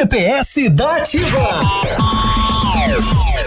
GPS da Ativa.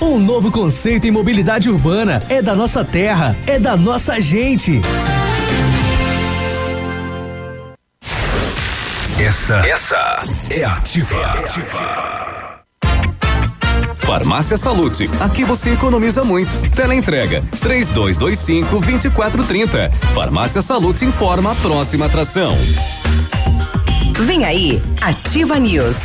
Um novo conceito em mobilidade urbana. É da nossa terra, é da nossa gente. Essa, essa é ativa. É ativa. Farmácia Salute, aqui você economiza muito. Teleentrega, três dois, dois cinco, vinte e quatro, trinta. Farmácia Salute informa a próxima atração. Vem aí, Ativa News.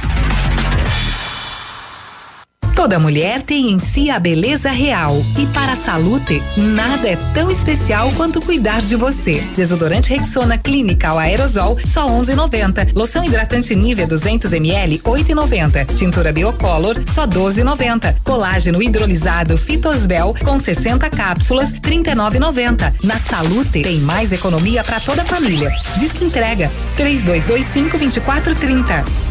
Toda mulher tem em si a beleza real. E para a Salute, nada é tão especial quanto cuidar de você. Desodorante Rexona Clinical Aerosol, só 11,90. Loção hidratante Nivea 200 ml, 8,90. Tintura Biocolor, só 12,90. Colágeno hidrolisado Fitosbel, com 60 cápsulas, 39,90. Na Salute, tem mais economia para toda a família. Diz que entrega. 3225 2430.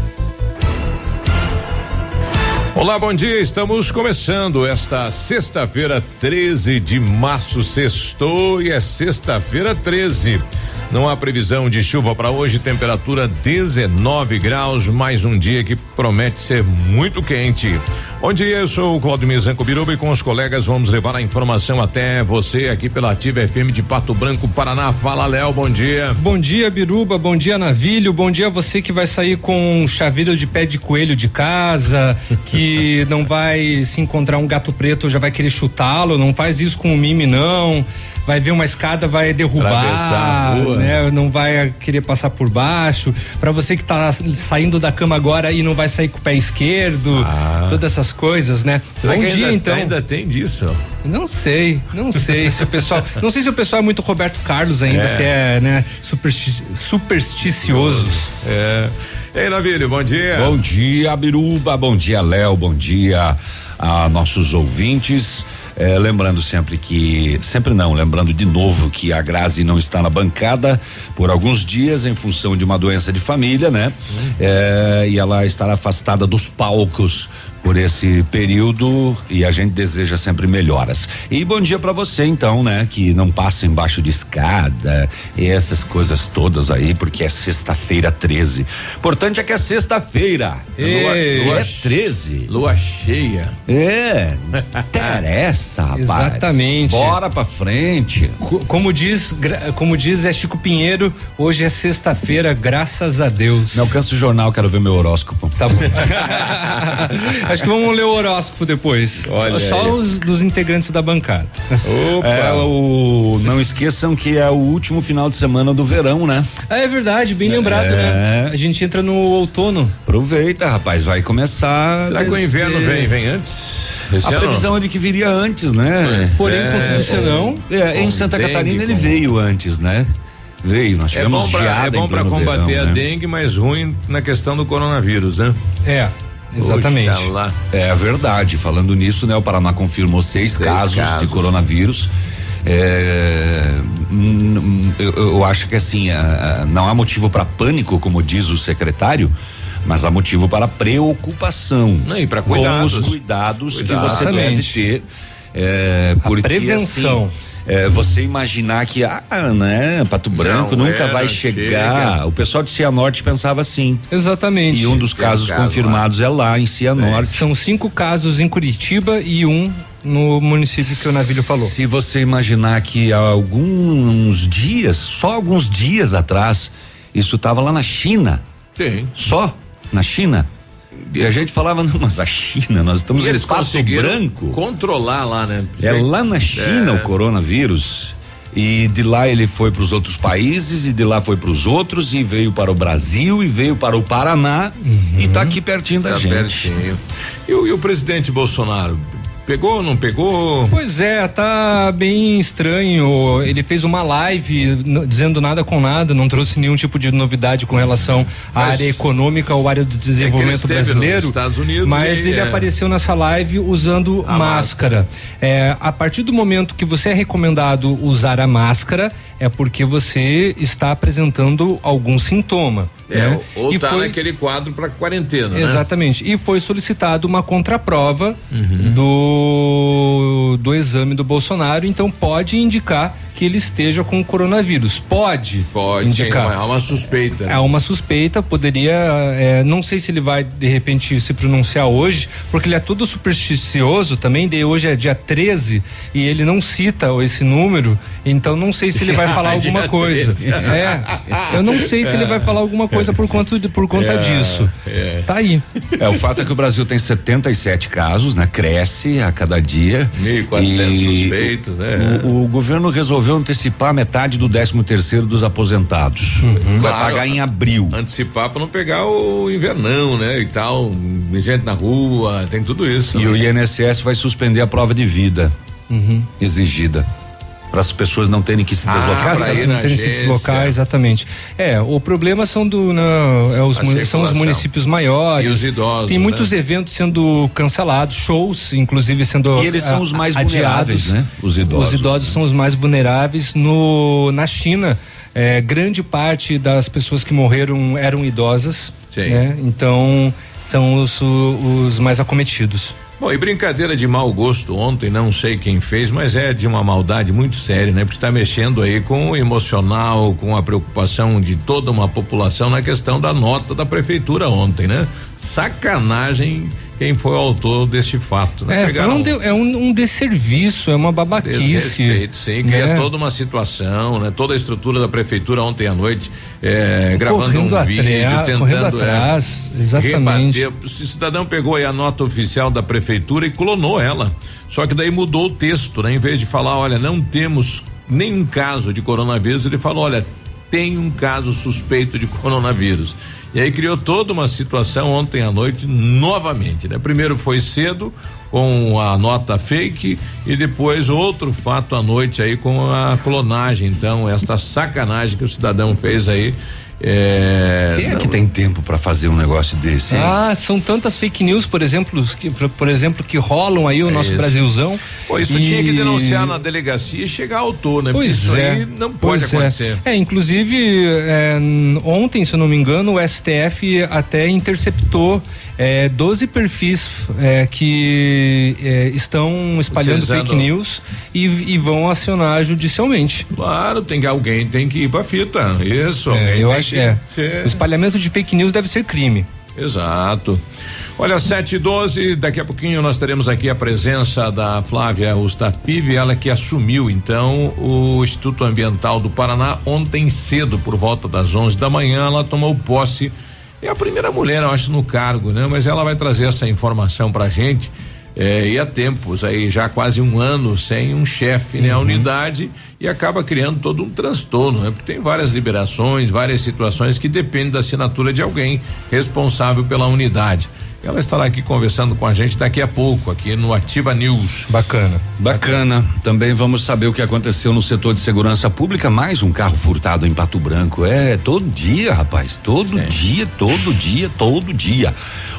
Olá, bom dia. Estamos começando esta sexta-feira, 13 de março. Sextou e é sexta-feira 13. Não há previsão de chuva para hoje, temperatura 19 graus, mais um dia que promete ser muito quente. Bom dia, eu sou o Claudio Mizanco Biruba e com os colegas vamos levar a informação até você aqui pela Ativa FM de Pato Branco, Paraná. Fala, Léo, bom dia. Bom dia, Biruba, bom dia, Navilho, bom dia a você que vai sair com um chaveiro de pé de coelho de casa, que não vai se encontrar um gato preto, já vai querer chutá-lo, não faz isso com o mime, não vai ver uma escada, vai derrubar, né? Não vai querer passar por baixo. Para você que tá saindo da cama agora e não vai sair com o pé esquerdo, ah. todas essas coisas, né? Bom dia, ainda, então. Ainda tem disso? Não sei, não sei se o pessoal, não sei se o pessoal é muito Roberto Carlos ainda, é. se é, né, supersti supersticioso. É. Ei, Navírio, bom dia. Bom dia, Biruba, bom dia, Léo, bom dia a nossos ouvintes. É, lembrando sempre que, sempre não, lembrando de novo que a Grazi não está na bancada por alguns dias em função de uma doença de família, né? Uhum. É, e ela estará afastada dos palcos por esse período e a gente deseja sempre melhoras. E bom dia para você então, né, que não passa embaixo de escada e essas coisas todas aí, porque é sexta-feira 13. Importante é que é sexta-feira. Lua, lua 13. Lua cheia. É. Interessa, rapaz. Exatamente. Bora pra frente. Como diz, como diz é Chico Pinheiro, hoje é sexta-feira, graças a Deus. Não alcança o jornal, quero ver meu horóscopo. Tá bom. Acho que vamos ler o horóscopo depois. Olha Só aí. os dos integrantes da bancada. Opa. É, o, não esqueçam que é o último final de semana do verão, né? É, é verdade, bem lembrado, né? é. né? A gente entra no outono. Aproveita, rapaz, vai começar. Será que o inverno vem, vem antes? Esse a previsão é de que viria antes, né? Porém, é, por não. É, em Santa Catarina ele veio antes, né? Veio, nós tivemos é bom pra, É bom para combater verão, a né? dengue, mas ruim na questão do coronavírus, né? É. Exatamente. Oxalá. É verdade. Falando nisso, né, o Paraná confirmou seis, seis casos, casos, de coronavírus. É, eu, eu, acho que assim, não há motivo para pânico, como diz o secretário, mas há motivo para preocupação. Não, e com cuidados. os cuidados que você deve Exatamente. ter. É, A porque, prevenção. assim, é, você imaginar que, ah, né, Pato Branco Não nunca era, vai chegar. chega. O pessoal de Cianorte pensava assim. Exatamente. E um dos Tem um casos caso confirmados é lá em Cianorte. São cinco casos em Curitiba e um no município que o Navilho falou. Se você imaginar que há alguns dias, só alguns dias atrás, isso estava lá na China, Tem. só na China. E a gente falava, não, mas a China, nós estamos E em eles Pato Branco. controlar lá, né? É lá na China É. o coronavírus. E de lá ele foi para os outros países e de lá foi para os outros e veio para o Brasil e veio para o Paraná e está aqui pertinho da Tá gente. pertinho. E, e o presidente Bolsonaro? Pegou ou não pegou? Pois é, tá bem estranho. Ele fez uma live dizendo nada com nada, não trouxe nenhum tipo de novidade com relação à Mas- área econômica ou área do desenvolvimento esteve brasileiro. Estados Unidos mas ele é. apareceu nessa live usando A máscara. É, a partir do momento que você é recomendado usar a máscara, é porque você está apresentando algum sintoma. É, né? ou E tá foi- naquele quadro para quarentena, né? Exatamente. E foi solicitado uma contraprova Uhum. do, do exame do Bolsonaro, então pode indicar que ele esteja com o coronavírus. Pode, Pode, sim, indicar. há uma suspeita. né? É uma suspeita, poderia. é, não sei se ele vai, de repente, se pronunciar hoje, porque ele é todo supersticioso também. De hoje é dia 13 e ele não cita esse número, então não sei se ele vai falar Dia alguma coisa. 13. É, eu não sei se ele vai falar alguma coisa por conta, de- por conta É, disso. Tá aí. É, o fato é que o Brasil tem 77 casos, né? Cresce a cada dia. 1.400 E suspeitos, né? O, o governo resolveu antecipar metade do 13 terceiro dos aposentados. Vai Uhum. Claro. pagar em abril. Antecipar para não pegar o invernão, né? E tal, gente na rua, tem tudo isso. E né? o INSS vai suspender a prova de vida exigida. Para as pessoas não terem que se Ah, deslocar. não tem que se deslocar, exatamente. É, o problema são do não, é os A mu- são os municípios maiores. E os idosos, Tem muitos né? eventos sendo cancelados, shows, inclusive sendo E eles são os mais adiados. vulneráveis, né? Os idosos, Os idosos né? são os mais vulneráveis. No na China, é, grande parte das pessoas que morreram eram idosas, Sim. né? Então são os, os mais acometidos. Bom, e brincadeira de mau gosto ontem, não sei quem fez, mas é de uma maldade muito séria, né? Porque está mexendo aí com o emocional, com a preocupação de toda uma população na questão da nota da prefeitura ontem, né? Sacanagem quem foi o autor deste fato, né? É, Pegaram um, de- é um, um desserviço, é uma babaquice. Desrespeito, sim, cria né? toda uma situação, né? Toda a estrutura da prefeitura ontem à noite, é, gravando Correndo um vídeo, atra- tentando correndo é, atrás, exatamente. rebater. O cidadão pegou aí a nota oficial da prefeitura e clonou ela. Só que daí mudou o texto, né? Em vez de falar, olha, não temos nenhum caso de coronavírus, ele falou, olha, tem um caso suspeito de coronavírus. E aí criou toda uma situação ontem à noite novamente, né? Primeiro foi cedo com a nota fake e depois outro fato à noite aí com a clonagem. Então, esta sacanagem que o cidadão fez aí. É, Quem é não- que tem tempo para fazer um negócio desse? hein? Ah, são tantas fake news, por exemplo, que, por, exemplo, que rolam aí o É nosso isso. Brasilzão. Pô, isso E- tinha que denunciar na delegacia e chegar ao autor, né? Porque Pois isso é. aí não pode pois é. acontecer. É, inclusive, é, n- ontem, se eu não me engano, o STF até interceptou é, 12 perfis é, que é, estão espalhando Utilizando- fake news e, e vão acionar judicialmente. Claro, tem que alguém tem que ir pra fita. Isso. É, eu acho é. O espalhamento de fake news deve ser crime. Exato. Olha, 7 e 12 daqui a pouquinho nós teremos aqui a presença da Flávia Ustapive, ela que assumiu então o Instituto Ambiental do Paraná ontem cedo, por volta das 11 da manhã, ela tomou posse. É a primeira mulher, eu acho, no cargo, né? Mas ela vai trazer essa informação pra gente. É, e há tempos aí já quase um ano sem um chefe, né? A unidade e acaba criando todo um transtorno, né? Porque tem várias liberações, várias situações que dependem da assinatura de alguém responsável pela unidade. Ela estará aqui conversando com a gente daqui a pouco, aqui no Ativa News. Bacana. Bacana. Também vamos saber o que aconteceu no setor de segurança pública. Mais um carro furtado em Pato Branco. É, todo dia, rapaz. Todo Sim. dia, todo dia, todo dia.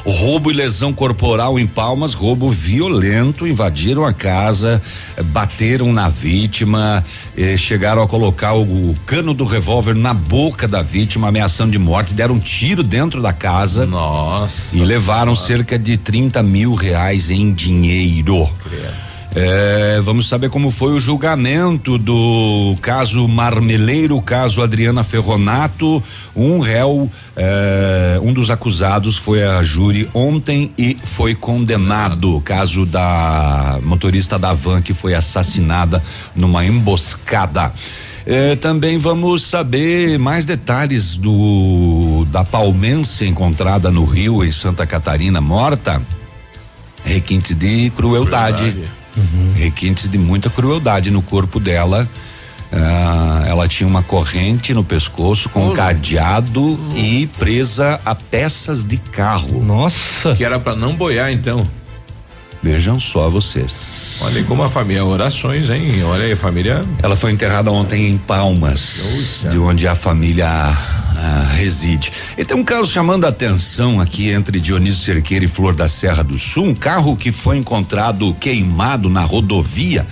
Roubo e lesão corporal em Palmas, roubo violento, invadiram a casa, eh, bateram na vítima, eh, chegaram a colocar o, o cano do revólver na boca da vítima, ameaçando de morte, deram um tiro dentro da casa. Nossa. E levaram senhora. cerca de 30 mil reais em dinheiro. É, vamos saber como foi o julgamento do caso Marmeleiro, caso Adriana Ferronato. Um réu, é, um dos acusados foi a júri ontem e foi condenado. Caso da motorista da van que foi assassinada numa emboscada. É, também vamos saber mais detalhes do da palmense encontrada no Rio, em Santa Catarina, morta. Requintes de crueldade. crueldade uhum. requintes de muita crueldade no corpo dela. Uh, ela tinha uma corrente no pescoço com cadeado e presa a peças de carro. Nossa! Que era para não boiar então. Vejam só vocês. Olha aí como a família, orações, hein? Olha aí a família. Ela foi enterrada ontem em Palmas, de onde a família ah, reside. E tem um caso chamando a atenção aqui entre Dionísio Cerqueira e Flor da Serra do Sul, um carro que foi encontrado queimado na rodovia.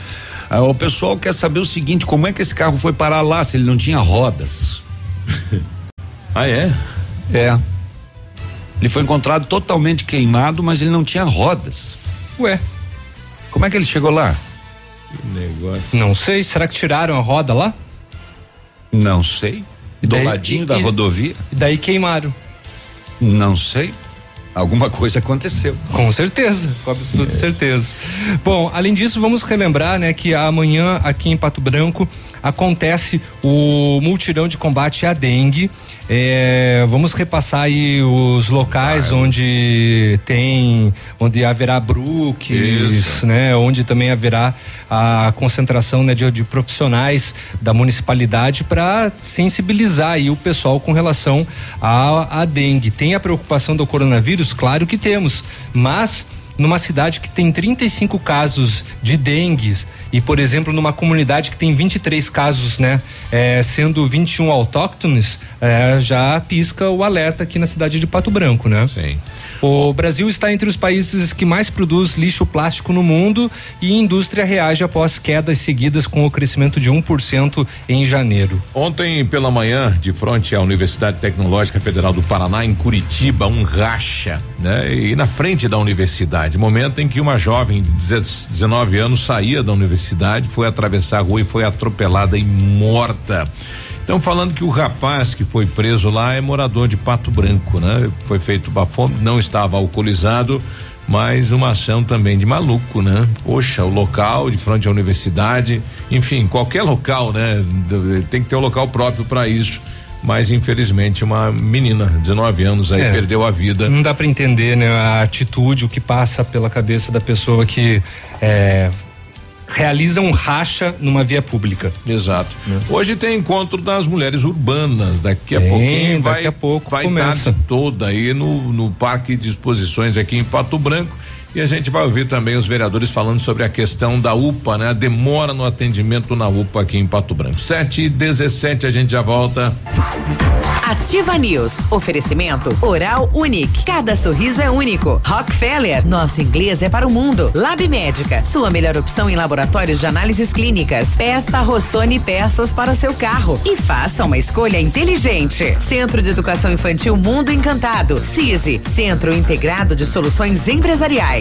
Ah, o pessoal quer saber o seguinte, como é que esse carro foi parar lá se ele não tinha rodas? ah, é? É. Ele foi encontrado totalmente queimado, mas ele não tinha rodas. Ué, como é que ele chegou lá? Que negócio. Não sei, será que tiraram a roda lá? Não sei. E do daí, ladinho e, da rodovia? E daí queimaram. Não sei. Alguma coisa aconteceu. Com certeza, com absoluta é. certeza. Bom, além disso, vamos relembrar, né, que amanhã aqui em Pato Branco acontece o multirão de combate à dengue. É, vamos repassar aí os locais onde tem, onde haverá bruques, né? Onde também haverá a concentração né, de, de profissionais da municipalidade para sensibilizar aí o pessoal com relação à, à dengue. Tem a preocupação do coronavírus? Claro que temos, mas numa cidade que tem 35 casos de dengue e, por exemplo, numa comunidade que tem 23 casos, né, é, sendo 21 autóctones, é, já pisca o alerta aqui na cidade de Pato Branco, né? Sim. O Brasil está entre os países que mais produz lixo plástico no mundo e a indústria reage após quedas seguidas com o crescimento de 1% em janeiro. Ontem pela manhã, de frente à Universidade Tecnológica Federal do Paraná, em Curitiba, um racha, né? E na frente da universidade, momento em que uma jovem de 19 anos saía da universidade, foi atravessar a rua e foi atropelada e morta. Estão falando que o rapaz que foi preso lá é morador de Pato Branco, né? Foi feito bafômetro, não estava alcoolizado, mas uma ação também de maluco, né? Poxa, o local de frente à universidade, enfim, qualquer local, né? Tem que ter um local próprio para isso mas infelizmente uma menina, 19 anos aí, é, perdeu a vida. Não dá para entender, né? A atitude, o que passa pela cabeça da pessoa que é, realiza um racha numa via pública. Exato. É. Hoje tem encontro das mulheres urbanas, daqui a tem, pouquinho vai, a pouco vai começa. toda aí no, no Parque de Exposições aqui em Pato Branco. E a gente vai ouvir também os vereadores falando sobre a questão da UPA, né? A demora no atendimento na UPA aqui em Pato Branco. 7 e 17 a gente já volta. Ativa News. Oferecimento Oral Unique. Cada sorriso é único. Rockefeller. Nosso inglês é para o mundo. Lab Médica. Sua melhor opção em laboratórios de análises clínicas. Peça Rossoni peças para o seu carro e faça uma escolha inteligente. Centro de Educação Infantil Mundo Encantado. CISI. Centro Integrado de Soluções Empresariais.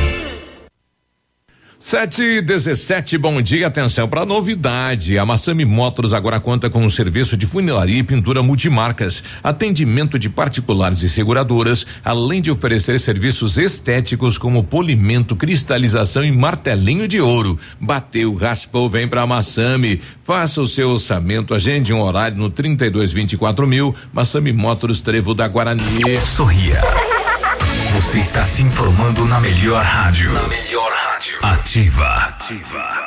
Sete e dezessete, bom dia, atenção para novidade. A Massami Motors agora conta com um serviço de funilaria e pintura multimarcas, atendimento de particulares e seguradoras, além de oferecer serviços estéticos como polimento, cristalização e martelinho de ouro. Bateu, raspou, vem pra Massami. Faça o seu orçamento, agende um horário no trinta e dois vinte e quatro mil, Massami Motors Trevo da Guarani. Sorria. Você está se informando na melhor rádio. Na melhor rádio. Ativa. Ativa.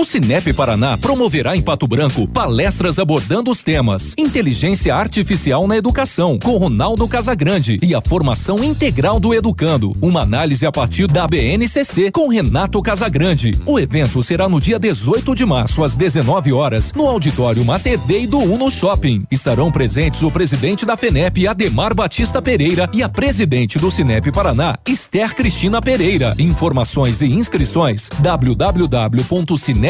O Cinep Paraná promoverá em Pato Branco palestras abordando os temas Inteligência Artificial na Educação, com Ronaldo Casagrande e a formação integral do educando. Uma análise a partir da BNCC com Renato Casagrande. O evento será no dia 18 de março, às 19 horas, no auditório TV e do Uno Shopping. Estarão presentes o presidente da FENEP, Ademar Batista Pereira, e a presidente do Cinep Paraná, Esther Cristina Pereira. Informações e inscrições www.cinep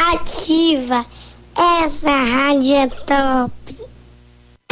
Ativa. Essa rádio é top.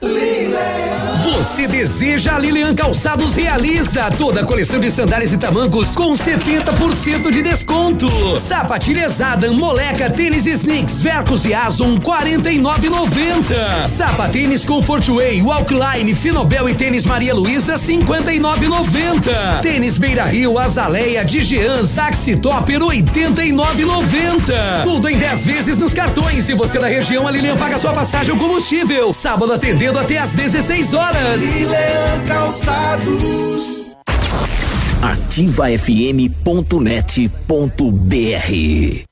Você deseja a Lilian Calçados realiza toda a coleção de sandálias e tamancos com 70% de desconto. Sapatilhas Adam, Moleca, tênis Snicks, Vercos e Azon 49,90. Sapatênis Comfortway, Walkline, Finobel e tênis Maria Luísa 59,90. Tênis Beira Rio, Azaleia, Digian, Saxi Topper 89,90. Tudo em 10 vezes nos cartões. Se você é da região, a Lilian paga sua passagem ou combustível. Sábado atendendo até às 16 horas. Milan Calçados. ativafm.net.br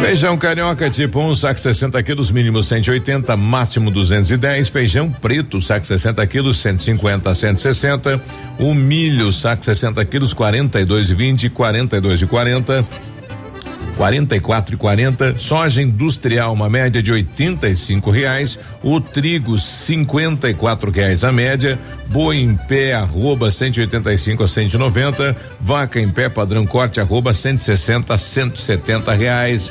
Feijão carioca tipo 1, um, saco 60 quilos, mínimo 180, máximo 210. Feijão preto, saco 60 quilos, 150 a 160. O milho, saco 60 quilos, 42 e 20, 42 e 40. 44 e 40, soja industrial uma média de 85 reais, o trigo 54 reais a média, boi em pé arroba 185 a 190, vaca em pé padrão corte arroba 160 a 170 reais.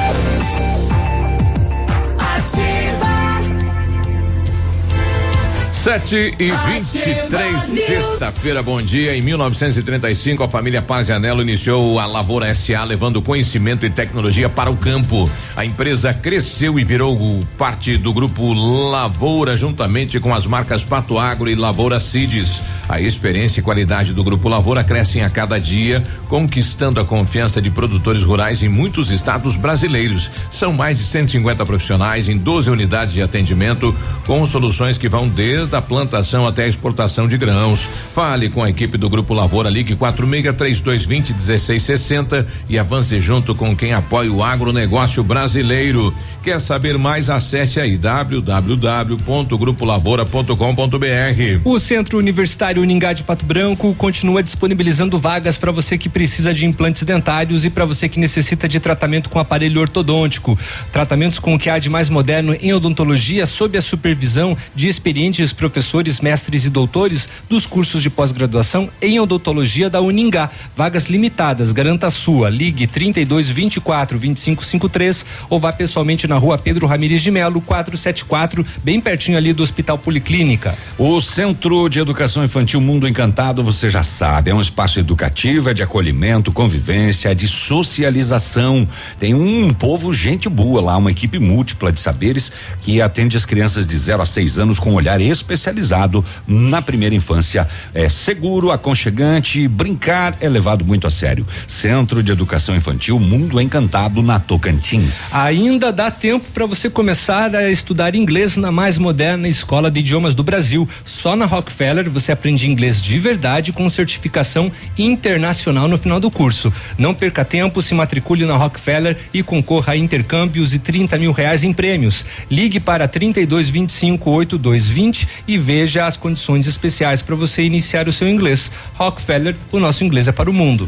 Sete e vinte e três, sexta-feira, bom dia. Em 1935, a família Pazianello iniciou a Lavoura SA, levando conhecimento e tecnologia para o campo. A empresa cresceu e virou parte do grupo Lavoura, juntamente com as marcas Pato Agro e Lavoura Cides. A experiência e qualidade do grupo Lavoura crescem a cada dia, conquistando a confiança de produtores rurais em muitos estados brasileiros. São mais de 150 profissionais em 12 unidades de atendimento, com soluções que vão desde da plantação até a exportação de grãos. Fale com a equipe do Grupo Lavoura, ligue 463220 1660 e avance junto com quem apoia o agronegócio brasileiro. Quer saber mais? Acesse aí www.grupolavoura.com.br. O Centro Universitário Uningá de Pato Branco continua disponibilizando vagas para você que precisa de implantes dentários e para você que necessita de tratamento com aparelho ortodôntico. Tratamentos com o que há de mais moderno em odontologia sob a supervisão de experientes professores, mestres e doutores dos cursos de pós-graduação em odontologia da Uningá. Vagas limitadas, garanta a sua. Ligue 32 24 25 53 ou vá pessoalmente na rua Pedro Ramires de Melo, 474, bem pertinho ali do Hospital Policlínica. O Centro de Educação Infantil Mundo Encantado, você já sabe, é um espaço educativo, é de acolhimento, convivência, é de socialização. Tem um povo gente boa lá, uma equipe múltipla de saberes que atende as crianças de 0 a 6 anos com um olhar especial especializado na primeira infância. É seguro, aconchegante, brincar é levado muito a sério. Centro de Educação Infantil Mundo Encantado na Tocantins. Ainda dá tempo para você começar a estudar inglês na mais moderna escola de idiomas do Brasil. Só na Rockefeller você aprende inglês de verdade com certificação internacional no final do curso. Não perca tempo, se matricule na Rockefeller e concorra a intercâmbios e 30 mil reais em prêmios. Ligue para 32 25 8220 e veja as condições especiais para você iniciar o seu inglês. Rockefeller, o nosso inglês é para o mundo.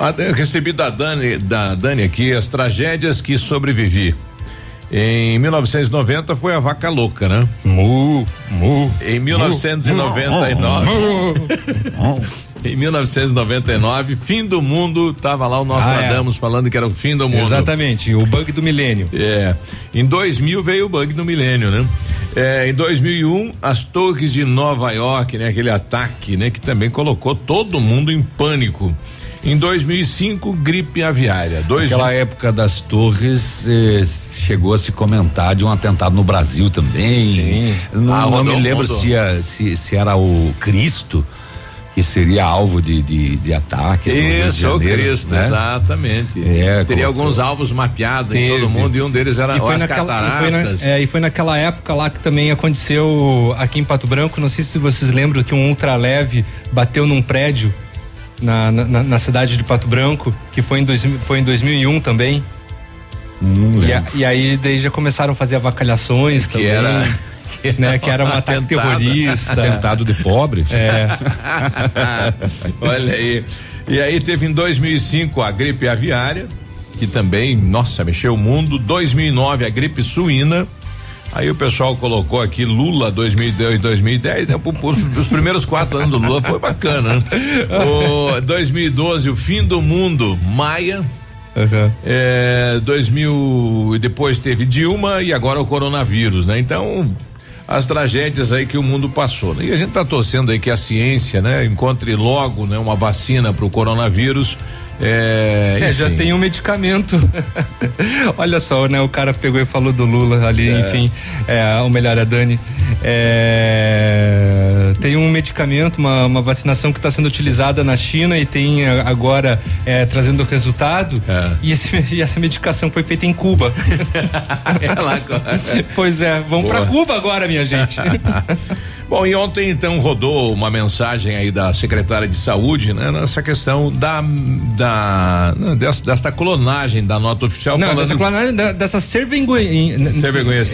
Ah, eu recebi da Dani, da Dani aqui as tragédias que sobrevivi. Em 1990 foi a vaca louca, né? Mu, mu. Em 1999. em 1999, fim do mundo, tava lá o Nostradamus ah, é. falando que era o fim do mundo. Exatamente, o bug do milênio. É. Em 2000 veio o bug do milênio, né? É, em 2001, as torres de Nova York, né? Aquele ataque, né? Que também colocou todo mundo em pânico. Em 2005, gripe aviária. Dois Naquela época das torres, eh, chegou a se comentar de um atentado no Brasil também. Sim. Não, ah, não me lembro se, se, se era o Cristo que seria alvo de, de, de ataques. Isso, o Cristo, né? exatamente. É, Teria alguns alvos mapeados em todo mundo e um deles era e foi as naquela, cataratas. E foi, na, é, e foi naquela época lá que também aconteceu aqui em Pato Branco, não sei se vocês lembram que um ultraleve bateu num prédio na, na, na, cidade de Pato Branco, que foi em, dois, foi em 2001 também. Hum, e, a, e, aí daí já começaram a fazer avacalhações que também. Era né? Que era um ataque terrorista. Atentado de pobres. É. Olha aí. E aí teve em 2005 a gripe aviária, que também, nossa, mexeu o mundo. 2009 a gripe suína. Aí o pessoal colocou aqui Lula 2002 2010, né? Os primeiros quatro anos do Lula foi bacana, né? O 2012 o fim do mundo, Maia. Uhum. É, 2000 e depois teve Dilma e agora o coronavírus, né? Então as tragédias aí que o mundo passou. Né? E a gente está torcendo aí que a ciência, né, encontre logo, né, uma vacina para o coronavírus é, é, já tem um medicamento. Olha só, né? O cara pegou e falou do Lula ali, é. enfim. É, o melhor a Dani. É, Tem um medicamento, uma, uma vacinação que está sendo utilizada na China e tem agora é, trazendo resultado. E, esse, e essa medicação foi feita em Cuba. Ela agora. Pois é, vamos para. Cuba agora, minha gente. Bom, e ontem então rodou uma mensagem aí da secretária de saúde, né? Nessa questão da, da, né, dessa, desta clonagem da nota oficial. Não, dessa, clonagem, da- dessa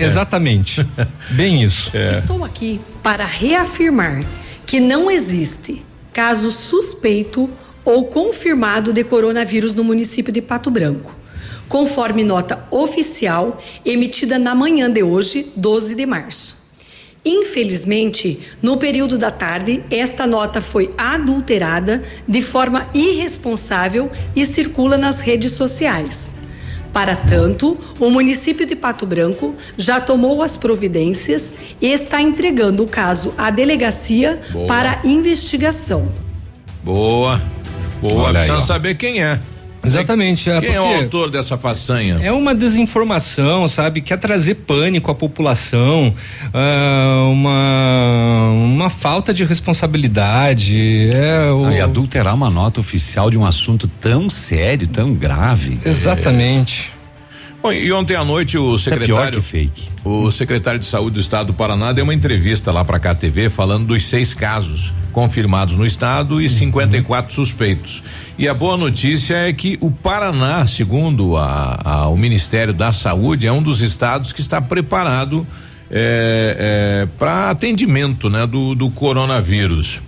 Exatamente. Bem isso. Estou aqui para reafirmar que não existe caso suspeito ou confirmado de coronavírus no município de Pato Branco, conforme nota oficial emitida na manhã de hoje, 12 de março. Infelizmente, no período da tarde, esta nota foi adulterada de forma irresponsável e circula nas redes sociais. Para tanto, o município de Pato Branco já tomou as providências e está entregando o caso à delegacia Boa. para investigação. Boa. Boa. Olha aí, Precisa ó. saber quem é. Exatamente. É Quem é o autor dessa façanha? É uma desinformação, sabe? Quer trazer pânico à população, ah, uma, uma falta de responsabilidade. É o... Ah, e adulterar uma nota oficial de um assunto tão sério, tão grave. Exatamente. Bom, e ontem à noite o pior secretário que fake. o secretário de saúde do estado do Paraná deu uma entrevista lá para a KTV falando dos seis casos confirmados no estado e 54 suspeitos. E a boa notícia é que o Paraná, segundo a- a- o Ministério da Saúde, é um dos estados que está preparado para atendimento, né, do, do coronavírus.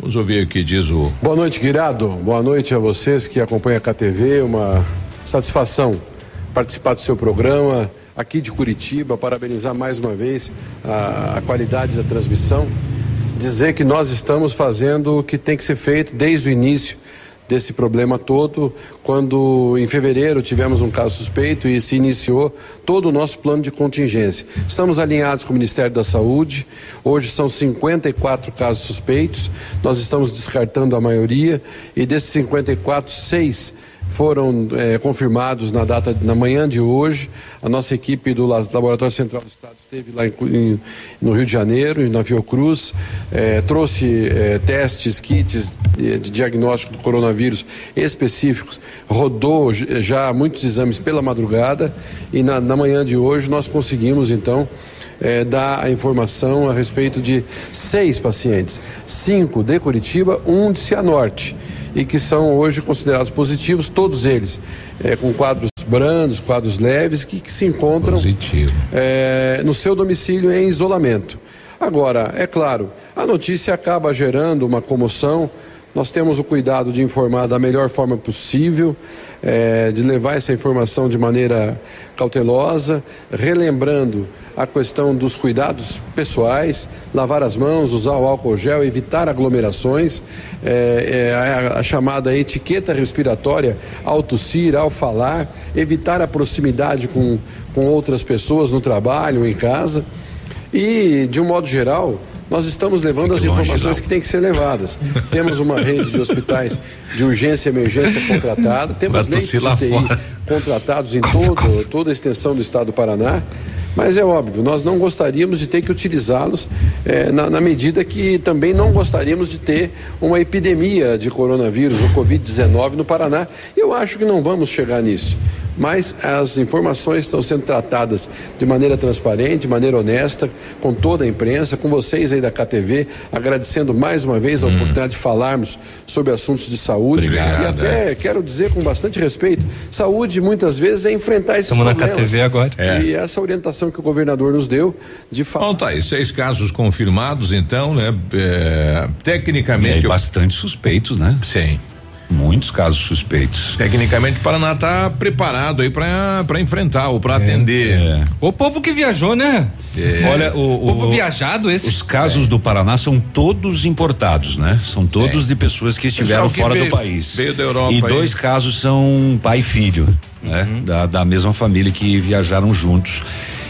Vamos ouvir o que diz o Boa noite, Guirado. Boa noite a vocês que acompanham a KTV. Uma satisfação participar do seu programa aqui de Curitiba. Parabenizar mais uma vez a, a qualidade da transmissão. Dizer que nós estamos fazendo o que tem que ser feito desde o início desse problema todo, quando em fevereiro tivemos um caso suspeito e se iniciou todo o nosso plano de contingência. Estamos alinhados com o Ministério da Saúde, hoje são 54 casos suspeitos, nós estamos descartando a maioria e desses 54, seis foram eh, confirmados na data na manhã de hoje. A nossa equipe do La- Laboratório Central do Estado esteve lá em no Rio de Janeiro, na Fiocruz, eh, trouxe eh, testes, kits de, de diagnóstico do coronavírus específicos, rodou já muitos exames pela madrugada e na, na manhã de hoje nós conseguimos então eh, dar a informação a respeito de seis pacientes, cinco de Curitiba, um de Cianorte e que são hoje considerados positivos, todos eles eh, com quadros brandos, quadros leves, que, que se encontram eh, no seu domicílio em isolamento. Agora, é claro, a notícia acaba gerando uma comoção. Nós temos o cuidado de informar da melhor forma possível, eh, de levar essa informação de maneira cautelosa, relembrando a questão dos cuidados pessoais, lavar as mãos, usar o álcool gel, evitar aglomerações, eh, eh, a, a chamada etiqueta respiratória ao tossir, ao falar, evitar a proximidade com, com outras pessoas no trabalho, em casa. E, de um modo geral, nós estamos levando as Fique longe, informações que têm que ser levadas. temos uma rede de hospitais de urgência e emergência contratada, temos leitos de TI fora. contratados em todo, toda a extensão do estado do Paraná. Mas é óbvio, nós não gostaríamos de ter que utilizá-los eh, na, na medida que também não gostaríamos de ter uma epidemia de coronavírus, o Covid-19 no Paraná. Eu acho que não vamos chegar nisso. Mas as informações estão sendo tratadas de maneira transparente, de maneira honesta, com toda a imprensa, com vocês aí da KTV, agradecendo mais uma vez a oportunidade de falarmos sobre assuntos de saúde. Obrigado, e até quero dizer com bastante respeito, saúde muitas vezes é enfrentar esses Estamos na problemas. KTV agora. E essa orientação que o governador nos deu de falar. Bom, tá aí, seis casos confirmados, então, né? É, tecnicamente. E aí, bastante suspeitos, né? Sim. Muitos casos suspeitos. Tecnicamente, o Paraná está preparado aí para enfrentar ou para atender. O povo que viajou, né? É. Olha, o, o- Povo viajado esse. Os casos do Paraná são todos importados, né? São todos de pessoas que estiveram Pessoal que fora veio- do país. veio da Europa E aí. dois casos são pai e filho, né? Da, da mesma família que viajaram juntos.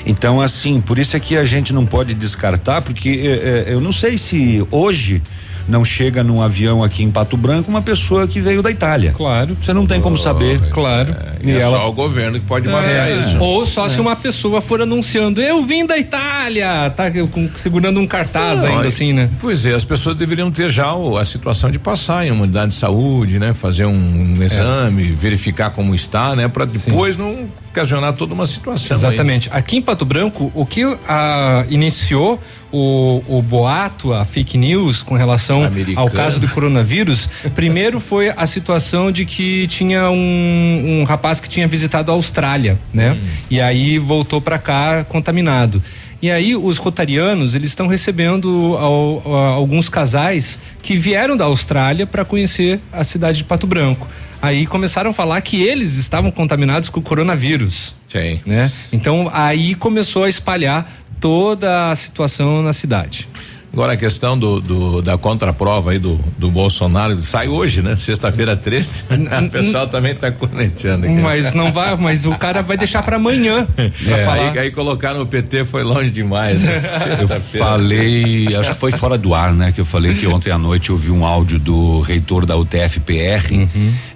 Então, assim, por isso é que a gente não pode descartar, porque eh, eh, eu não sei se hoje não chega num avião aqui em Pato Branco uma pessoa que veio da Itália. Claro. Você não tem como saber. Claro. E é só o governo que pode mapear É, isso. Ou só se uma pessoa for anunciando, eu vim da Itália, tá com- segurando um cartaz Não, ainda assim, né? Pois é, as pessoas deveriam ter já o- a situação de passar em uma unidade de saúde, né? Fazer um, um É. exame, verificar como está, né? Para depois não ocasionar toda uma situação. aí. Exatamente. Aqui em Pato Branco, o que ah, iniciou o, o boato, a fake news com relação Americano. ao caso do coronavírus, primeiro foi a situação de que tinha um, um rapaz que tinha visitado a Austrália, né? Hum. E aí voltou para cá contaminado. E aí os rotarianos eles estão recebendo ao- a- alguns casais que vieram da Austrália para conhecer a cidade de Pato Branco. Aí começaram a falar que eles estavam contaminados com o coronavírus. Sim. Né? Então aí começou a espalhar toda a situação na cidade. Agora a questão do, do- da contraprova aí do, do Bolsonaro sai hoje, né? Sexta-feira 13. o pessoal também tá corneteando aqui. Mas não vai, mas o cara vai deixar para amanhã pra É, falar. aí, aí colocaram o PT foi longe demais. Né? Eu falei, acho que foi fora do ar, né? Que eu falei que ontem à noite eu vi um áudio do reitor da UTF-PR,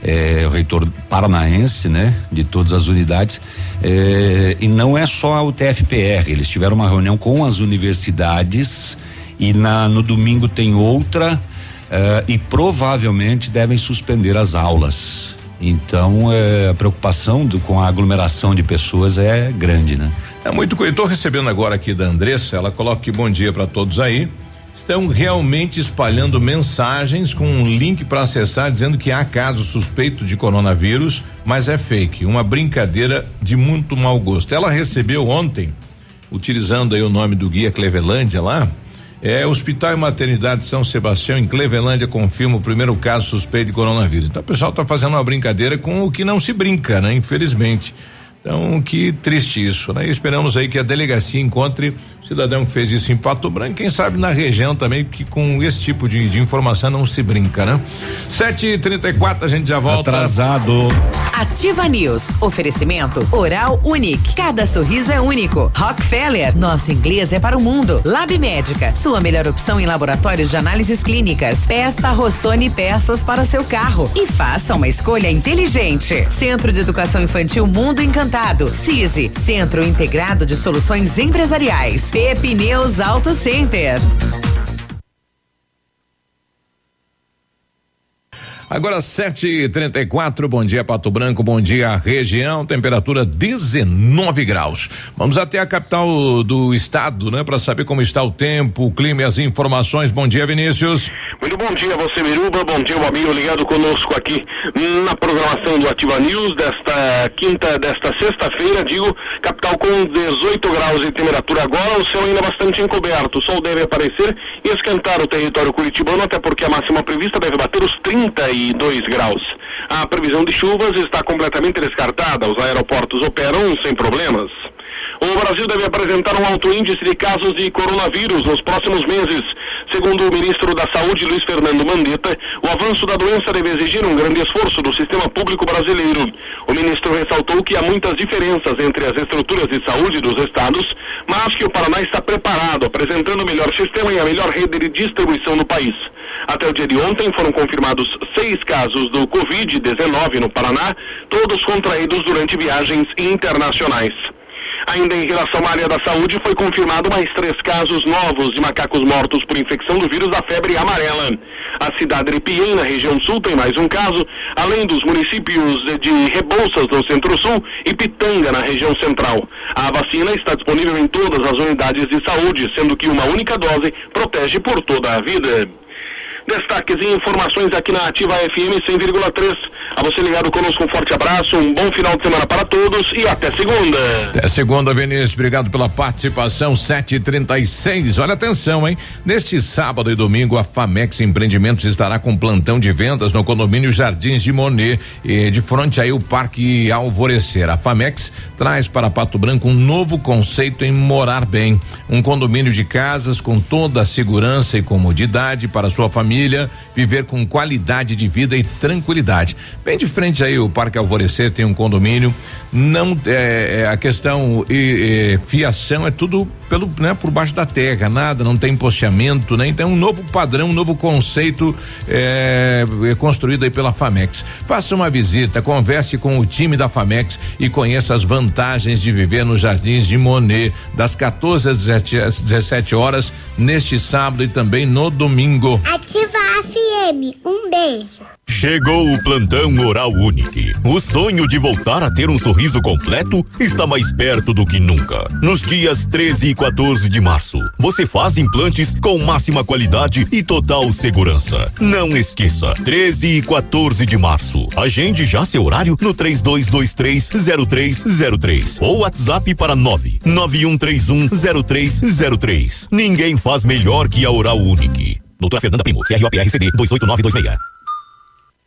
eh, o reitor paranaense, né? De todas as unidades. eh, e não é só a UTF-PR, eles tiveram uma reunião com as universidades e na, no domingo tem outra eh, e provavelmente devem suspender as aulas. Então, eh, a preocupação do- com a aglomeração de pessoas é grande, né? É muito coisa. Estou recebendo agora aqui da Andressa, ela coloca que bom dia para todos aí. Estão realmente espalhando mensagens com um link para acessar dizendo que há caso suspeito de coronavírus, mas é fake, uma brincadeira de muito mau gosto. Ela recebeu ontem, utilizando aí o nome do guia Clevelândia lá, é Hospital e Maternidade São Sebastião em Clevelândia confirma o primeiro caso suspeito de coronavírus. Então o pessoal está fazendo uma brincadeira com o que não se brinca, né? Infelizmente. Então, que triste isso, né? E esperamos aí que a delegacia encontre o cidadão que fez isso em Pato Branco, quem sabe na região também, que com esse tipo de, de informação não se brinca, né? Sete e trinta e quatro, a gente já volta. Atrasado. Ativa News. Oferecimento Oral Unique. Cada sorriso é único. Rockefeller. Nosso inglês é para o mundo. Lab Médica. Sua melhor opção em laboratórios de análises clínicas. Peça Rossoni peças para o seu carro. E faça uma escolha inteligente. Centro de Educação Infantil Mundo Encantado. CISI. Centro Integrado de Soluções Empresariais. Pepineus Auto Center. Agora sete e trinta e quatro, bom dia Pato Branco, bom dia região, temperatura 19 graus. Vamos até a capital do estado, né, para saber como está o tempo, o clima e as informações. Bom dia, Vinícius. Muito bom dia, você Miruba, bom dia, o amigo ligado conosco aqui na programação do Ativa News desta quinta, desta sexta-feira, digo, capital com 18 graus de temperatura agora, o céu ainda bastante encoberto, o sol deve aparecer e esquentar o território curitibano, até porque a máxima prevista deve bater os 32 graus. A previsão de chuvas está completamente descartada, os aeroportos operam sem problemas. O Brasil deve apresentar um alto índice de casos de coronavírus nos próximos meses. Segundo o ministro da Saúde, Luiz Fernando Mandetta, o avanço da doença deve exigir um grande esforço do sistema público brasileiro. O ministro ressaltou que há muitas diferenças entre as estruturas de saúde dos estados, mas que o Paraná está preparado, apresentando o melhor sistema e a melhor rede de distribuição no país. Até o dia de ontem foram confirmados seis casos do Covid-19 no Paraná, todos contraídos durante viagens internacionais. Ainda em relação à área da saúde, foi confirmado mais três casos novos de macacos mortos por infecção do vírus da febre amarela. A cidade de Piem, na região sul, tem mais um caso, além dos municípios de Rebouças, no centro-sul, e Pitanga, na região central. A vacina está disponível em todas as unidades de saúde, sendo que uma única dose protege por toda a vida. Destaques e informações aqui na Ativa FM 100,3. A você ligado conosco, um forte abraço, um bom final de semana para todos e até segunda. É segunda, Vinícius, obrigado pela participação, sete e trinta e seis, olha atenção, hein? Neste sábado e domingo, a Famex Empreendimentos estará com plantão de vendas no condomínio Jardins de Monet, e de frente aí o Parque Alvorecer. A Famex traz para Pato Branco um novo conceito em morar bem, um condomínio de casas com toda a segurança e comodidade para sua família família, viver com qualidade de vida e tranquilidade. Bem de frente aí o Parque Alvorecer tem um condomínio, não é, é a questão e, e, fiação é tudo pelo né, por baixo da terra, nada, não tem posteamento, né? Então um novo padrão, um novo conceito é, é construído aí pela Famex. Faça uma visita, converse com o time da Famex e conheça as vantagens de viver nos Jardins de Monet, das 14 às 17, às 17 horas, neste sábado e também no domingo. Ativa a FM. Um beijo. Chegou o plantão Oral Unique. O sonho de voltar a ter um sorriso completo está mais perto do que nunca. Nos dias 13 e 14 de março, você faz implantes com máxima qualidade e total segurança. Não esqueça, 13 e 14 de março. Agende já seu horário no 32230303 ou WhatsApp para 991310303. Ninguém faz melhor que a Oral Unique. Doutora Fernanda Primo, CROPRCD 28926.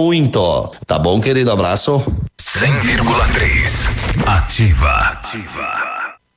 muito. Tá bom, querido? Abraço. 100,3 Ativa. Ativa.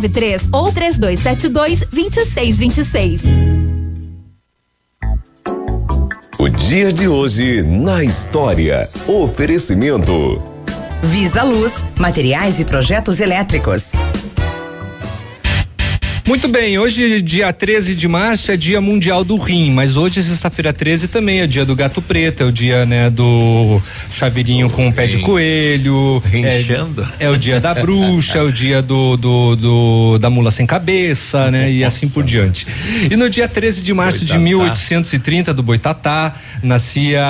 93 ou 3272 2626. O dia de hoje na história. Oferecimento. Visa Luz, materiais e projetos elétricos. Muito bem, hoje, dia 13 de março, é dia mundial do rim, mas hoje, sexta-feira 13, também é dia do gato preto, é o dia, né, do chaveirinho com o pé de coelho. Rinchando. É, é, o dia da bruxa, é o dia do, do, do, da mula sem cabeça, né, e assim por diante. E no dia 13 de março Boitatá. de 1830, do Boitatá, nascia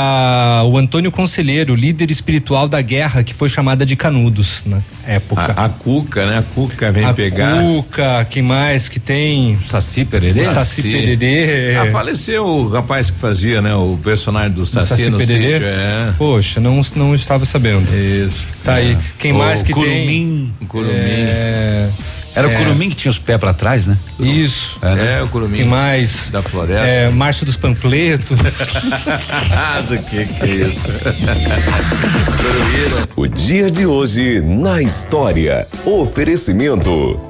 o Antônio Conselheiro, líder espiritual da guerra, que foi chamada de Canudos na época. A, a Cuca, né? A Cuca vem a pegar. Cuca, quem mais? Que tem Saci Pererê? Saci Pererê. Ah, faleceu o rapaz que fazia, né? O personagem do Saci, Saci no Pererê? sítio, é. Poxa, não, não estava sabendo. Isso. Tá é. aí. Quem O mais que Curumim. tem? Curumim. É, Era o é, Curumim que tinha os pés pra trás, né? Isso. É, né? É, o Curumim. Quem mais? Da floresta. É, Marcha dos Panfletos. Mas o que que é isso? O dia de hoje na história. Oferecimento.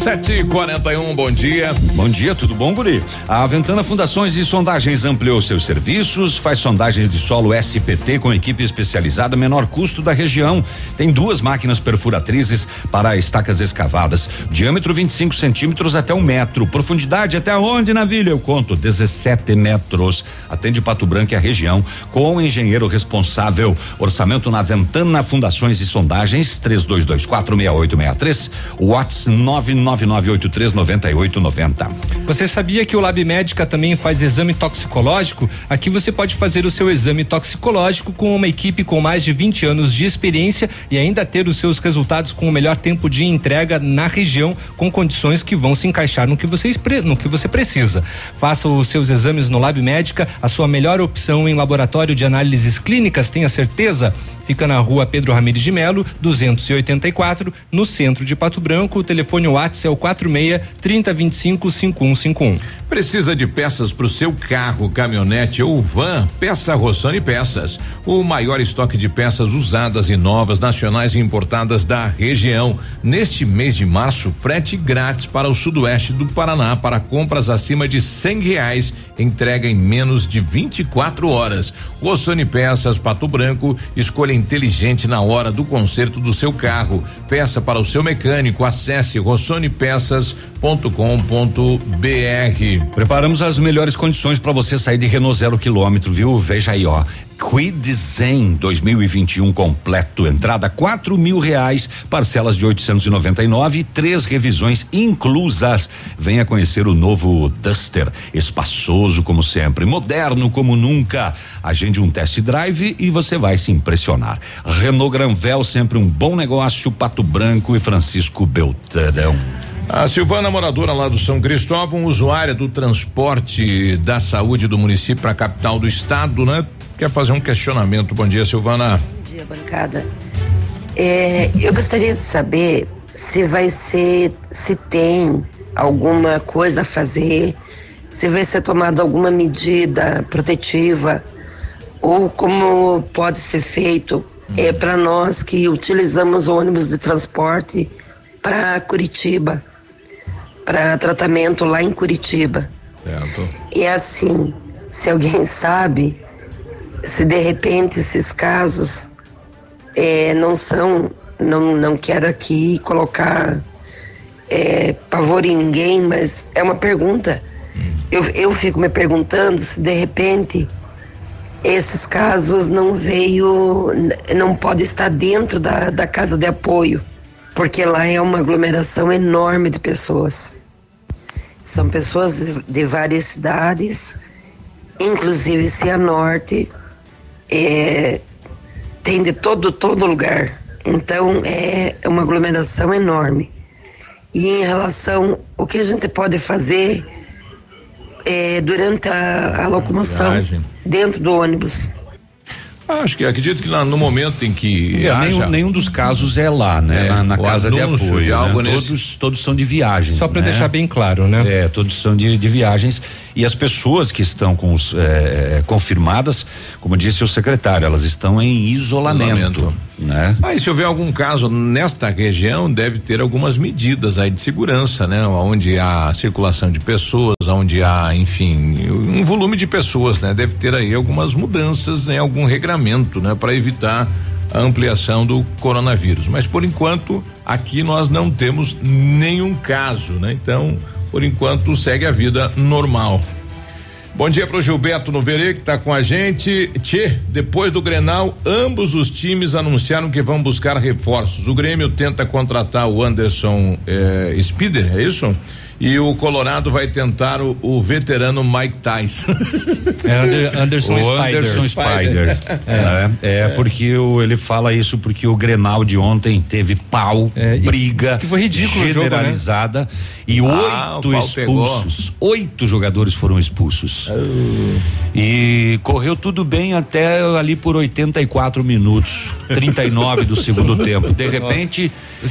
Sete e quarenta e um, bom dia. Bom dia, tudo bom, Guri? A Ventana Fundações e Sondagens ampliou seus serviços, faz sondagens de solo SPT com equipe especializada, menor custo da região. Tem duas máquinas perfuratrizes para estacas escavadas, diâmetro 25 centímetros até um metro, profundidade até onde, Navilha? Eu conto, 17 metros. Atende Pato Branco e a região, com o engenheiro responsável. Orçamento na Ventana Fundações e Sondagens, 3224 6863, Whats 999839890. Você sabia que o Lab Médica também faz exame toxicológico? Aqui você pode fazer o seu exame toxicológico com uma equipe com mais de 20 anos de experiência e ainda ter os seus resultados com o melhor tempo de entrega na região, com condições que vão se encaixar no que você, no que você precisa. Faça os seus exames no Lab Médica, a sua melhor opção em laboratório de análises clínicas, tenha certeza. Fica na rua Pedro Ramires de Melo, 284, no centro de Pato Branco. O telefone WhatsApp é o 46 3025 5151. Precisa de peças para o seu carro, caminhonete ou van? Peça Rossoni Peças. O maior estoque de peças usadas e novas, nacionais e importadas da região. Neste mês de março, frete grátis para o sudoeste do Paraná para compras acima de cem reais. Entrega em menos de 24 horas. Rossoni Peças, Pato Branco, escolha inteligente na hora do conserto do seu carro. Peça para o seu mecânico. Acesse rossonepeças.com.br. Preparamos as melhores condições para você sair de Renault zero quilômetro, viu? Veja aí, ó. Quid Zen 2021 completo, entrada quatro mil reais, parcelas de 899 e três revisões inclusas. Venha conhecer o novo Duster, espaçoso como sempre, moderno como nunca. Agende um test drive e você vai se impressionar. Renault Granvel sempre um bom negócio. Pato Branco e Francisco Beltrão. A Silvana, moradora lá do São Cristóvão, usuária do transporte da saúde do município para a capital do estado, né? Quer fazer um questionamento. Bom dia, Silvana. Bom dia, bancada. É, eu gostaria de saber se vai ser, se tem alguma coisa a fazer, se vai ser tomada alguma medida protetiva ou como pode ser feito é para nós que utilizamos ônibus de transporte para Curitiba, para tratamento lá em Curitiba. Certo. E é assim, se alguém sabe, se de repente esses casos eh, não são, não, não quero aqui colocar eh, pavor em ninguém, mas é uma pergunta. Eu, eu fico me perguntando se de repente esses casos não veio, não pode estar dentro da, da casa de apoio, porque lá é uma aglomeração enorme de pessoas. São pessoas de, de várias cidades, inclusive Cianorte, é, tem de todo, todo lugar. Então é uma aglomeração enorme. E em relação o que a gente pode fazer é, durante a, a locomoção viagem. dentro do ônibus. Acho que acredito que lá no momento em que É, haja nenhum, nenhum dos casos é lá, né? É, na na casa de apoio. de né? algo nesse- todos, todos são de viagens. Só pra né? deixar bem claro, né? É, todos são de, de viagens. E as pessoas que estão com os, é, confirmadas, como disse o secretário, elas estão em isolamento. Isolamento. Né? Aí, se houver algum caso nesta região, deve ter algumas medidas aí de segurança, né? Onde há circulação de pessoas, onde há, enfim, um volume de pessoas, né? Deve ter aí algumas mudanças, né? Algum regramento, né? Para evitar a ampliação do coronavírus. Mas por enquanto, aqui nós não temos nenhum caso, né? Então, por enquanto, segue a vida normal. Bom dia pro Gilberto Noverê que tá com a gente. Tchê, depois do Grenal, ambos os times anunciaram que vão buscar reforços. O Grêmio tenta contratar o Anderson eh, Spider, é isso? E o Colorado vai tentar o, o veterano Mike Tyson. É Ander- Anderson o Spider. Anderson Spider. É, é, porque o, ele fala isso porque o Grenal de ontem teve pau, briga disse que foi ridículo o jogo, né? E Ah, oito pau pegou. expulsos. Oito jogadores foram expulsos. E correu tudo bem até ali por 84 minutos, 39 do segundo tempo. De repente,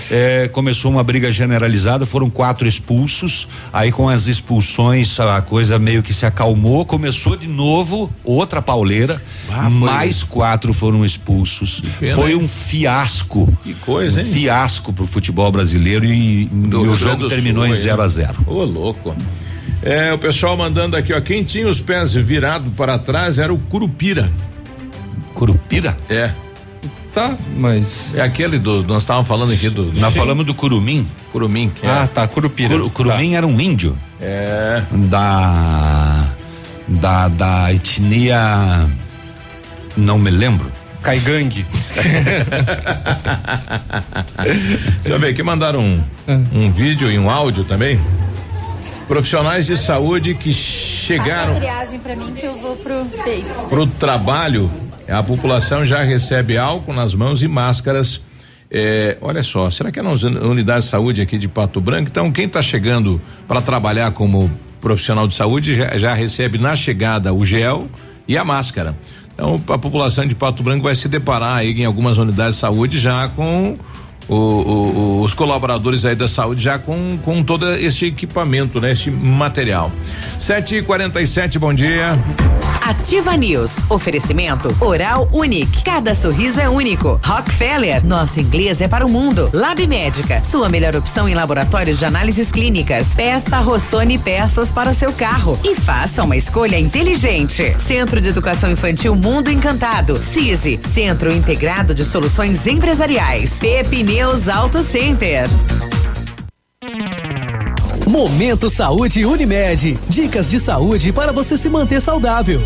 eh, começou uma briga generalizada, foram quatro expulsos expulsos. Aí com as expulsões a coisa meio que se acalmou, começou de novo outra pauleira, Ah, mais quatro foram expulsos. pena, foi um fiasco. Que coisa, um hein? fiasco pro futebol brasileiro e, e o jogo terminou Sul, em? 0 a 0 Ô, louco. É, o pessoal mandando aqui, ó. Quem tinha os pés virados para trás era o Curupira. Curupira? É. Tá, mas. É aquele do. Nós estávamos falando aqui do. Nós falamos do Curumim. Curumim. Ah, tá, Curupira. Curu- Curumim era um índio. É. Da. Da, da etnia. Não me lembro. Caigangue. Deixa eu ver aqui, mandaram um, um vídeo e um áudio também. Profissionais de saúde que chegaram Passa a triagem pra mim que eu vou pro Face. para o trabalho, a população já recebe álcool nas mãos e máscaras. É, olha só, será que é nas uni- unidades de saúde aqui de Pato Branco? Então, quem está chegando para trabalhar como profissional de saúde já, já recebe na chegada o gel e a máscara. Então, a população de Pato Branco vai se deparar aí em algumas unidades de saúde já com o- o- os colaboradores aí da saúde já com, com todo esse equipamento, né? Esse material. Sete e quarenta e sete, bom dia. Ativa News. Oferecimento Oral Unique. Cada sorriso é único. Rockefeller. Nosso inglês é para o mundo. Lab Médica. Sua melhor opção em laboratórios de análises clínicas. Peça Rossoni peças para o seu carro. E faça uma escolha inteligente. Centro de Educação Infantil Mundo Encantado. CISI. Centro Integrado de Soluções Empresariais. Pepineus Auto Center. Momento Saúde Unimed. Dicas de saúde para você se manter saudável.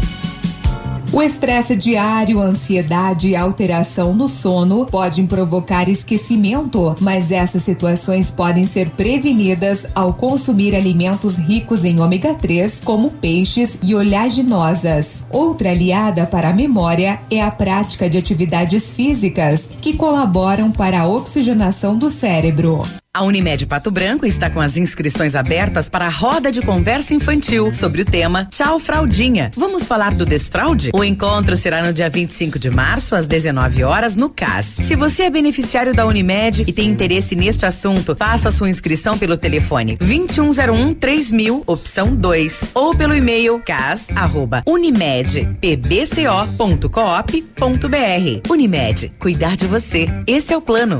O estresse diário, ansiedade e alteração no sono podem provocar esquecimento, mas essas situações podem ser prevenidas ao consumir alimentos ricos em ômega 3, como peixes e oleaginosas. Outra aliada para a memória é a prática de atividades físicas, que colaboram para a oxigenação do cérebro. A Unimed Pato Branco está com as inscrições abertas para a roda de conversa infantil sobre o tema Tchau Fraldinha. Vamos falar do desfraude? O encontro será no dia 25 de março, às 19 horas, no CAS. Se você é beneficiário da Unimed e tem interesse neste assunto, faça sua inscrição pelo telefone 2101 3000, opção 2, ou pelo e-mail cas@unimedpbco.coop.br. Unimed, cuidar de você. Esse é o plano.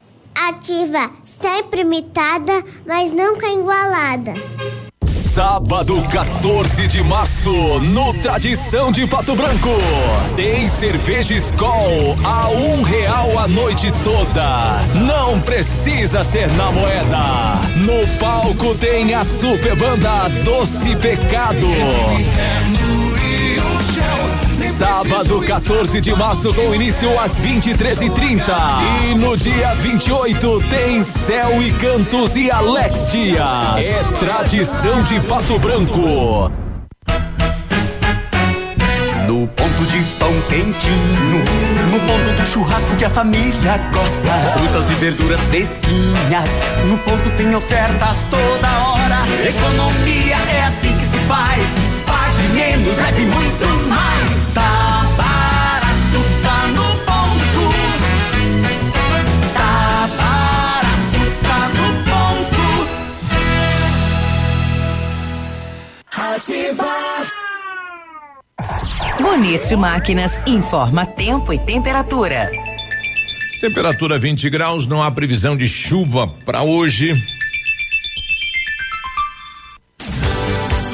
Ativa, sempre imitada, mas nunca igualada. Sábado 14 de março, no Tradição de Pato Branco. Tem cerveja Skol a um real a noite toda. Não precisa ser na moeda. No palco tem a super banda Doce Pecado. Sábado 14 de março com início às 23h30. E no dia 28 tem Céu e Cantos e Alex Dias. É tradição de Pato Branco. No ponto de pão quentinho, no ponto do churrasco que a família gosta. Frutas e verduras fresquinhas, no ponto tem ofertas toda hora. Economia é assim que se faz. Pague menos, leve muito mais. Ativar. Bonito Máquinas informa tempo e temperatura. Temperatura 20 graus, não há previsão de chuva para hoje.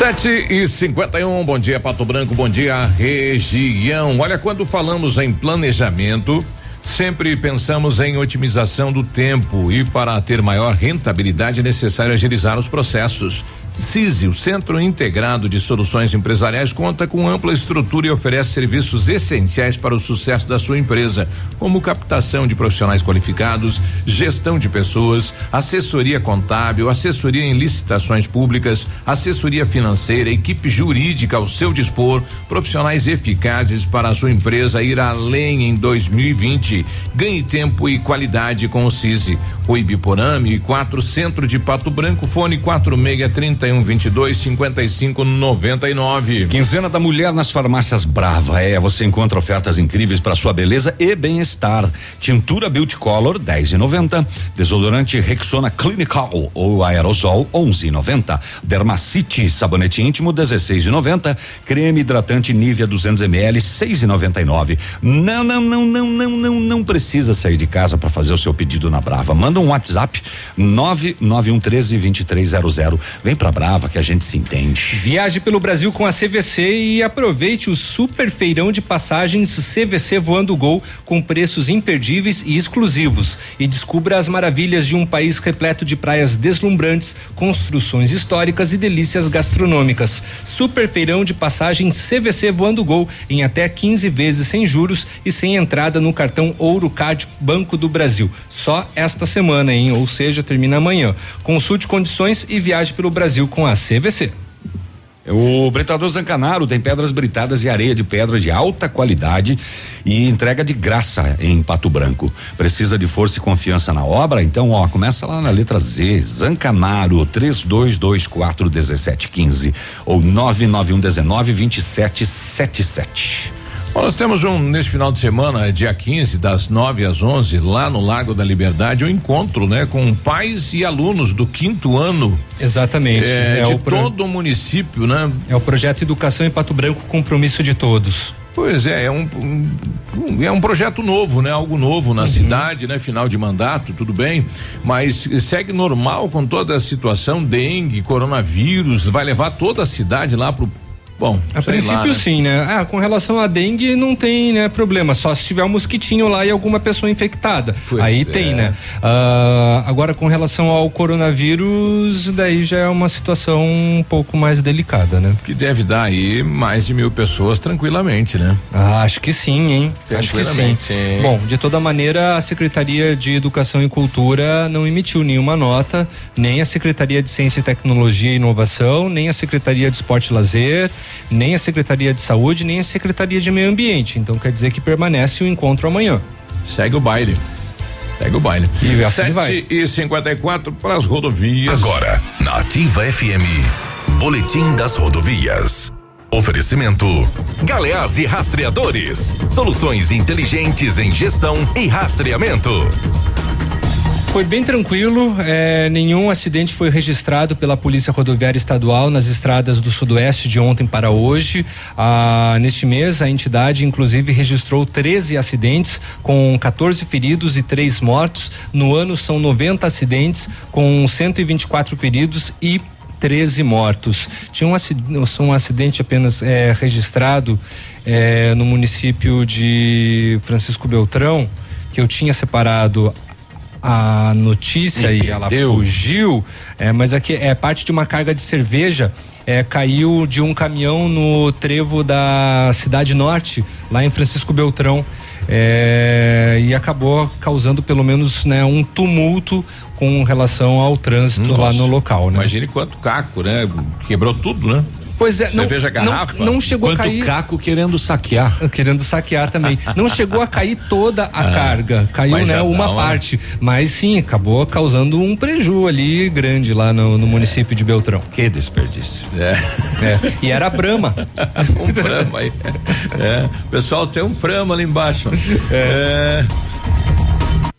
Sete e cinquenta e um, bom dia Pato Branco, bom dia região. Olha, quando falamos em planejamento, sempre pensamos em otimização do tempo e para ter maior rentabilidade é necessário agilizar os processos. CISI, o Centro Integrado de Soluções Empresariais, conta com ampla estrutura e oferece serviços essenciais para o sucesso da sua empresa, como captação de profissionais qualificados, gestão de pessoas, assessoria contábil, assessoria em licitações públicas, assessoria financeira, equipe jurídica ao seu dispor, profissionais eficazes para a sua empresa ir além em 2020. Ganhe tempo e qualidade com o CISI. Rui Biporame, 4 Centro de Pato Branco, fone 4630 31 22 55 99. Quinzena da Mulher nas farmácias Brava. É, você encontra ofertas incríveis para sua beleza e bem-estar. Tintura Beauty Color 10 e 90. Desodorante Rexona Clinical ou aerosol 11 e 90. Dermacite sabonete íntimo 16 e 90. Creme hidratante Nivea 200 ml 6 e 99. Não, não, não, não, não, não, não precisa sair de casa para fazer o seu pedido na Brava. Manda um WhatsApp 99113 2300. Vem Brava que a gente se entende. Viaje pelo Brasil com a CVC e aproveite o super feirão de passagens CVC Voando Gol com preços imperdíveis e exclusivos e descubra as maravilhas de um país repleto de praias deslumbrantes, construções históricas e delícias gastronômicas. Super feirão de passagens CVC Voando Gol em até 15 vezes sem juros e sem entrada no cartão Ouro Card Banco do Brasil. Só esta semana, hein? Ou seja, termina amanhã. Consulte condições e viaje pelo Brasil com a CVC. O Britador Zancanaro tem pedras britadas e areia de pedra de alta qualidade e entrega de graça em Pato Branco. Precisa de força e confiança na obra? Então, ó, começa lá na letra Z, Zancanaro, 3224 1715 ou 991 19 2777. Bom, nós temos um neste final de semana, dia 15, das 9 às 11, lá no Lago da Liberdade, um encontro, né, com pais e alunos do quinto ano. Exatamente. É, é de o pro... todo o município, né? É o projeto Educação em Pato Branco, compromisso de todos. Pois é, é um, um, é um projeto novo, né? Algo novo na uhum. cidade, né? Final de mandato, tudo bem, mas segue normal com toda a situação, dengue, coronavírus, vai levar toda a cidade lá pro Bom, a princípio lá, né? sim, né? Ah, com relação à dengue não tem, né, problema, só se tiver um mosquitinho lá e alguma pessoa infectada. Pois aí é. tem, né? Ah, agora com relação ao coronavírus, daí já é uma situação um pouco mais delicada, né? Que deve dar aí mais de mil pessoas tranquilamente, né? Ah, acho que sim, hein? Acho que sim. sim. Bom, de toda maneira, a Secretaria de Educação e Cultura não emitiu nenhuma nota, nem a Secretaria de Ciência e Tecnologia e Inovação, nem a Secretaria de Esporte e Lazer, nem a Secretaria de Saúde, nem a Secretaria de Meio Ambiente. Então quer dizer que permanece o encontro amanhã. Segue o baile. Segue o baile. E assim 7 vai. e 54 para as rodovias. Agora, na Ativa FM, Boletim das Rodovias. Oferecimento: Galeás e Rastreadores. Soluções inteligentes em gestão e rastreamento. Foi bem tranquilo, é, nenhum acidente foi registrado pela Polícia Rodoviária Estadual nas estradas do Sudoeste de ontem para hoje. Ah, neste mês, a entidade, inclusive, registrou 13 acidentes, com 14 feridos e 3 mortos. No ano, são 90 acidentes, com 124 feridos e 13 mortos. Tinha um acidente, um acidente apenas é, registrado é, no município de Francisco Beltrão, que eu tinha separado a notícia e, e ela fugiu, é, mas aqui é parte de uma carga de cerveja. É, caiu de um caminhão no trevo da cidade norte, lá em Francisco Beltrão. É, e acabou causando pelo menos né, um tumulto com relação ao trânsito Nossa, lá no local. Né? Imagine quanto caco, né? Quebrou tudo, né? Pois é, não, Cerveja garrafa. Não, não chegou Quanto a cair. caco querendo saquear. Querendo saquear também. Não chegou a cair toda a ah, carga. Caiu, né, uma não, parte. Né? Mas sim, acabou causando um preju ali grande lá no, no é. município de Beltrão. Que desperdício. É. é. E era Brama. um Brama aí. É. O pessoal tem um Brama ali embaixo. É.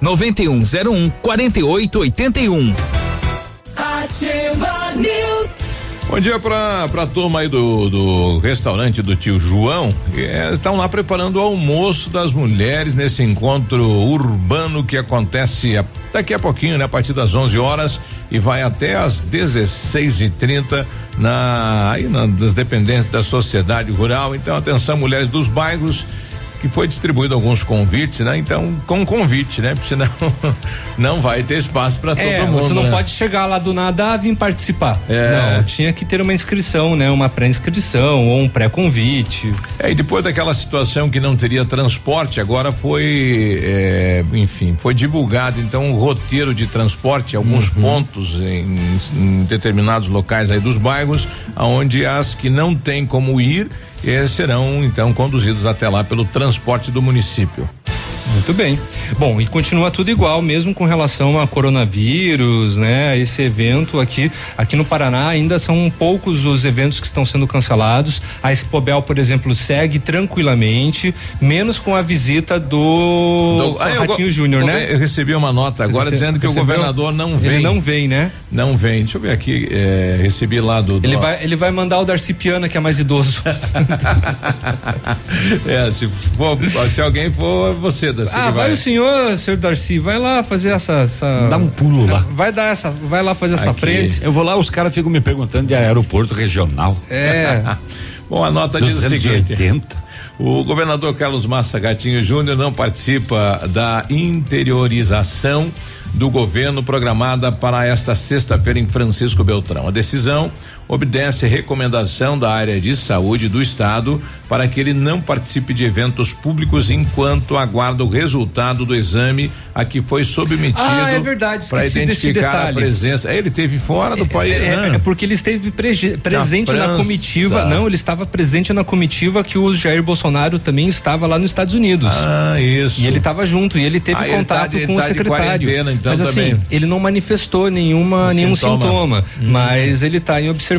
9101 4881. Ativa News. Bom dia pra, pra turma aí do, do restaurante do tio João. É, estão lá preparando o almoço das mulheres nesse encontro urbano que acontece a, daqui a pouquinho, né? A partir das 11 horas e vai até às 16 e 30 na aí nas dependências da sociedade rural. Então, atenção, mulheres dos bairros que foi distribuído alguns convites, né? Então, com convite, né? Porque senão não vai ter espaço para é, todo mundo. Você não né? pode chegar lá do nada a vir participar. É. Não, tinha que ter uma inscrição, né? Uma pré-inscrição ou um pré-convite. É, e depois daquela situação que não teria transporte, agora foi, é, enfim, foi divulgado então o roteiro de transporte, alguns Uhum. pontos em, em determinados locais aí dos bairros, aonde as que não têm como ir serão então conduzidos até lá pelo transporte do município. Muito bem. Bom, e continua tudo igual, mesmo com relação a coronavírus, né? Esse evento aqui, aqui no Paraná ainda são poucos os eventos que estão sendo cancelados. A Expobel, por exemplo, segue tranquilamente, menos com a visita do, Do- Ah, Ratinho Júnior, né? Eu recebi uma nota agora Rece- dizendo que o recebeu? governador não vem. Ele não vem, né? Não vem. Deixa eu ver aqui. eh, recebi lá do. do Ele vai, ele vai mandar o Darcy Piana, que é mais idoso. é, se for, se alguém for, é você, Darcy, ah, que vai. o senhor, senhor Darcy, vai lá fazer essa. essa Dá um pulo lá. Vai dar essa, vai lá fazer essa frente. Eu vou lá, os caras ficam me perguntando de aeroporto regional. É. Bom, a nota diz o Dos anos seguinte. 80. O governador Carlos Massa Gatinho Júnior não participa da interiorização do governo programada para esta sexta-feira em Francisco Beltrão. A decisão obedece recomendação da área de saúde do estado para que ele não participe de eventos públicos enquanto aguarda o resultado do exame a que foi submetido Ah, é verdade, para identificar a presença. Ele teve fora do país, É, né? é porque ele esteve presente na, França. comitiva. Não, ele estava presente na comitiva que o Jair Bolsonaro também estava lá nos Estados Unidos. Ah, isso. E ele estava junto e ele teve Ah, ele contato tá de- com tá o secretário. então, Mas assim, também. ele não manifestou nenhuma, nenhum Sintoma. sintoma, Hum. mas ele está em observação.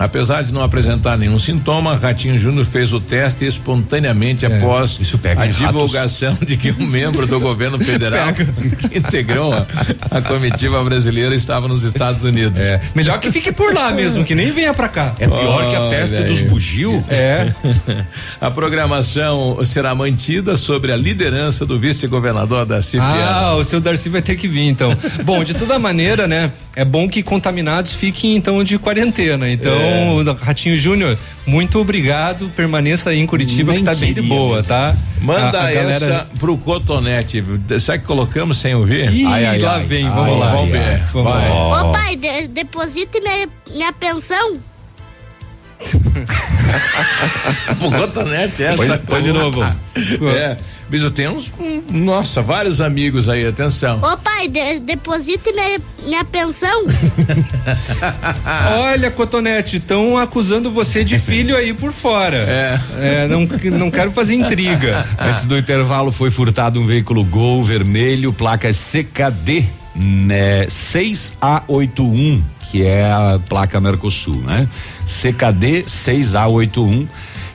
Apesar de não apresentar nenhum sintoma, Ratinho Júnior fez o teste espontaneamente após pega a em ratos. divulgação de que um membro do governo federal que integrou a, a comitiva brasileira estava nos Estados Unidos. É. Melhor que fique por lá mesmo, que nem venha pra cá. É pior que a peste dos bugio. É. A programação será mantida sobre a liderança do vice-governador da Cipiana. Ah, o seu Darcy vai ter que vir então. bom, de toda maneira, né? É bom que contaminados fiquem então de quarentena. Então, É. Ratinho Júnior, muito obrigado. Permaneça aí em Curitiba, Nem que tá bem de boa, mesmo. tá? Manda A- a galera- essa pro cotonete. Será que colocamos sem ouvir? Ih, lá vem, vamos lá. Vamos ver. Ai, vamos Vai. Ô pai, de, deposite minha, minha pensão. Pro cotonete essa. Põe- põe de novo. É. Bicho, tem uns, hum, nossa, vários amigos aí, atenção. Ô pai, de, deposite minha, minha pensão. Olha, Cotonete, estão acusando você de filho aí por fora. É. não, não quero fazer intriga. Antes do intervalo foi furtado um veículo Gol vermelho, placa CKD né, 6A81, que é a placa Mercosul, né? CKD 6A81.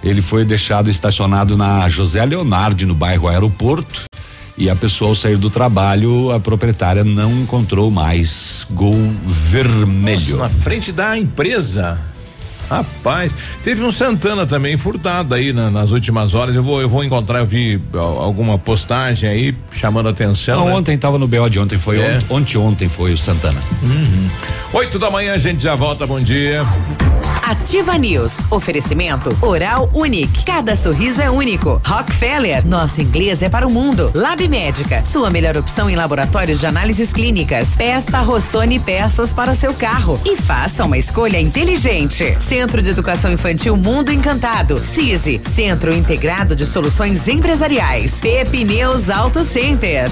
Ele foi deixado estacionado na José Leonardo, no bairro Aeroporto. E a pessoa, ao sair do trabalho, a proprietária não encontrou mais Gol vermelho. Nossa, na frente da empresa. Rapaz, teve um Santana também furtado aí na- nas últimas horas. Eu vou, eu vou encontrar, eu vi alguma postagem aí chamando a atenção. Não, né? ontem tava no BO de ontem, foi É. ont- ontem, ontem foi o Santana. Oito da manhã, a gente já volta. Bom dia. Ativa News. Oferecimento Oral Unique. Cada sorriso é único. Rockefeller. Nosso inglês é para o mundo. Lab Médica. Sua melhor opção em laboratórios de análises clínicas. Peça Rossoni peças para o seu carro. E faça uma escolha inteligente. Centro de Educação Infantil Mundo Encantado. CISI. Centro Integrado de Soluções Empresariais. Pepineus Auto Center.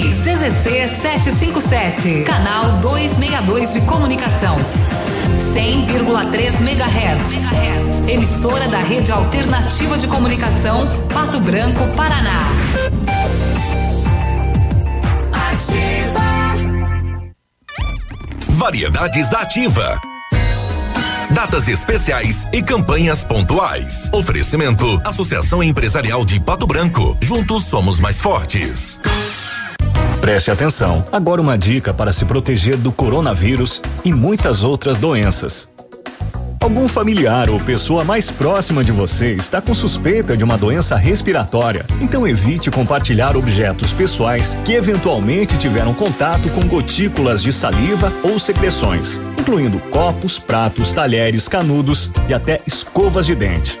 CZC 757, canal 262 de comunicação. 100,3 MHz. Emissora da Rede Alternativa de Comunicação, Pato Branco, Paraná. Variedades da Ativa. Datas especiais e campanhas pontuais. Oferecimento: Associação Empresarial de Pato Branco. Juntos somos mais fortes. Preste atenção. Agora uma dica para se proteger do coronavírus e muitas outras doenças. Algum familiar ou pessoa mais próxima de você está com suspeita de uma doença respiratória, então evite compartilhar objetos pessoais que eventualmente tiveram contato com gotículas de saliva ou secreções, incluindo copos, pratos, talheres, canudos e até escovas de dente.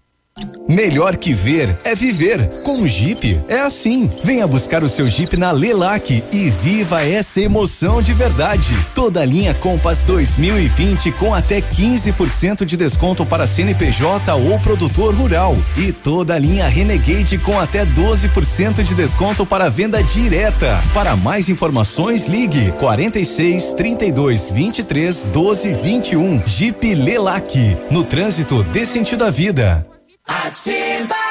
Melhor que ver é viver. Com o Jeep é assim. Venha buscar o seu Jeep na Lelac e viva essa emoção de verdade. Toda a linha Compass 2020 com até 15% de desconto para CNPJ ou produtor rural e toda a linha Renegade com até 12% de desconto para venda direta. Para mais informações ligue 46 32 23 12 21. Jeep Lelac. No trânsito dê sentido à vida. Ativa!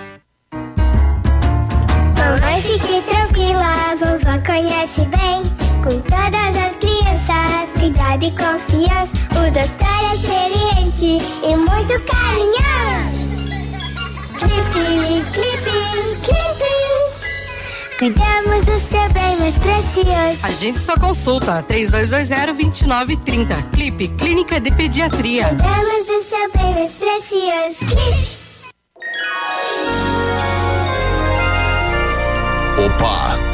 Conhece bem. Com todas as crianças, cuidado e confiança. O doutor é experiente e muito carinhoso. Clipe, clipe, clipe. Cuidamos do seu bem mais precioso. A gente só consulta 3220-2930. Clipe Clínica de Pediatria. Cuidamos do seu bem mais precioso. Clipe. Opa,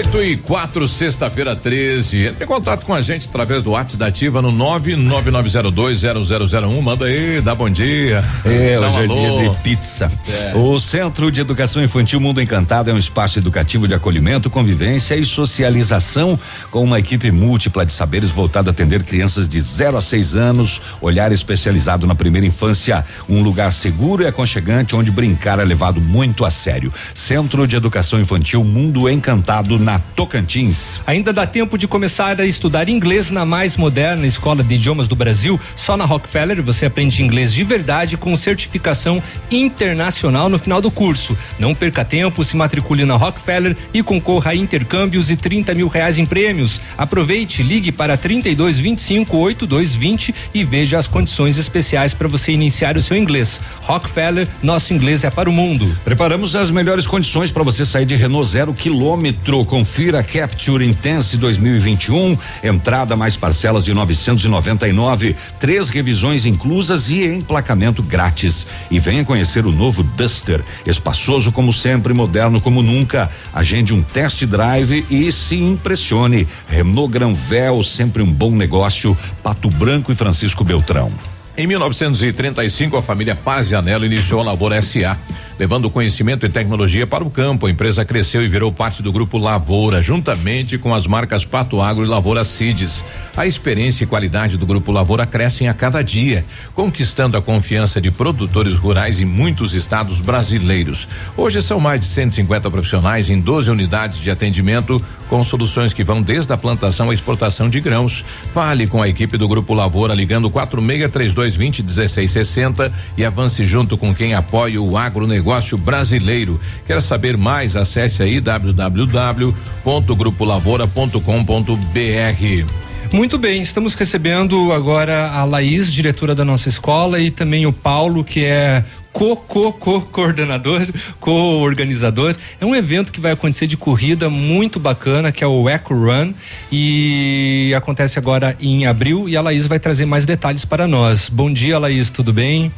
8 e 4, sexta-feira 13. Entre em contato com a gente através do WhatsApp da Ativa no 999020001. Manda aí, dá bom dia. É, Dá um hoje é alô. dia de pizza. É. O Centro de Educação Infantil Mundo Encantado é um espaço educativo de acolhimento, convivência e socialização com uma equipe múltipla de saberes voltada a atender crianças de 0 a 6 anos, olhar especializado na primeira infância, um lugar seguro e aconchegante onde brincar é levado muito a sério. Centro de Educação Infantil Mundo Encantado na Tocantins. Ainda dá tempo de começar a estudar inglês na mais moderna escola de idiomas do Brasil. Só na Rockefeller você aprende inglês de verdade com certificação internacional no final do curso. Não perca tempo, se matricule na Rockefeller e concorra a intercâmbios e 30 mil reais em prêmios. Aproveite, ligue para 32 25 8220 e veja as condições especiais para você iniciar o seu inglês. Rockefeller, nosso inglês é para o mundo. Preparamos as melhores condições para você sair de Renault zero quilômetro. Confira Confira Capture Intense 2021, entrada mais parcelas de 999, três revisões inclusas e emplacamento grátis. E venha conhecer o novo Duster, espaçoso como sempre, moderno como nunca. Agende um test drive e se impressione. Renault Granvel, sempre um bom negócio. Pato Branco e Francisco Beltrão. Em 1935, a família Pazianello iniciou a Lavoura SA, levando conhecimento e tecnologia para o campo. A empresa cresceu e virou parte do grupo Lavoura, juntamente com as marcas Pato Agro e Lavoura Cides. A experiência e qualidade do grupo Lavoura crescem a cada dia, conquistando a confiança de produtores rurais em muitos estados brasileiros. Hoje são mais de 150 profissionais em 12 unidades de atendimento, com soluções que vão desde a plantação à exportação de grãos. Fale com a equipe do grupo Lavoura ligando 4632 20 1660 e avance junto com quem apoia o agronegócio brasileiro. Quer saber mais? Acesse aí www.grupolavoura.com.br. Muito bem, estamos recebendo agora a Laís, diretora da nossa escola, e também o Paulo, que é co-co-co-coordenador, co-organizador. É um evento que vai acontecer de corrida muito bacana, que é o Eco Run, e acontece agora em abril, e a Laís vai trazer mais detalhes para nós. Bom dia, Laís, tudo bem?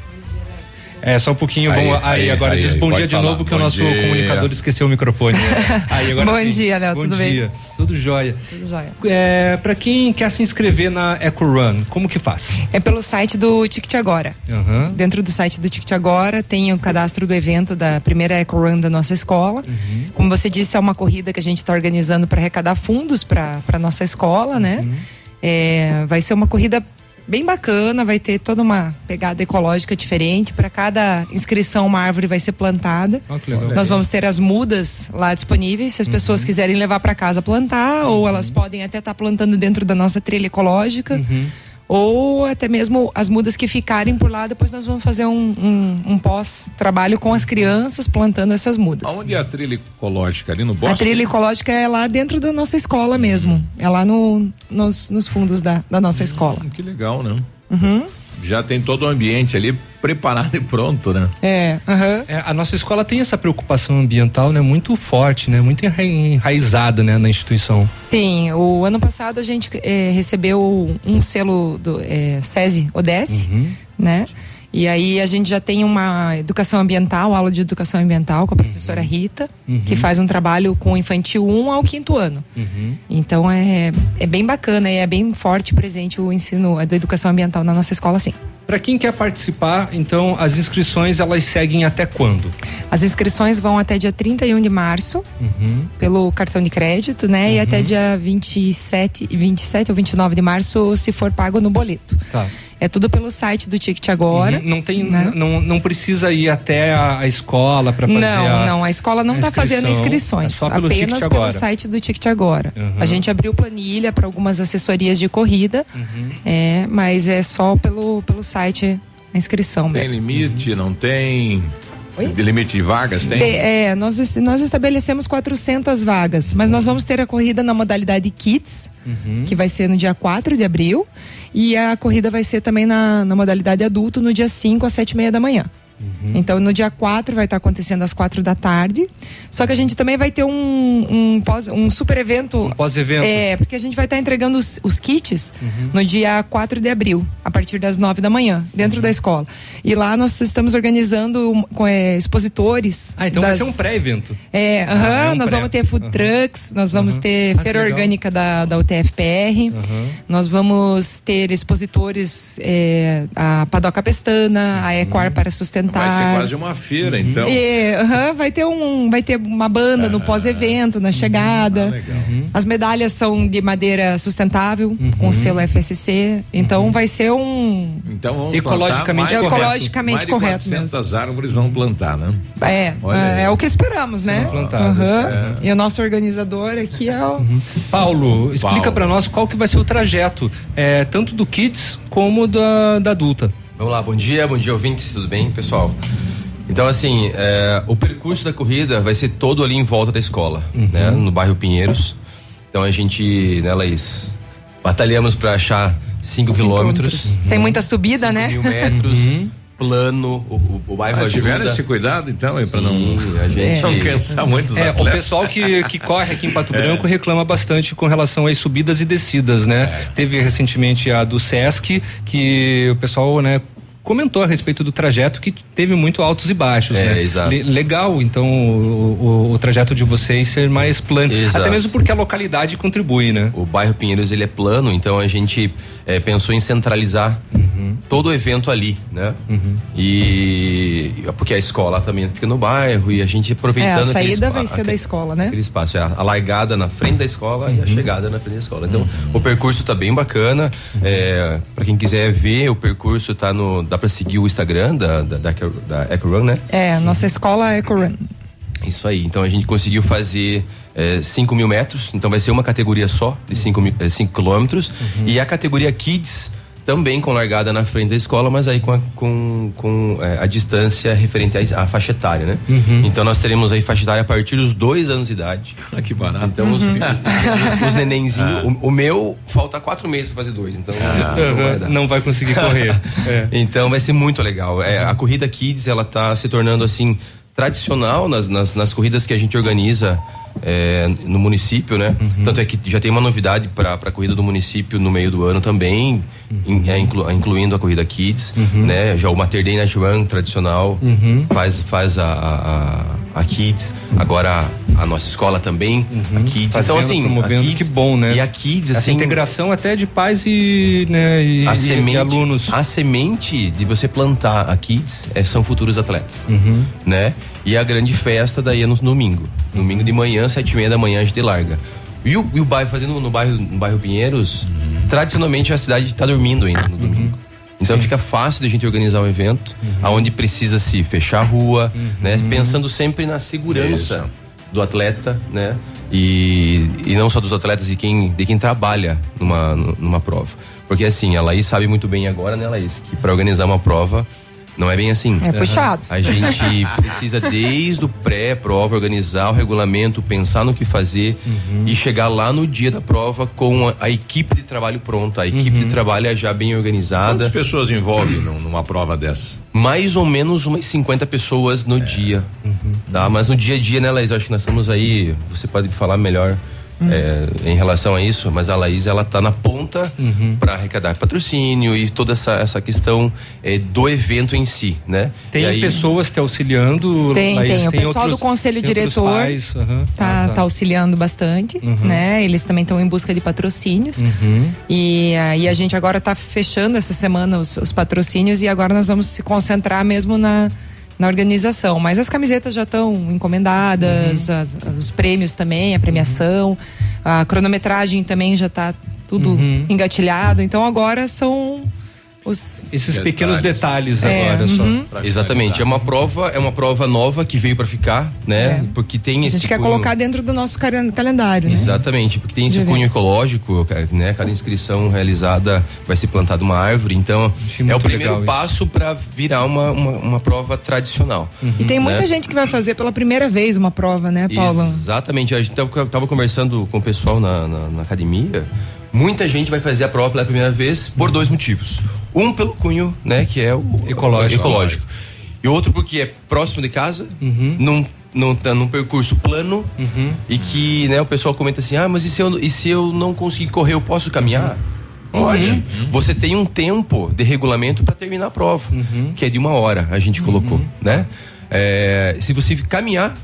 É, só um pouquinho, Aí, vamos, aí, aí, agora aí, diz aí, bom dia de falar. novo que o Bom nosso dia. comunicador esqueceu o microfone. Aí, agora Bom sim. dia, Léo, Bom tudo bem? dia, tudo jóia. Tudo jóia. É, para quem quer se inscrever na Eco Run, como que faz? É pelo site do Ticket Agora. Aham. Dentro do site do Ticket Agora tem o cadastro do evento da primeira Eco Run da nossa escola. Como você disse, é uma corrida que a gente está organizando para arrecadar fundos para a nossa escola, né? É, vai ser uma corrida bem bacana, vai ter toda uma pegada ecológica diferente. Para cada inscrição, uma árvore vai ser plantada. Legal. Nós vamos ter as mudas lá disponíveis, se as pessoas quiserem levar para casa plantar, ou elas podem até estar plantando dentro da nossa trilha ecológica. Ou até mesmo as mudas que ficarem por lá, depois nós vamos fazer um, um- um pós-trabalho com as crianças plantando essas mudas. Aonde é a trilha ecológica? Ali no bosque? A trilha ecológica é lá dentro da nossa escola mesmo. É lá no, nos, nos fundos da, da nossa escola. Hum, Que legal, né? Uhum. Já tem todo o ambiente ali preparado e pronto, né? É, aham. É, a nossa escola tem essa preocupação ambiental, né, muito forte, né, muito enra- enraizada, né, na instituição. Sim, o ano passado a gente eh, recebeu um selo do eh, SESI ODS, né? E aí a gente já tem uma educação ambiental, aula de educação ambiental com a professora Rita, que faz um trabalho com infantil 1 ao quinto ano. Então é, é bem bacana e é bem forte presente o ensino da educação ambiental na nossa escola, sim. Para quem quer participar, então as inscrições elas seguem até quando? As inscrições vão até dia 31 de março, Uhum. pelo cartão de crédito, né? E até dia 27, 27 ou 29 de março, se for pago no boleto. Tá. É tudo pelo site do Ticket Agora. Uhum. Não tem, né? não, não precisa ir até a, a escola para fazer Não, a, não, a escola não está fazendo inscrições, é só pelo apenas pelo Agora. site do Ticket Agora. Uhum. A gente abriu planilha para algumas assessorias de corrida, Uhum. é, mas é só pelo, pelo site a inscrição Tem mesmo. limite, não tem? De limite de vagas, tem? Be- É, nós, nós estabelecemos 400 vagas, mas nós vamos ter a corrida na modalidade Kids, Uhum. que vai ser no dia 4 de abril, e a corrida vai ser também na, na modalidade adulto no dia 5 às 7 e meia da manhã. Uhum. Então, no dia 4 vai estar acontecendo às 4 da tarde. Só que a gente também vai ter um, um, pós, um super evento. Um pós-evento. É, porque a gente vai estar entregando os, os kits no dia 4 de abril, a partir das 9 da manhã, dentro da escola. E lá nós estamos organizando com é, expositores. Ah, então das- vai ser um pré-evento. É, Ah, é um nós pré. vamos ter food trucks, nós vamos ter Ah, feira orgânica da, da UTFPR, nós vamos ter expositores, é, a Padoca Pestana, a Ecoar para sustentar. Vai ser quase uma feira, então. É, aham, vai ter um, vai ter uma banda no pós-evento, na chegada. As medalhas são de madeira sustentável, com o selo FSC. Então vai ser um Então vamos Ecologicamente correto. Ecologicamente mais de correto 400 árvores vão plantar, né? é, é, é o que esperamos, né? plantadas, Aham. E o nosso organizador aqui é o Paulo, explica para nós qual que vai ser o trajeto, é, tanto do Kids como da, da adulta. Vamos lá, bom dia, bom dia ouvintes, tudo bem, pessoal? Então, assim, é, o percurso da corrida vai ser todo ali em volta da escola, né? No bairro Pinheiros. Então a gente, né, Laís, batalhamos para achar 5 quilômetros. sem muita subida, né? mil metros. Plano, o, o, o bairro ajuda. tiveram esse cuidado, então, para não, a gente- não cansar muito os É, o atletas. pessoal que, que corre aqui em Pato É. Branco reclama bastante com relação às subidas e descidas, né? É. Teve recentemente a do Sesc, que o pessoal, né? Comentou a respeito do trajeto que teve muito altos e baixos, É, né? exato. Le- legal, então, o, o- o trajeto de vocês ser mais plano. Exato. Até mesmo porque a localidade contribui, né? O bairro Pinheiros ele é plano, então a gente eh, pensou em centralizar Uhum. todo o evento ali, né? E porque a escola também fica no bairro e a gente É, aproveitando a aquele saída vai ser da escola, né? Aquele espaço, é a, a largada na frente da escola e a chegada na frente da escola. Então, o percurso tá bem bacana. É, para quem quiser ver, o percurso tá no. Dá para seguir o Instagram da, da, da, da Eco Run, né? É, nossa escola é Coran. Isso aí. Então a gente conseguiu fazer 5 mil metros. Então vai ser uma categoria só, de 5 quilômetros. E a categoria Kids também com largada na frente da escola, mas aí com a, com, com, é, a distância referente à, à faixa etária, né? Uhum. Então nós teremos aí faixa etária a partir dos dois anos de idade. que barato. Então os, Uhum. os nenenzinhos. Ah. O, o meu falta quatro meses para fazer dois, então Ah. não, vai dar. Não vai conseguir correr. É. Então vai ser muito legal. É, a corrida Kids ela tá se tornando assim tradicional nas, nas, nas corridas que a gente organiza é, no município, né? Tanto é que já tem uma novidade para a corrida do município no meio do ano também, in- é, inclu- incluindo a corrida Kids, né? Já o Mater Day Night Run tradicional Uhum. faz, faz a, a, a- Kids, agora a, a nossa escola também, a Kids. então Fazendo, assim, promovendo, a Kids, que bom, né? E a Kids, Essa assim, integração até de pais e, né, e, a e- semente, e alunos. A semente de você plantar a Kids é, são futuros atletas, Uhum. né? E a grande festa daí é no domingo. Domingo de manhã, sete e meia da manhã, a gente larga. E o, e o bairro, fazendo no bairro, no bairro Pinheiros, tradicionalmente a cidade está dormindo ainda no domingo. Então fica fácil de a gente organizar um evento aonde precisa se fechar a rua, né? Pensando sempre na segurança do atleta, né? E, e não só dos atletas e quem, de quem trabalha numa, numa prova. Porque assim, a Laís sabe muito bem agora, né, Laís, que para organizar uma prova não é bem assim. É puxado. A gente precisa desde o pré-prova organizar o regulamento, pensar no que fazer e chegar lá no dia da prova com a, a equipe de trabalho pronta, a equipe de trabalho é já bem organizada. Quantas pessoas envolvem num- numa prova dessa? Mais ou menos umas 50 pessoas no dia. Tá? Mas no dia a dia, né, Laís? Eu acho que nós estamos aí. Você pode falar melhor. É, em relação a isso, mas a Laís ela tá na ponta para arrecadar patrocínio e toda essa, essa questão é, do evento em si, né? Tem E aí- pessoas te auxiliando? Tem, Laís? tem. O pessoal outros- do conselho tem diretor pais, aham. tá, Ah, tá auxiliando bastante, Uhum. né? Eles também estão em busca de patrocínios. Uhum. E aí a gente agora tá fechando essa semana os, os patrocínios e agora nós vamos se concentrar mesmo na, na organização. Mas as camisetas já estão encomendadas, Uhum. as- os prêmios também, a premiação, a cronometragem também já tá tudo Uhum. engatilhado. Então agora são os Esses pequenos detalhes É, agora uhum. só. Exatamente, é uma prova, é uma prova nova que veio para ficar, né? É. Porque tem a esse gente quer cunho- colocar dentro do nosso calen- calendário, né? Exatamente, porque tem esse De cunho ecológico, né? Cada inscrição realizada vai ser plantada uma árvore, então é o primeiro passo para virar uma, uma, uma prova tradicional. E tem muita né? gente que vai fazer pela primeira vez uma prova, né, Paulo? Exatamente. A gente tava, eu tava conversando com o pessoal na, na, na academia. Muita gente vai fazer a prova pela primeira vez por dois motivos. Um pelo cunho, né, que é o Ecológico. ecológico. E outro porque é próximo de casa, num, num, tá num percurso plano e que, né, o pessoal comenta assim: "Ah, mas e se eu, e se eu não conseguir correr, eu posso caminhar?" Pode. Você tem um tempo de regulamento para terminar a prova, que é de uma hora, a gente colocou, né? É, se você caminhar,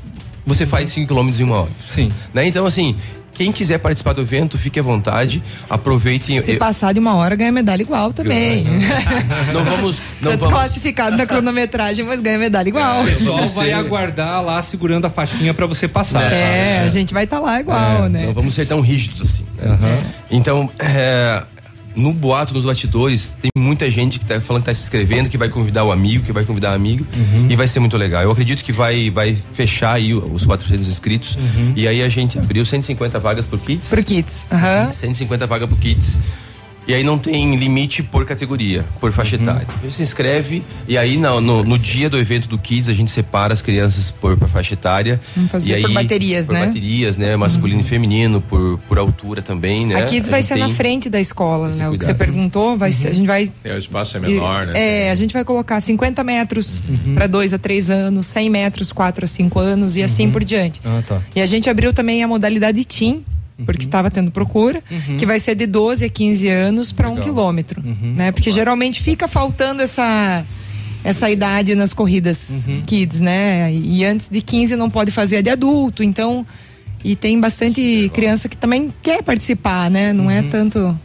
você faz 5 km em uma hora. Sim. Né? Então, assim, quem quiser participar do evento, fique à vontade, aproveitem. Se Eu- passar de uma hora, ganha medalha igual também. não vamos. Não tá vamos desclassificado na cronometragem, mas ganha medalha igual. O pessoal vai aguardar lá segurando a faixinha pra você passar. É, a gente vai estar lá igual, É, né? Não vamos ser tão rígidos assim. né? Então, é, no boato, nos bastidores, tem muita gente que tá falando que tá se inscrevendo, que vai convidar o amigo, que vai convidar o amigo, e vai ser muito legal. Eu acredito que vai, vai fechar aí os 400 inscritos, e aí a gente abriu 150 vagas pro Kids. Pro Kids. Aham. 150 vagas pro Kids. E aí não tem limite por categoria, por faixa etária. Então, A gente se inscreve e aí no, no, no dia do evento do Kids a gente separa as crianças por, por faixa etária. Vamos fazer e aí, por baterias, por né? baterias, né? Masculino e feminino, por, por altura também, né? A Kids A vai ser na frente da escola, né? O que você perguntou, vai ser, a gente vai É, o espaço é menor, né? É, a gente vai colocar 50 metros para 2 a 3 anos, 100 metros, 4 a 5 anos e assim por diante. Ah, tá. E a gente abriu também a modalidade TIM, porque estava tendo procura, que vai ser de 12 a 15 anos para um quilômetro. Né? Porque geralmente fica faltando essa. Essa idade nas corridas kids, né? E antes de 15 não pode fazer a de adulto, então. E tem bastante criança que também quer participar, né? Não é tanto.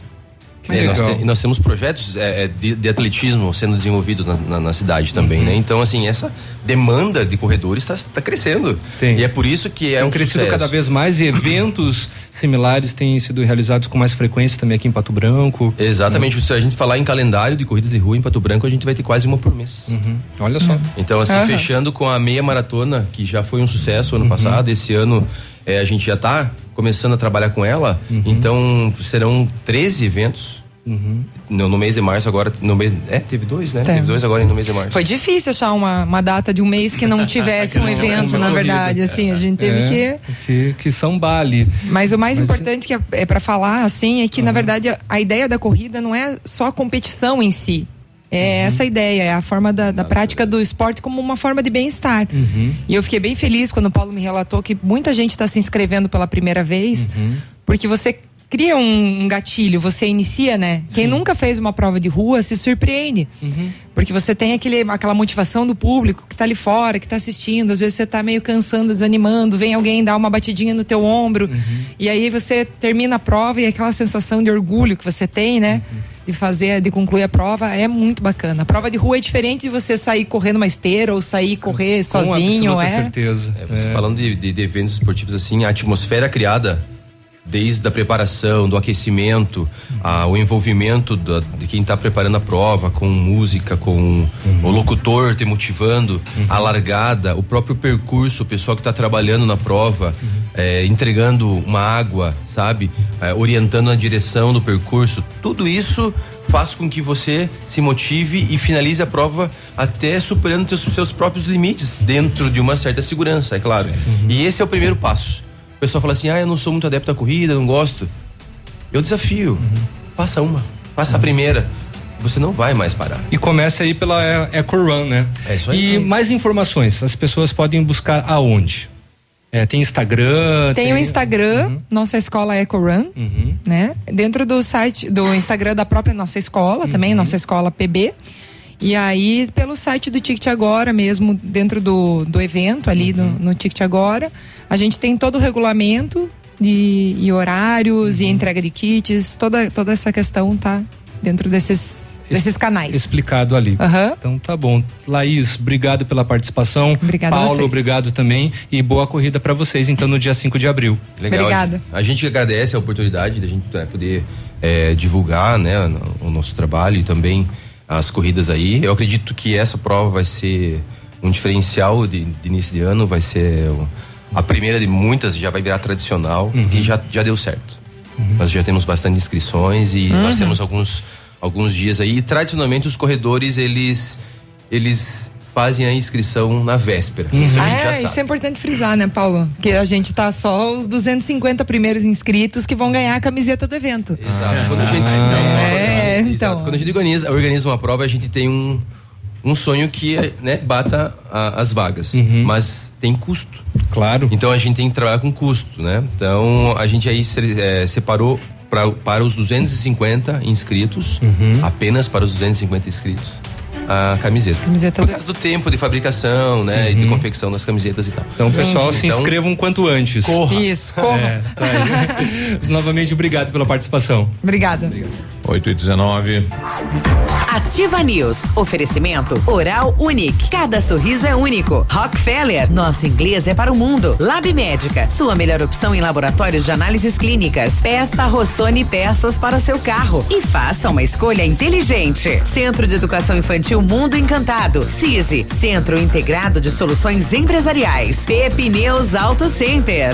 É, nós, te- nós temos projetos é, é, de, de atletismo sendo desenvolvidos na, na- na cidade também, Uhum. né? Então, assim, essa demanda de corredores está crescendo. E é por isso que é Tem um crescido sucesso. cada vez mais e eventos similares têm sido realizados com mais frequência também aqui em Pato Branco. Exatamente. Se a gente falar em calendário de corridas de rua em Pato Branco, a gente vai ter quase uma por mês. Olha só. Então, assim, Aham. fechando com a meia maratona, que já foi um sucesso ano passado, esse ano é, a gente já está começando a trabalhar com ela. Então, serão 13 eventos. No, no mês de março agora, no mês. É, teve dois, né? Tem. Teve dois agora no mês de março. Foi difícil achar uma, uma data de um mês que não tivesse um Que não tivesse evento, uma na corrida. verdade. Assim, a gente teve É, que. que. Que São Bali. Mas o mais Mas- importante que é, é para falar, assim, é que, na verdade, a, a ideia da corrida não é só a competição em si. É essa a ideia, é a forma da, da prática do esporte como uma forma de bem-estar. E eu fiquei bem feliz quando o Paulo me relatou que muita gente está se inscrevendo pela primeira vez, porque você cria um, um gatilho, você inicia, né? Quem nunca fez uma prova de rua se surpreende. Porque você tem aquele, aquela motivação do público que tá ali fora, que tá assistindo. Às vezes você tá meio cansando, desanimando, vem alguém dar uma batidinha no teu ombro. E aí você termina a prova e aquela sensação de orgulho que você tem, né? De fazer, de concluir a prova é muito bacana. A prova de rua é diferente de você sair correndo uma esteira ou sair correr sozinho. absoluta É. certeza. É, você falando de, de- de eventos esportivos assim, a atmosfera criada desde a preparação, do aquecimento, a- o envolvimento da- de quem está preparando a prova com música, com o locutor te motivando, a largada, o próprio percurso, o pessoal que está trabalhando na prova, é, entregando uma água, sabe, É, orientando a direção do percurso, tudo isso faz com que você se motive e finalize a prova até superando os seus próprios limites dentro de uma certa segurança, é claro. E esse é o primeiro passo. O pessoal fala assim: ah, eu não sou muito adepto à corrida, não gosto. Eu desafio. Faça uma. Faça a primeira. Você não vai mais parar. E começa aí pela E- Eco Run, né? É isso aí. E mais informações, as pessoas podem buscar aonde? É, tem Instagram? Tem o Instagram, nossa escola EcoRun, né? Dentro do site, do Instagram da própria nossa escola também, nossa escola PB. E aí, pelo site do Ticket Agora mesmo, dentro do, do evento ali no, no Ticket Agora, a gente tem todo o regulamento de, e horários e entrega de kits, toda, toda essa questão tá dentro desses, desses canais. Explicado ali. Então tá bom. Laís, obrigado pela participação. Obrigada a Paulo, vocês. obrigado também. E boa corrida para vocês, então, no dia 5 de abril. Legal. Obrigada. A gente agradece a oportunidade de a gente né, poder é, divulgar né, o nosso trabalho e também as corridas aí. Eu acredito que essa prova vai ser um diferencial de, de início de ano, vai ser a primeira de muitas, já vai virar tradicional, que já, já deu certo. Nós já temos bastante inscrições e Uhum. nós temos alguns, alguns dias aí. E tradicionalmente os corredores, eles, eles fazem a inscrição na véspera. Isso a gente já É, sabe. isso é importante frisar, né, Paulo? Que a gente tá só os 250 primeiros inscritos que vão ganhar a camiseta do evento. Exato. Quando a gente, É, Exato. então. Quando a gente organiza, organiza uma prova, a gente tem um, um sonho que né, bata a- as vagas. Mas tem custo. Claro. Então a gente tem que trabalhar com custo, né? Então a gente aí se- eh, separou pra, para os 250 inscritos, apenas para os 250 inscritos, a camiseta. Camiseta Por causa do tempo de fabricação, né? E de confecção das camisetas e tal. Então, pessoal, se Então, inscrevam quanto antes. Corra. Isso, corra. É, tá. Novamente, obrigado pela participação. Obrigada. 8 e 19. Ativa News. Oferecimento Oral Unique. Cada sorriso é único. Rockefeller. Nosso inglês é para o mundo. Lab Médica. Sua melhor opção em laboratórios de análises clínicas. Peça Rossoni peças para o seu carro. E faça uma escolha inteligente. Centro de Educação Infantil Mundo Encantado. CISI. Centro Integrado de Soluções Empresariais. Pepineus Auto Center.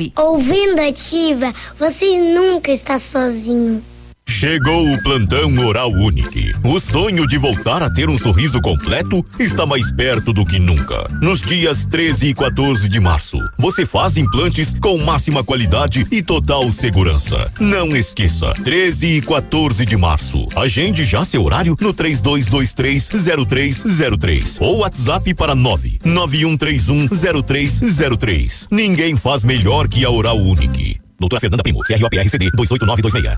Ouvindo ativa, você nunca está sozinho. Chegou o plantão Oral Unique. O sonho de voltar a ter um sorriso completo está mais perto do que nunca. Nos dias 13 e 14 de março, você faz implantes com máxima qualidade e total segurança. Não esqueça, 13 e 14 de março. Agende já seu horário no 32230303 ou WhatsApp para 991310303. Ninguém faz melhor que a Oral Unique. Doutora Fernanda Primo, CROPRCD 28926.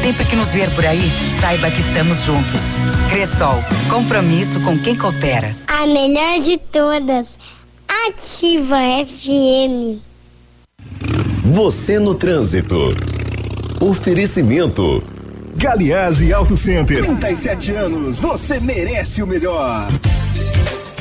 Sempre que nos ver por aí, saiba que estamos juntos. Cressol, compromisso com quem coopera. A melhor de todas, Ativa FM. Você no trânsito. Oferecimento. Galiase Auto Center. 37 anos, você merece o melhor.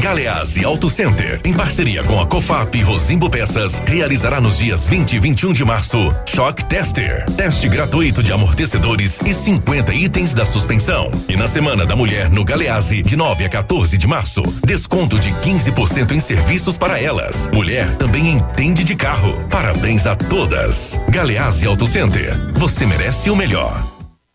Galeazzi Auto Center, em parceria com a Cofap Rosimbo Peças, realizará nos dias 20 e 21 de março Shock Tester, teste gratuito de amortecedores e 50 itens da suspensão. E na Semana da Mulher no Galeazzi, de 9 a 14 de março, desconto de 15% em serviços para elas. Mulher também entende de carro. Parabéns a todas. Galeazzi Auto Center, você merece o melhor.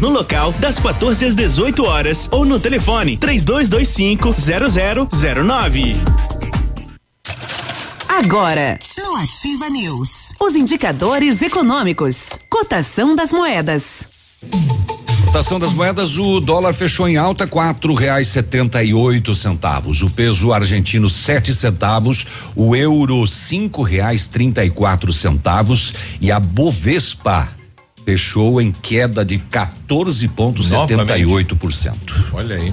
no local das 14 às 18 horas ou no telefone 3225 0009. Agora, no Ativa News, os indicadores econômicos, cotação das moedas. Cotação das moedas, o dólar fechou em alta quatro reais setenta e oito centavos, o peso argentino sete centavos, o euro cinco reais trinta e quatro centavos. E a Bovespa fechou em queda de 14,78%. Olha aí.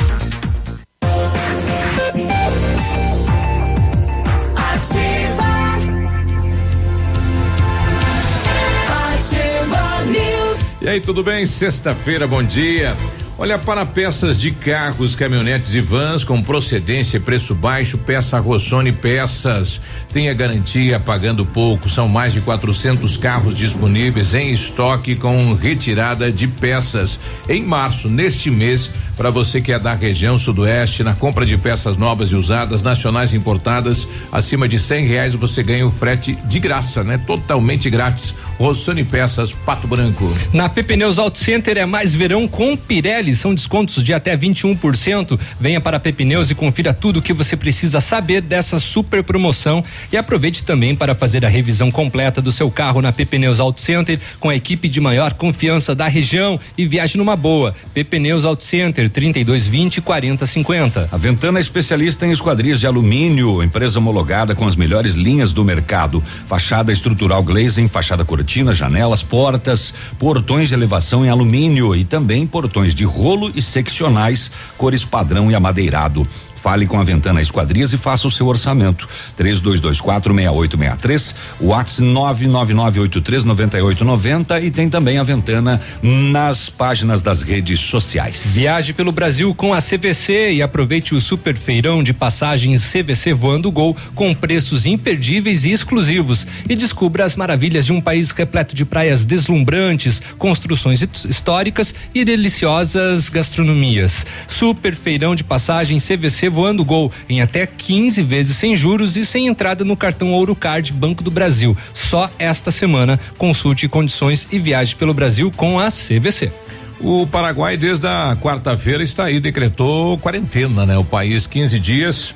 E aí, tudo bem? Sexta-feira, bom dia. Olha, para peças de carros, caminhonetes e vans com procedência e preço baixo, peça Rossoni Peças. Tenha garantia pagando pouco. São mais de 400 carros disponíveis em estoque com retirada de peças. Em março, neste mês, para você que é da região sudoeste, na compra de peças novas e usadas, nacionais importadas, acima de cem reais você ganha o frete de graça, né? Totalmente grátis. Rossoni Peças, Pato Branco. Na PP Neus Auto Center é mais verão com Pirelli são descontos de até 21%. Venha para a Pepneus e confira tudo o que você precisa saber dessa super promoção e aproveite também para fazer a revisão completa do seu carro na Pepneus Auto Center com a equipe de maior confiança da região e viaje numa boa. Pepneus Auto Center 3220 4050. A Ventana é especialista em esquadrias de alumínio, empresa homologada com as melhores linhas do mercado. Fachada estrutural glazing, fachada cortina, janelas, portas, portões de elevação em alumínio e também portões de rolo e seccionais, cores padrão e amadeirado. Fale com a Ventana Esquadrias e faça o seu orçamento. 32246863, WhatsApp 999839890 e tem também a Ventana nas páginas das redes sociais. Viaje pelo Brasil com a CVC e aproveite o super feirão de passagens CVC Voando Gol com preços imperdíveis e exclusivos e descubra as maravilhas de um país repleto de praias deslumbrantes, construções históricas e deliciosas gastronomias. Super feirão de passagens CVC Voando Gol em até 15 vezes sem juros e sem entrada no cartão Ouro Card Banco do Brasil. Só esta semana. Consulte condições e viaje pelo Brasil com a CVC. O Paraguai, desde a quarta-feira, está aí, decretou quarentena, né? O país 15 dias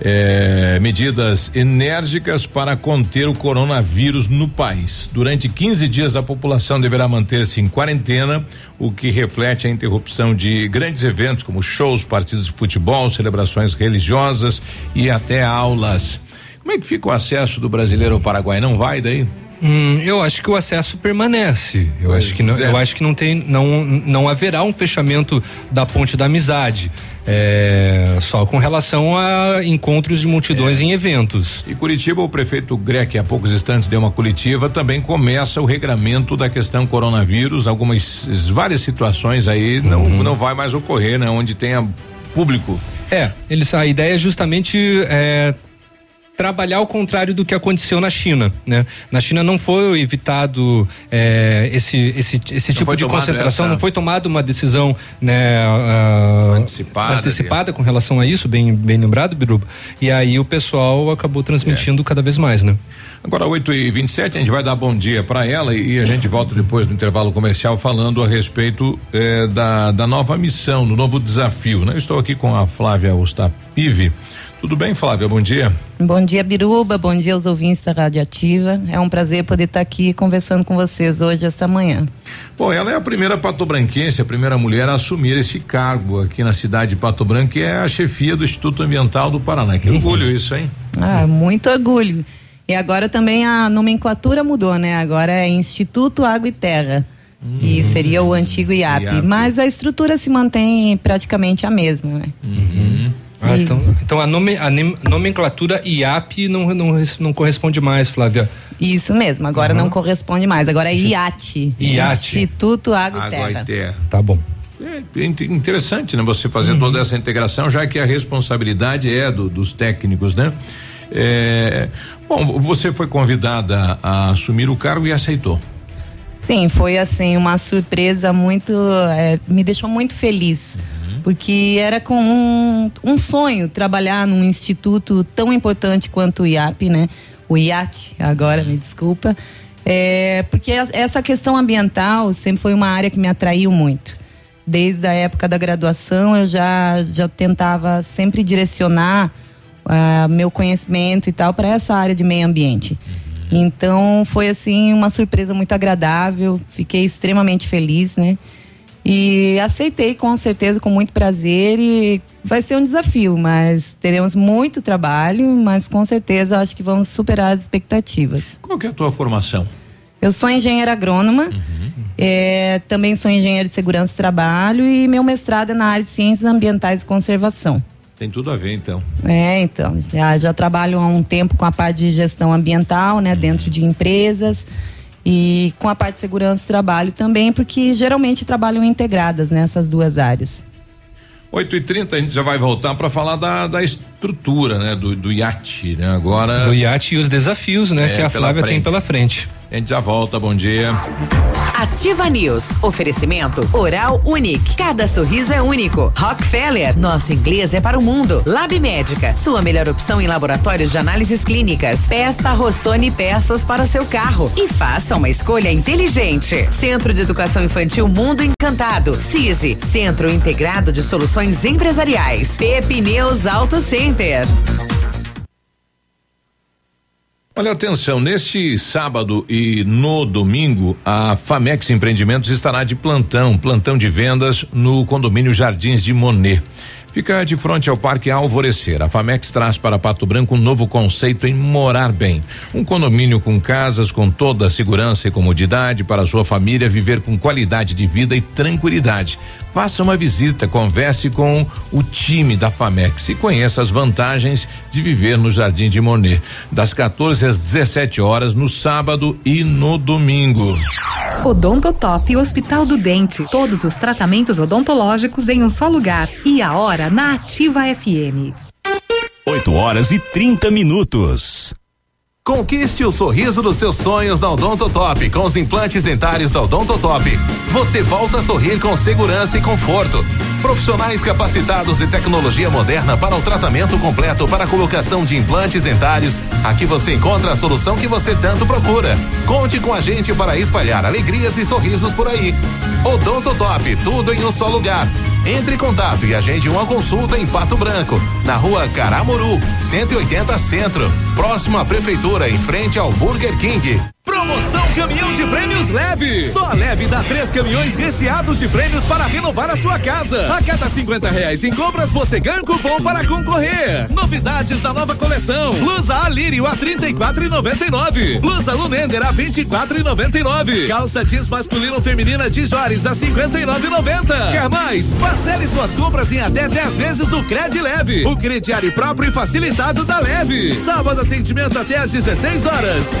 é, medidas enérgicas para conter o coronavírus no país. Durante 15 dias, a população deverá manter-se em quarentena, o que reflete a interrupção de grandes eventos como shows, partidas de futebol, celebrações religiosas e até aulas. Como é que fica o acesso do brasileiro ao Paraguai? Não vai daí? Hum, eu acho que o acesso permanece. Eu pois acho que não, é. eu acho que não tem, não, não haverá um fechamento da ponte da amizade. É, só com relação a encontros de multidões é. em eventos. E Curitiba, o prefeito Greque, há poucos instantes deu uma coletiva, também começa o regramento da questão coronavírus, algumas várias situações aí uhum. não não vai mais ocorrer, né? Onde tenha público. É, eles a ideia é justamente é, trabalhar ao contrário do que aconteceu na China, né? Na China não foi evitado é, esse esse esse tipo de concentração, essa... não foi tomada uma decisão, né? Uh, antecipada, antecipada com relação a isso, bem bem lembrado, Biruba. E aí o pessoal acabou transmitindo é. cada vez mais, né? Agora 8 e 27 a gente vai dar bom dia para ela e a gente volta depois do intervalo comercial falando a respeito eh, da da nova missão, do novo desafio, né? Eu estou aqui com a Flávia Ostapive tudo bem, Flávia? Bom dia. Bom dia, Biruba. Bom dia aos ouvintes da Rádio Ativa. É um prazer poder estar aqui conversando com vocês hoje, essa manhã. Bom, ela é a primeira patobranquense, a primeira mulher a assumir esse cargo aqui na cidade de Pato Branco, que é a chefia do Instituto Ambiental do Paraná. Que orgulho isso, hein? Ah, muito orgulho. E agora também a nomenclatura mudou, né? Agora é Instituto Água e Terra. Uhum. Que seria o antigo IAP, IAP, mas a estrutura se mantém praticamente a mesma, né? Uhum. Ah, então, então a, nome, a nomenclatura IAP não, não, não corresponde mais, Flávia. Isso mesmo, agora uhum. não corresponde mais, agora é IAT. IAT. Instituto Água, Água e Terra. E terra. Tá bom. É interessante, né? Você fazer uhum. toda essa integração, já que a responsabilidade é do, dos técnicos, né? É, bom, você foi convidada a assumir o cargo e aceitou. Sim, foi assim uma surpresa muito, é, me deixou muito feliz. Porque era com um, um sonho trabalhar num instituto tão importante quanto o IAP, né? O IAT, agora, me desculpa. É, porque essa questão ambiental sempre foi uma área que me atraiu muito. Desde a época da graduação, eu já, já tentava sempre direcionar uh, meu conhecimento e tal para essa área de meio ambiente. Então, foi assim uma surpresa muito agradável, fiquei extremamente feliz, né? E aceitei com certeza, com muito prazer e vai ser um desafio, mas teremos muito trabalho, mas com certeza acho que vamos superar as expectativas. Qual que é a tua formação? Eu sou engenheira agrônoma, uhum. é, também sou engenheira de segurança do trabalho e meu mestrado é na área de ciências ambientais e conservação. Tem tudo a ver, então. É, então. Já, já trabalho há um tempo com a parte de gestão ambiental, né, uhum. dentro de empresas e com a parte de segurança do trabalho também, porque geralmente trabalham integradas nessas duas áreas. 8 e 30 a gente já vai voltar para falar da, da estrutura, né? Do, do iate, né? Agora. Do iate e os desafios, né? É, que a Flávia frente. tem pela frente. A gente já volta, bom dia. Ativa News. Oferecimento Oral Unique. Cada sorriso é único. Rockefeller. Nosso inglês é para o mundo. Lab Médica. Sua melhor opção em laboratórios de análises clínicas. Peça Rossoni peças para o seu carro. E faça uma escolha inteligente. Centro de Educação Infantil Mundo Encantado. CISI. Centro Integrado de Soluções Empresariais. Pepineus Auto Center. Olha, atenção, neste sábado e no domingo, a Famex Empreendimentos estará de plantão, plantão de vendas no condomínio Jardins de Monet. Fica de frente ao Parque Alvorecer. A Famex traz para Pato Branco um novo conceito em morar bem. Um condomínio com casas com toda a segurança e comodidade para sua família viver com qualidade de vida e tranquilidade. Faça uma visita, converse com o time da Famex e conheça as vantagens de viver no Jardim de Monet, das 14 às 17 horas no sábado e no domingo. Odontotop Hospital do Dente. Todos os tratamentos odontológicos em um só lugar. E a hora na Ativa FM. 8 horas e 30 minutos. Conquiste o sorriso dos seus sonhos da Odontotop com os implantes dentários da Odontotop. Você volta a sorrir com segurança e conforto. Profissionais capacitados e tecnologia moderna para o tratamento completo para a colocação de implantes dentários. Aqui você encontra a solução que você tanto procura. Conte com a gente para espalhar alegrias e sorrisos por aí. Odontotop, tudo em um só lugar. Entre em contato e agende uma consulta em Pato Branco, na rua Caramuru, 180 Centro, próximo à Prefeitura, em frente ao Burger King. Promoção Caminhão de Prêmios Leve. Só Leve dá três caminhões recheados de prêmios para renovar a sua casa. A cada 50 reais em compras, você ganha um cupom para concorrer. Novidades da nova coleção. Blusa Alírio a 34,99. Blusa Lumender a 24,99. Calça jeans masculino feminina de Jores a 59,90. Quer mais? Parcele suas compras em até 10 vezes do Cred Leve. O crediário próprio e facilitado da Leve. Sábado atendimento até às 16 horas.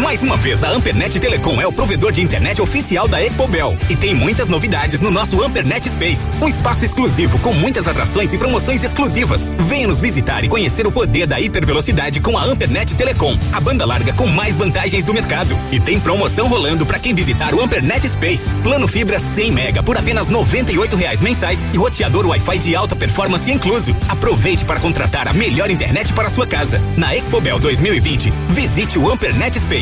Mais uma vez, a Ampernet Telecom é o provedor de internet oficial da Expobel. E tem muitas novidades no nosso Ampernet Space. Um espaço exclusivo com muitas atrações e promoções exclusivas. Venha nos visitar e conhecer o poder da hipervelocidade com a Ampernet Telecom. A banda larga com mais vantagens do mercado. E tem promoção rolando para quem visitar o Ampernet Space. Plano fibra 100 mega por apenas 98 reais mensais e roteador Wi-Fi de alta performance incluso. Aproveite para contratar a melhor internet para sua casa. Na Expobel 2020, visite o Ampernet Space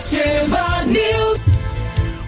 Ativa News.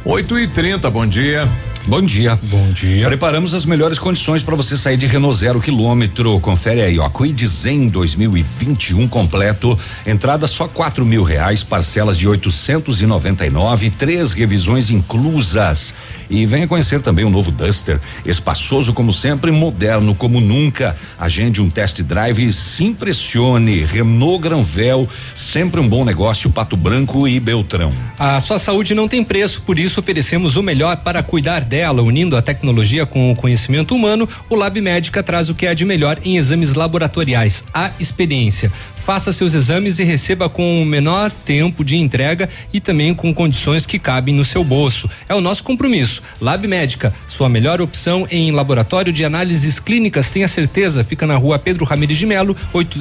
8 e 30 bom dia. Bom dia. Bom dia. Preparamos as melhores condições para você sair de Renault zero quilômetro. Confere aí, ó. Quid Zen 2021 completo. Entrada só quatro mil reais, parcelas de 899, três revisões inclusas. E venha conhecer também o novo Duster, espaçoso como sempre, moderno como nunca. Agende um test drive e se impressione. Renault Granvel, sempre um bom negócio. Pato Branco e Beltrão. A sua saúde não tem preço, por isso oferecemos o melhor para cuidar dela, unindo a tecnologia com o conhecimento humano. O Lab Médica traz o que é de melhor em exames laboratoriais, a experiência. Faça seus exames e receba com o menor tempo de entrega e também com condições que cabem no seu bolso. É o nosso compromisso. Lab Médica, sua melhor opção em laboratório de análises clínicas, tenha certeza, fica na rua Pedro Ramirez de Melo,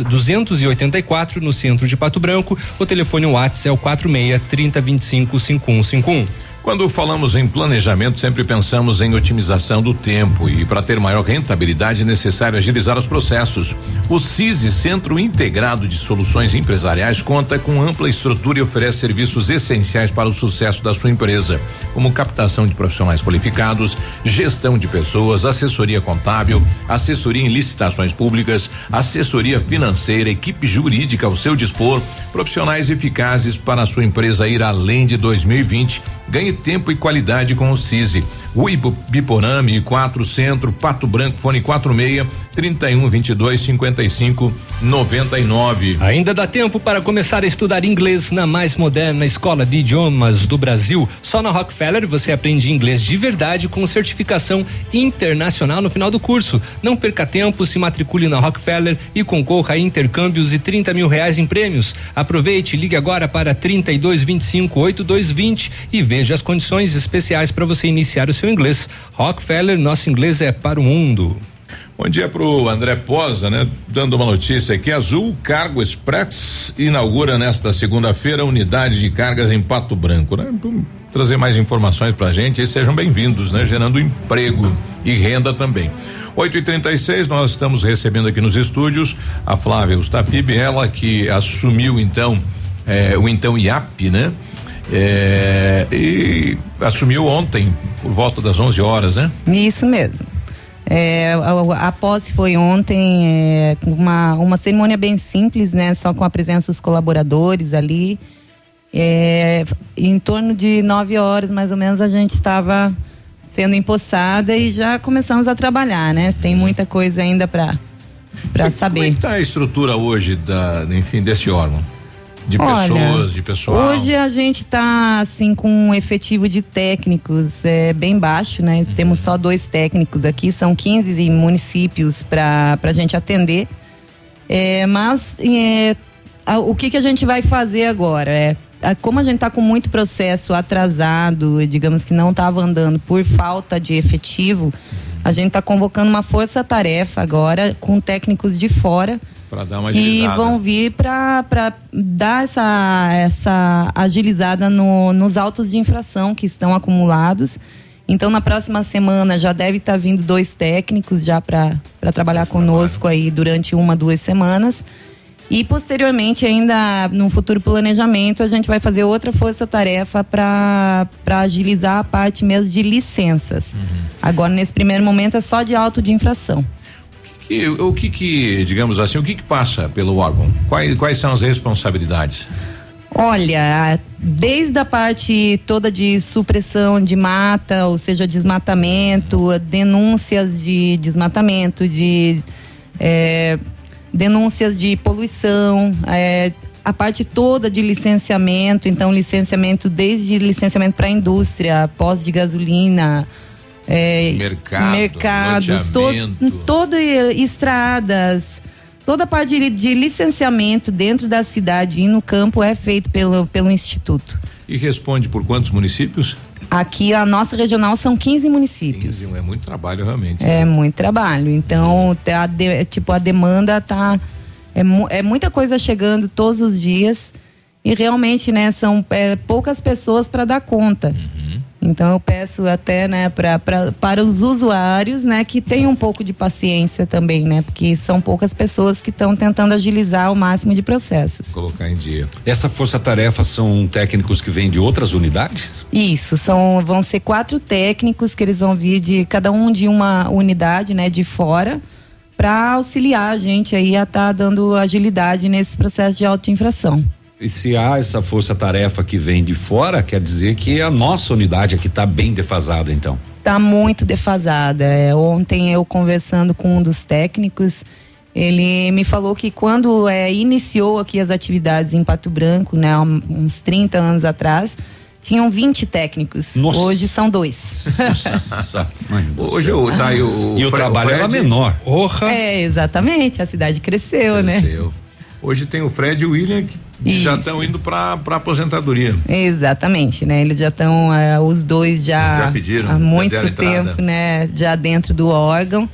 284, no centro de Pato Branco. O telefone WhatsApp é o 46 30 25 5151. Quando falamos em planejamento, sempre pensamos em otimização do tempo e para ter maior rentabilidade é necessário agilizar os processos. O CISI, Centro Integrado de Soluções Empresariais, conta com ampla estrutura e oferece serviços essenciais para o sucesso da sua empresa, como captação de profissionais qualificados, gestão de pessoas, assessoria contábil, assessoria em licitações públicas, assessoria financeira, equipe jurídica ao seu dispor, profissionais eficazes para a sua empresa ir além de 2020. Ganhe tempo e qualidade com o CISI. Rui Biporame, 4 Centro, Pato Branco, fone 46 31 22 55 99. Ainda dá tempo para começar a estudar inglês na mais moderna escola de idiomas do Brasil. Só na Rockefeller você aprende inglês de verdade com certificação internacional no final do curso. Não perca tempo, se matricule na Rockefeller e concorra a intercâmbios e 30 mil reais em prêmios. Aproveite, ligue agora para 32 25 8220 e veja as condições especiais para você iniciar o seu inglês. Rockefeller, nosso inglês é para o mundo. Bom dia para o André Posa, né? Dando uma notícia aqui: Azul Cargo Express inaugura nesta segunda-feira a unidade de cargas em Pato Branco, né? Trazer mais informações para a gente e sejam bem-vindos, né? Gerando emprego e renda também. 8 e 36 nós estamos recebendo aqui nos estúdios a Flávia Ustapib, ela que assumiu então eh, o então IAP, né? É, e assumiu ontem, por volta das 11 horas, né? Isso mesmo. É, a, a posse foi ontem, é, uma, uma cerimônia bem simples, né? Só com a presença dos colaboradores ali. É, em torno de nove horas, mais ou menos, a gente estava sendo empossada e já começamos a trabalhar, né? Tem muita coisa ainda para para saber. Como é está a estrutura hoje da, enfim, desse órgão? De Olha, pessoas, de pessoal. Hoje a gente está assim com um efetivo de técnicos é, bem baixo, né? Temos só dois técnicos aqui, são 15 municípios para a gente atender. É, mas é, a, o que, que a gente vai fazer agora? É, a, como a gente está com muito processo atrasado, digamos que não estava andando por falta de efetivo, a gente está convocando uma força-tarefa agora com técnicos de fora para dar uma que agilizada. vão vir para dar essa, essa agilizada no, nos autos de infração que estão acumulados. Então, na próxima semana já deve estar tá vindo dois técnicos já para trabalhar Esse conosco trabalho. aí durante uma, duas semanas. E posteriormente, ainda no futuro planejamento, a gente vai fazer outra força-tarefa para agilizar a parte mesmo de licenças. Uhum. Agora, nesse primeiro momento, é só de auto de infração. E o que que, digamos assim, o que que passa pelo órgão? Quais, quais são as responsabilidades? Olha, desde a parte toda de supressão de mata, ou seja, desmatamento, denúncias de desmatamento, de é, denúncias de poluição, é, a parte toda de licenciamento, então licenciamento desde licenciamento para indústria, pós de gasolina, é, Mercado, mercados, to, todo estradas, toda a parte de, de, licenciamento dentro da cidade e no campo é feito pelo, pelo instituto. E responde por quantos municípios? Aqui a nossa regional são 15 municípios. 15, é muito trabalho realmente. É né? muito trabalho. Então, a de, tipo a demanda tá é, é muita coisa chegando todos os dias e realmente, né, são é, poucas pessoas para dar conta. Uhum. Então eu peço até, né, pra, pra, para os usuários, né, que tenham um pouco de paciência também, né, porque são poucas pessoas que estão tentando agilizar o máximo de processos. Colocar em dia. Essa força-tarefa são técnicos que vêm de outras unidades? Isso, são vão ser quatro técnicos que eles vão vir de cada um de uma unidade, né, de fora, para auxiliar a gente aí a estar tá dando agilidade nesse processo de auto-infração. E se há essa força-tarefa que vem de fora, quer dizer que a nossa unidade aqui está bem defasada, então? Está muito defasada. É, ontem eu conversando com um dos técnicos, ele me falou que quando é, iniciou aqui as atividades em Pato Branco, né, uns 30 anos atrás, tinham 20 técnicos. Nossa. Hoje são dois. Nossa. Hoje o, tá o, e o, o trabalho era menor. Orra. É, exatamente. A cidade cresceu, cresceu. né? Cresceu. Hoje tem o Fred e o William que Isso. já estão indo para aposentadoria. Exatamente, né? Eles já estão, os dois já, Já pediram, há já muito entrada. tempo, né? Já dentro do órgão.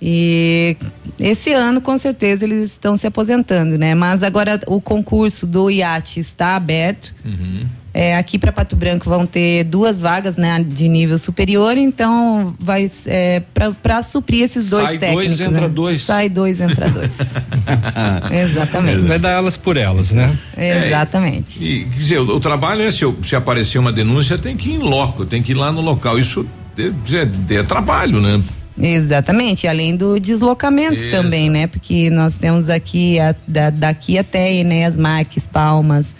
E esse ano, com certeza, eles estão se aposentando, né? Mas agora o concurso do IAT está aberto. Uhum. É, aqui para Pato Branco vão ter duas vagas, né, de nível superior, então vai é, para suprir esses dois Sai técnicos. dois, entra né? dois. Sai dois, entra dois. Exatamente. Vai dar elas por elas, né? Exatamente. E, quer dizer, o, o trabalho é se, eu- se aparecer uma denúncia, tem que ir em loco, tem que ir lá no local. Isso é, é- é trabalho, né? Exatamente, além do deslocamento Isso. também, né? Porque nós temos aqui a- da- daqui até Enéas Marques, Palmas.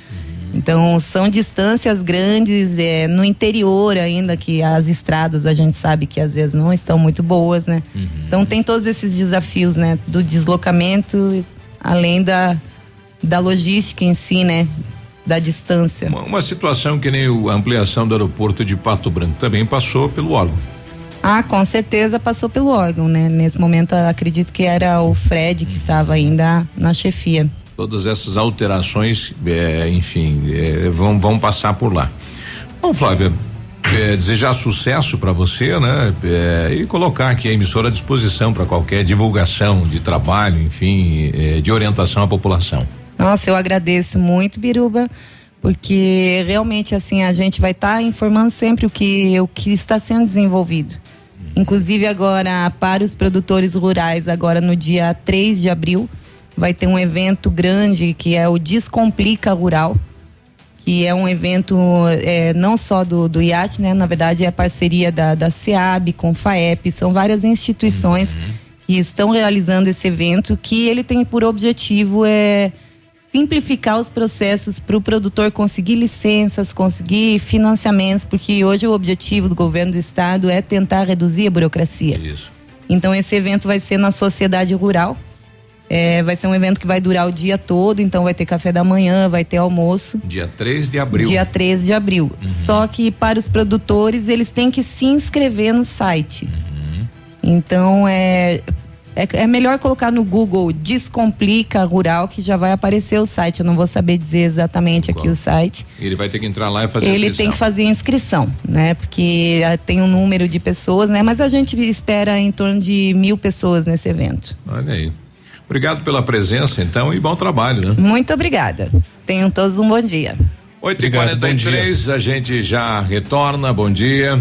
Então são distâncias grandes, é, no interior ainda, que as estradas a gente sabe que às vezes não estão muito boas, né? Então tem todos esses desafios, né? Do deslocamento, além da, da logística em si, né? Da distância. Uma, uma situação que nem a ampliação do aeroporto de Pato Branco também passou pelo órgão. Ah, com certeza passou pelo órgão, né? Nesse momento acredito que era o Fred que estava ainda na chefia. Todas essas alterações, é, enfim, é, vão, vão passar por lá. Bom, Flávia, é, desejar sucesso para você, né? É, e colocar aqui a emissora à disposição para qualquer divulgação de trabalho, enfim, é, de orientação à população. Nossa, eu agradeço muito, Biruba, porque realmente assim a gente vai estar informando sempre o que o que está sendo desenvolvido. Inclusive agora para os produtores rurais, agora no dia 3 de abril, vai ter um evento grande que é o Descomplica Rural, que é um evento é, não só do, do IAT, né? Na verdade é parceria da, da SEAB com FAEP, são várias instituições que estão realizando esse evento que ele tem por objetivo é simplificar os processos para o produtor conseguir licenças, conseguir financiamentos, porque hoje o objetivo do governo do estado é tentar reduzir a burocracia. Isso. Então esse evento vai ser na sociedade rural. É, vai ser um evento que vai durar o dia todo, então vai ter café da manhã, vai ter almoço. Dia 3 de abril. Dia 13 de abril. Só que para os produtores, eles têm que se inscrever no site. Então é, é, é melhor colocar no Google Descomplica Rural, que já vai aparecer o site. Eu não vou saber dizer exatamente aqui o site. Ele vai ter que entrar lá e fazer Ele inscrição. tem que fazer a inscrição, né? Porque ah, tem um número de pessoas, né? Mas a gente espera em torno de mil pessoas nesse evento. Olha aí. Obrigado pela presença, então, e bom trabalho, né? Muito obrigada. Tenham todos um bom dia. 8 e 43 a gente já retorna. Bom dia.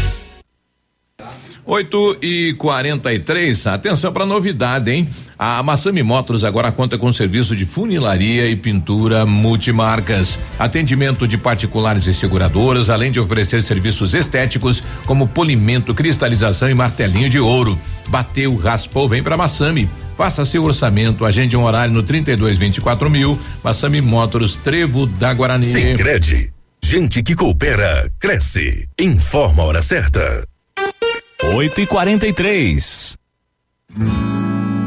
8 e 43 atenção para novidade, hein? A Massami Motors agora conta com serviço de funilaria e pintura multimarcas, atendimento de particulares e seguradoras, além de oferecer serviços estéticos como polimento, cristalização e martelinho de ouro. Bateu, raspou, vem para Massami. Faça seu orçamento, agende um horário no 32 24 mil. Massami Motors, Trevo da Guarani. Sicredi. Gente que coopera, cresce. Informa a hora certa. 8 e 43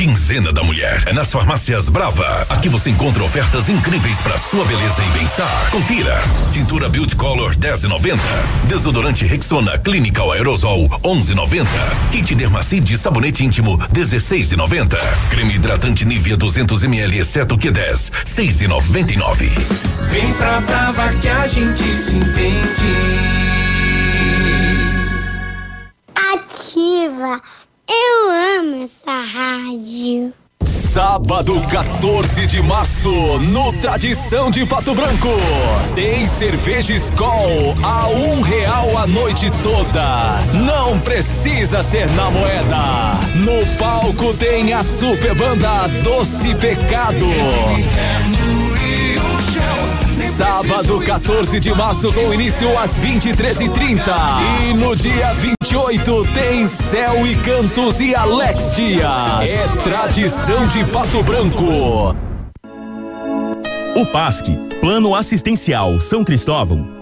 Quinzena da Mulher é nas farmácias Brava. Aqui você encontra ofertas incríveis para sua beleza e bem-estar. Confira: tintura Beauty Color 10,90, desodorante Rexona Clinical Aerosol 11,90, kit Dermacide sabonete íntimo 16,90, creme hidratante Nivea 200 ml exceto Q10 6,99. Vem pra Brava que a gente se entende. Ativa. Eu amo essa rádio. Sábado 14 de março, no Tradição de Pato Branco. Tem cerveja Skol a um real a noite toda. Não precisa ser na moeda. No palco tem a super banda Doce Pecado. Sábado 14 de março com início às 23h30. E no dia 28 tem Céu e Cantos e Alex Dias. É tradição de Pato Branco. O PASC, Plano Assistencial São Cristóvão,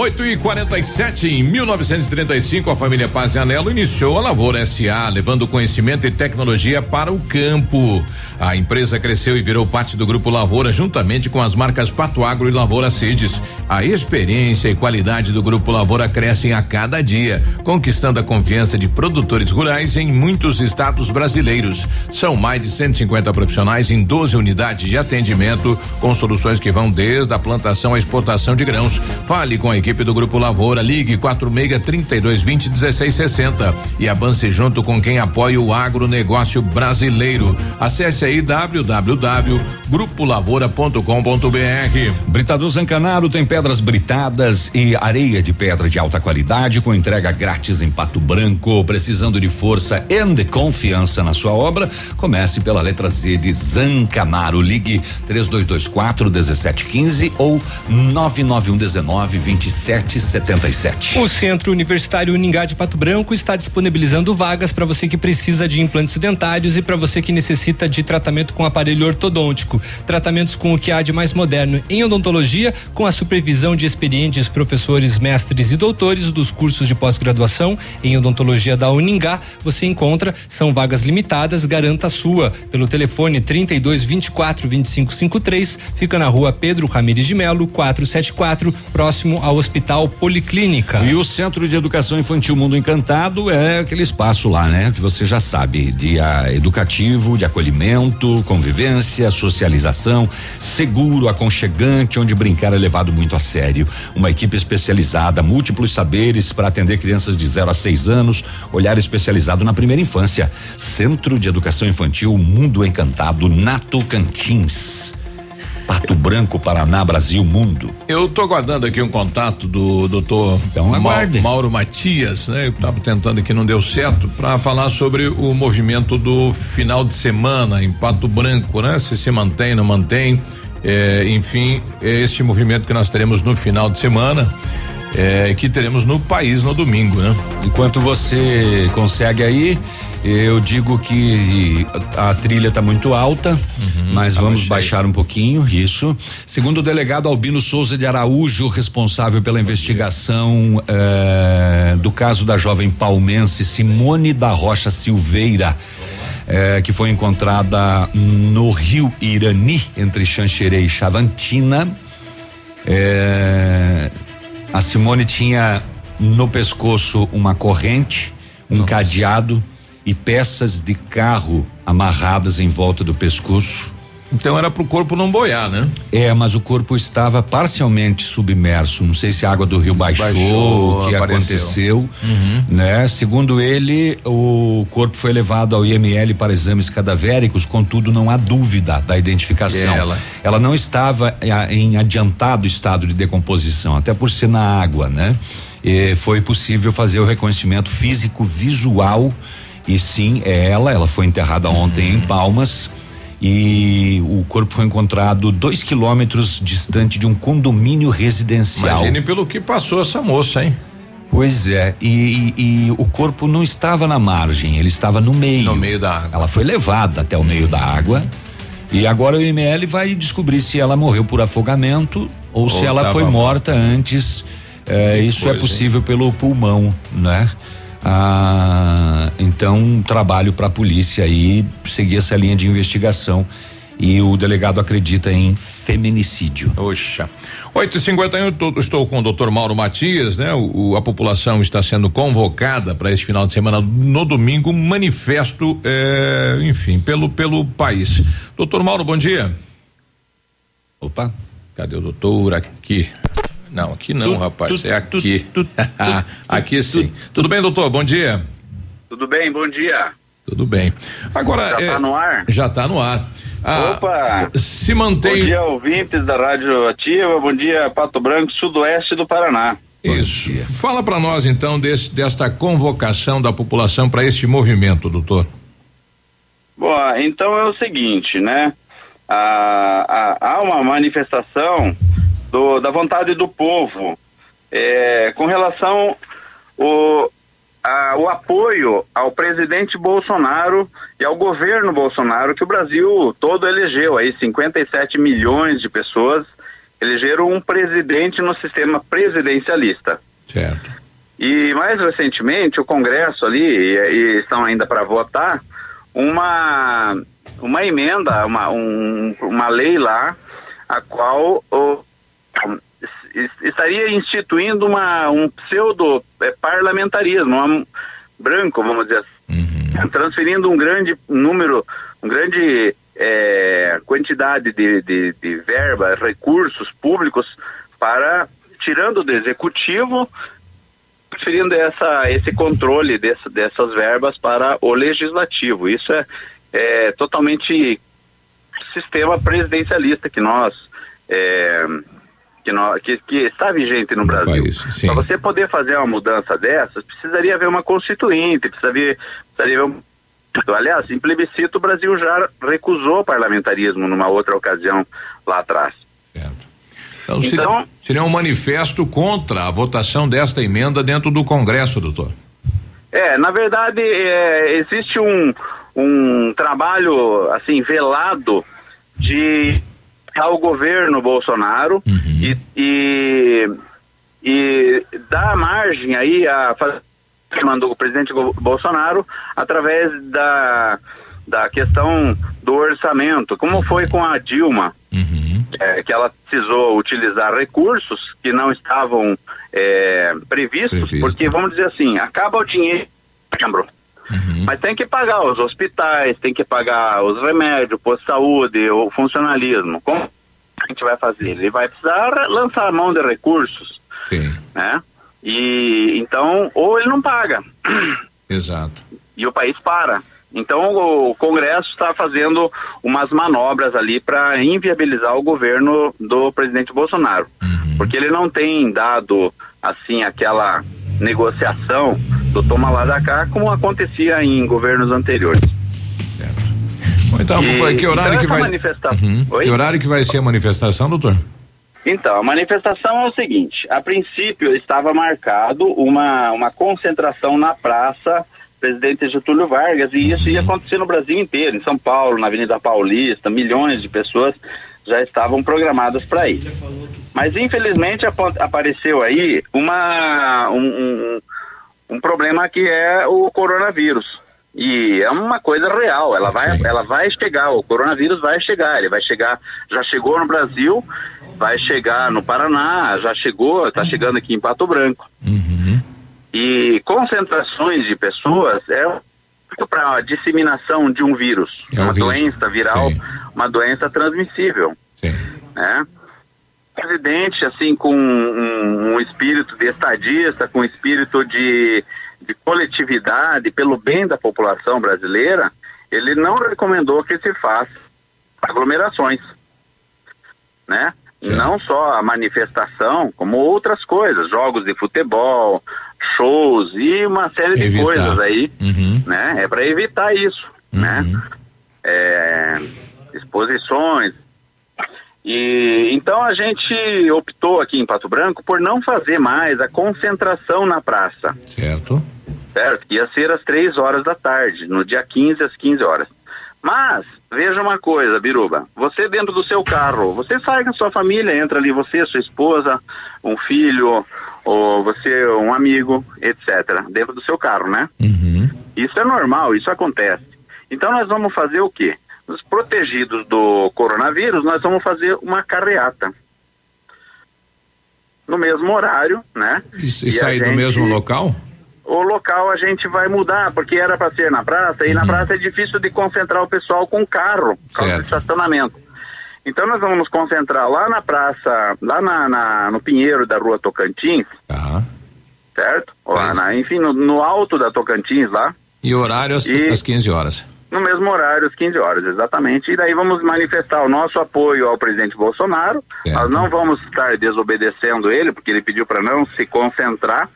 8 e 47 em 1935, a família Paz e Anelo iniciou a Lavoura SA, levando conhecimento e tecnologia para o campo. A empresa cresceu e virou parte do Grupo Lavoura, juntamente com as marcas Pato Agro e Lavoura Seeds. A experiência e qualidade do Grupo Lavoura crescem a cada dia, conquistando a confiança de produtores rurais em muitos estados brasileiros. São mais de 150 profissionais em 12 unidades de atendimento, com soluções que vão desde a plantação à exportação de grãos. Fale com a equipe do Grupo Lavoura, ligue 46 32 20 16 60 e avance junto com quem apoia o agronegócio brasileiro. Acesse aí www.grupolavoura.com.br. Britador Zancanaro tem pedras britadas e areia de pedra de alta qualidade com entrega grátis em Pato Branco. Precisando de força e confiança na sua obra? Comece pela letra Z de Zancanaro. Ligue 3224 1715 ou 991 19 2777. O Centro Universitário Uningá de Pato Branco está disponibilizando vagas para você que precisa de implantes dentários e para você que necessita de tratamento com aparelho ortodôntico. Tratamentos com o que há de mais moderno em odontologia, com a supervisão de experientes professores, mestres e doutores dos cursos de pós-graduação em odontologia da Uningá. Você encontra, são vagas limitadas, garanta a sua pelo telefone 32 24 25 53. Fica na rua Pedro Ramires de Melo, 474, próximo ao Hospital Policlínica. E o Centro de Educação Infantil Mundo Encantado é aquele espaço lá, né? Que você já sabe, de ah, educativo, de acolhimento, convivência, socialização, seguro, aconchegante, onde brincar é levado muito a sério. Uma equipe especializada, múltiplos saberes para atender crianças de 0 a 6 anos, olhar especializado na primeira infância. Centro de Educação Infantil Mundo Encantado, na Tocantins. Pato Branco, Paraná, Brasil, Mundo. Eu tô aguardando aqui um contato do doutor Então. Mauro Matias, né? Eu tava tentando aqui, não deu certo, para falar sobre o movimento do final de semana em Pato Branco, né? Se se mantém, não mantém. É, enfim, é este movimento que nós teremos no final de semana. é, que teremos no país no domingo, né? Enquanto você consegue aí, eu digo que a trilha está muito alta, Uhum, mas vamos baixar um pouquinho, isso. Segundo o delegado Albino Souza de Araújo, responsável pela investigação eh, do caso da jovem palmense Simone da Rocha Silveira, eh, que foi encontrada no rio Irani, entre Xanxerê e Chavantina. Eh, a Simone tinha no pescoço uma corrente, um cadeado e peças de carro amarradas em volta do pescoço. Então era para o corpo não boiar, né? É, mas o corpo estava parcialmente submerso. Não sei se a água do rio baixou, Baixou, o que apareceu. aconteceu, Uhum. né? Segundo ele, o corpo foi levado ao IML para exames cadavéricos, contudo não há dúvida da identificação. É ela. Ela não estava eh, em adiantado estado de decomposição, até por ser na água, né? E foi possível fazer o reconhecimento físico visual e sim, é ela. Ela foi enterrada ontem em Palmas e o corpo foi encontrado dois quilômetros distante de um condomínio residencial. Imagine pelo que passou essa moça, hein? Pois é, e, e- e o corpo não estava na margem, ele estava no meio. No meio da água. Ela foi levada até o meio da água. E agora o IML vai descobrir se ela morreu por afogamento ou, se Ou ela tava foi morta antes. É, isso coisa, é possível pelo pulmão, né? Ah, então, trabalho para a polícia aí seguir essa linha de investigação. E o delegado acredita em feminicídio. Oxa. 8h51, eu tô- estou com o doutor Mauro Matias, né? O, o- a população está sendo convocada para esse final de semana, no domingo, um manifesto, eh, enfim, pelo, pelo país. Doutor Mauro, bom dia. Opa. Cadê o doutor? Aqui. Não, aqui não, rapaz, é aqui. aqui sim. Tudo bem, doutor? Bom dia. Tudo bem, bom dia. Tudo bem. Agora. Já é, tá no ar? Já está no ar. Ah, Opa! Se mantém. Bom dia, ouvintes da Rádio Ativa. Bom dia, Pato Branco, sudoeste do Paraná. Isso. Fala para nós então desse, desta convocação da população para este movimento, doutor. Bom, então é o seguinte, né? Ah, ah, há uma manifestação do- da vontade do povo é, com relação o, a- o apoio ao presidente Bolsonaro e ao governo Bolsonaro que o Brasil todo elegeu aí 57 milhões de pessoas elegeram um presidente no sistema presidencialista. Certo. E mais recentemente o Congresso ali e, e estão ainda para votar uma uma emenda, uma um- uma lei lá a qual o, estaria instituindo uma um pseudo eh, parlamentarismo, um branco, vamos dizer assim, transferindo um grande número, um grande eh, quantidade de, de, de verba, recursos públicos para tirando do executivo transferindo essa, esse controle dessa, dessas verbas para o legislativo. Isso é, é totalmente sistema presidencialista que nós, é, que, nós que, que está vigente no, Brasil. Para você poder fazer uma mudança dessas, precisaria haver uma constituinte, precisaria, precisaria haver um Aliás, em plebiscito o Brasil já recusou o parlamentarismo numa outra ocasião lá atrás. Então, seria, seria um manifesto contra a votação desta emenda dentro do Congresso, doutor. É, na verdade, é, existe um, um trabalho, assim, velado de ao governo Bolsonaro e, e, e dar margem aí a fazer mandou o presidente Bolsonaro através da, da questão do orçamento, como foi com a Dilma, é, que ela precisou utilizar recursos que não estavam é, previstos, porque vamos dizer assim, acaba o dinheiro, lembro, mas tem que pagar os hospitais, tem que pagar os remédios, posto de saúde, o funcionalismo. Como a gente vai fazer? Ele vai precisar lançar a mão de recursos, né? E então, ou ele não paga Exato. e o país para. Então o Congresso está fazendo umas manobras ali para inviabilizar o governo do presidente Bolsonaro, porque ele não tem dado assim aquela negociação do toma lá da cá como acontecia em governos anteriores. Bom, Então, E- que horário então que vai. manifestação- Uhum. Que horário que vai ser a manifestação, doutor? Então, a manifestação é o seguinte: a princípio estava marcado uma, uma concentração na praça Presidente Getúlio Vargas, e isso ia acontecer no Brasil inteiro, em São Paulo, na Avenida Paulista, milhões de pessoas já estavam programadas para ir. Mas infelizmente ap- apareceu aí uma, um, um, um problema que é o coronavírus. E é uma coisa real, ela vai, ela vai chegar, o coronavírus vai chegar, ele vai chegar, já chegou no Brasil, vai chegar no Paraná, já chegou, está chegando aqui em Pato Branco. E concentrações de pessoas é para a disseminação de um vírus, É um uma risco. doença viral, uma doença transmissível. Né? O presidente, assim, com um, um espírito de estadista, com um espírito de, de coletividade pelo bem da população brasileira, ele não recomendou que se faça aglomerações, né? Não só a manifestação, como outras coisas, jogos de futebol, shows e uma série de Evitar. coisas aí, né? É para evitar isso, né? É, exposições. E então a gente optou aqui em Pato Branco por não fazer mais a concentração na praça. Certo. Certo? Ia ser às três horas da tarde, no dia 15 às 15 horas. Mas, veja uma coisa, Biruba, você dentro do seu carro, você sai com a sua família, entra ali você, sua esposa, um filho, ou você, um amigo, etc., dentro do seu carro, né? Isso é normal, isso acontece. Então nós vamos fazer o quê? Nos protegidos do coronavírus, nós vamos fazer uma carreata. No mesmo horário, né? E, e sair do gente- mesmo local? O local a gente vai mudar, porque era para ser na praça, e na praça é difícil de concentrar o pessoal com carro, causa do estacionamento. Então nós vamos nos concentrar lá na praça, lá na, na- no Pinheiro da rua Tocantins, certo? Lá na- enfim, no, no alto da Tocantins lá, E horário às, E- às 15 horas. no mesmo horário, às 15 horas, exatamente. E daí vamos manifestar o nosso apoio ao presidente Bolsonaro. Nós não vamos estar desobedecendo ele, porque ele pediu para não se concentrar,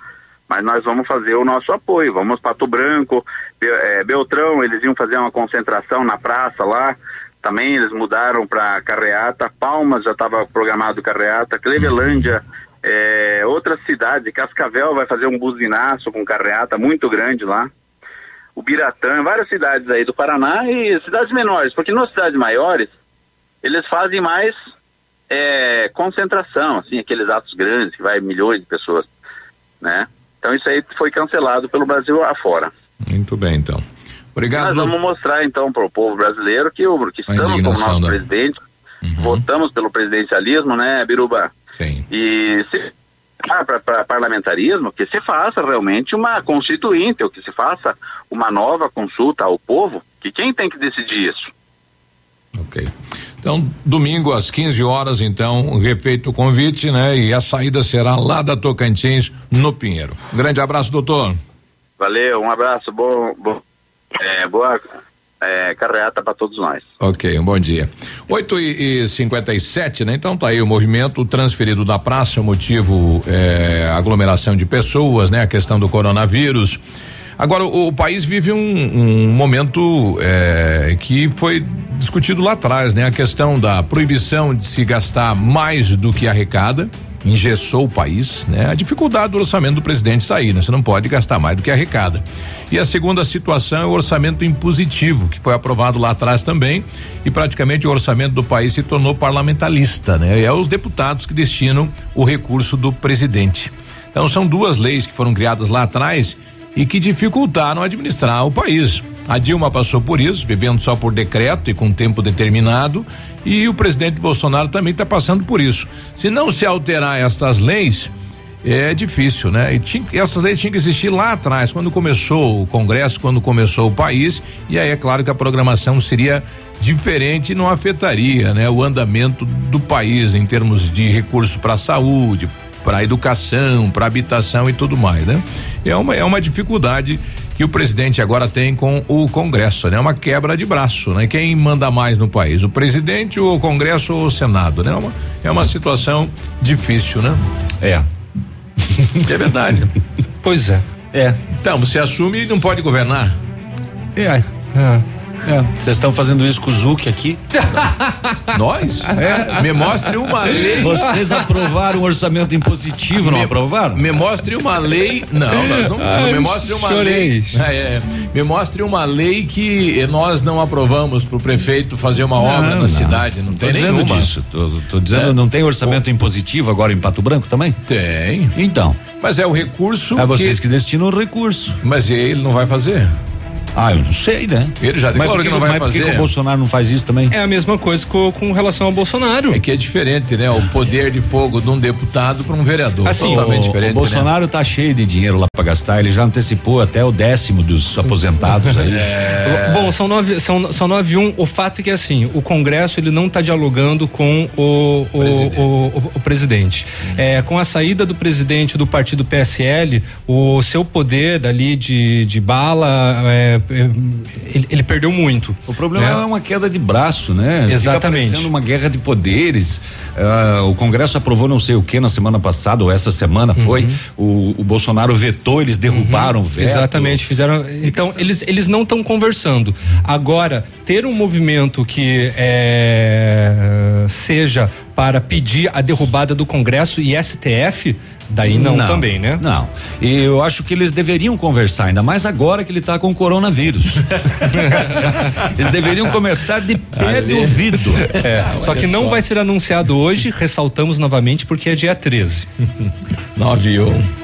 mas nós vamos fazer o nosso apoio. Vamos Pato Branco, eh, Beltrão, eles iam fazer uma concentração na praça lá. Também eles mudaram para Carreata, Palmas já estava programado Carreata, Clevelândia, eh, outras cidades, Cascavel vai fazer um buzinaço com Carreata muito grande lá. O Biratã, várias cidades aí do Paraná e cidades menores, porque nas cidades maiores eles fazem mais é, concentração, assim, aqueles atos grandes que vai milhões de pessoas, né? Então isso aí foi cancelado pelo Brasil afora. Muito bem, então. Obrigado. Nós vamos mostrar então para o povo brasileiro que, o, que estamos com o nosso da- presidente, votamos pelo presidencialismo, né, Biruba? Sim. E se para parlamentarismo, que se faça realmente uma constituinte, ou que se faça uma nova consulta ao povo, que quem tem que decidir isso? Então, domingo às 15 horas, então, refeito o convite, né? E a saída será lá da Tocantins, no Pinheiro. Um grande abraço, doutor. Valeu, um abraço, bom, bom é, boa é, carreata para todos nós. Ok, um bom dia. 8 e, e 57, né? Então tá aí o movimento transferido da praça, o motivo é, aglomeração de pessoas, né? A questão do coronavírus. Agora, o, o país vive um, um momento é, que foi discutido lá atrás, né? A questão da proibição de se gastar mais do que arrecada, engessou o país, né? A dificuldade do orçamento do presidente sair, né? Você não pode gastar mais do que arrecada. E a segunda situação é o orçamento impositivo, que foi aprovado lá atrás também, e praticamente o orçamento do país se tornou parlamentarista, né? É os deputados que destinam o recurso do presidente. Então são duas leis que foram criadas lá atrás e que dificultaram administrar o país. A Dilma passou por isso, vivendo só por decreto e com tempo determinado, e o presidente Bolsonaro também está passando por isso. Se não se alterar estas leis, é difícil, né? E tinha- essas leis tinham que existir lá atrás, quando começou o Congresso, quando começou o país, e aí é claro que a programação seria diferente e não afetaria, né, o andamento do país em termos de recursos para a saúde, para a educação, para habitação e tudo mais, né? É uma é uma dificuldade que o presidente agora tem com o Congresso, né? Uma quebra de braço, né? Quem manda mais no país, o presidente, o Congresso ou o Senado, né? É uma, é uma situação difícil, né? É. É verdade. Pois é. É. Então, você assume e não pode governar. É. é. Vocês estão fazendo isso com o Zuc aqui? Nós? É. Me mostre uma lei. Vocês aprovaram o orçamento impositivo, não me, aprovaram? Me mostre uma lei. Não, nós não. Ai, me mostre uma chorei. lei. É, é, me mostre uma lei que nós não aprovamos pro prefeito fazer uma obra na não. cidade. Não Tô tem dizendo nenhuma. disso. Tô, tô dizendo, É. não tem orçamento impositivo agora em Pato Branco também? Tem. Então. Mas é o recurso. É vocês que, destinam o recurso. Mas ele não vai fazer. Ah, eu não sei, né? Ele já declarou que não vai mas por que fazer. que o Bolsonaro não faz isso também? É a mesma coisa com, com relação ao Bolsonaro. É que é diferente, né? O poder de fogo de um deputado para um vereador. Assim, totalmente o, diferente. o Bolsonaro tá cheio de dinheiro lá pra gastar, ele já antecipou até o décimo dos aposentados aí. É. Bom, são nove, são, são nove um. O fato é que assim, o Congresso ele não está dialogando com o, o, Presidente. o, o- o presidente. É, com a saída do presidente do partido PSL, o seu poder ali de, de bala, é, ele, ele perdeu muito. O problema né? é uma queda de braço, né? Exatamente. Fica uma guerra de poderes. Ah, o Congresso aprovou não sei o que na semana passada ou essa semana foi. O, o Bolsonaro vetou, eles derrubaram o veto. Exatamente, fizeram. Então, eles, eles não estão conversando. Agora, ter um movimento que é, seja para pedir a derrubada do Congresso e STF, daí não, também, né? Não. E eu acho que eles deveriam conversar, ainda mais agora que ele está com o coronavírus. eles deveriam começar de pé de ouvido. É, só que não vai ser anunciado hoje, ressaltamos novamente, porque é dia 13. 9 e 1.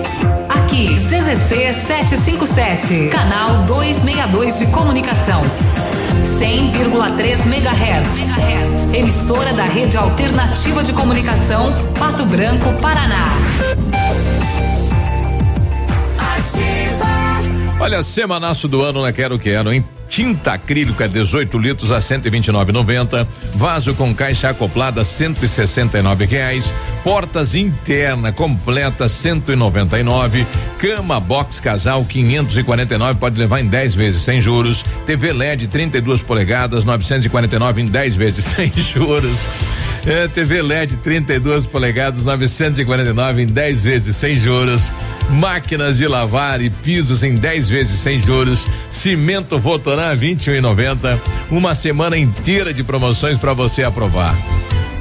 CZC 757, canal 262 de comunicação. 100,3 MHz. Emissora da Rede Alternativa de Comunicação, Pato Branco, Paraná. Olha, semanaço do ano na Quero Quero, hein? Tinta acrílica 18 litros a 129,90. Vaso com caixa acoplada 169 reais. Portas interna completa 199. Cama box casal 549 pode levar em 10 vezes sem juros. TV LED 32 polegadas 949 em 10 vezes sem juros. É, TV LED 32 polegadas 949 em 10 vezes sem juros. Máquinas de lavar e pisos em 10 vezes sem juros. Cimento Votoran 21,90. Uma semana inteira de promoções para você aprovar.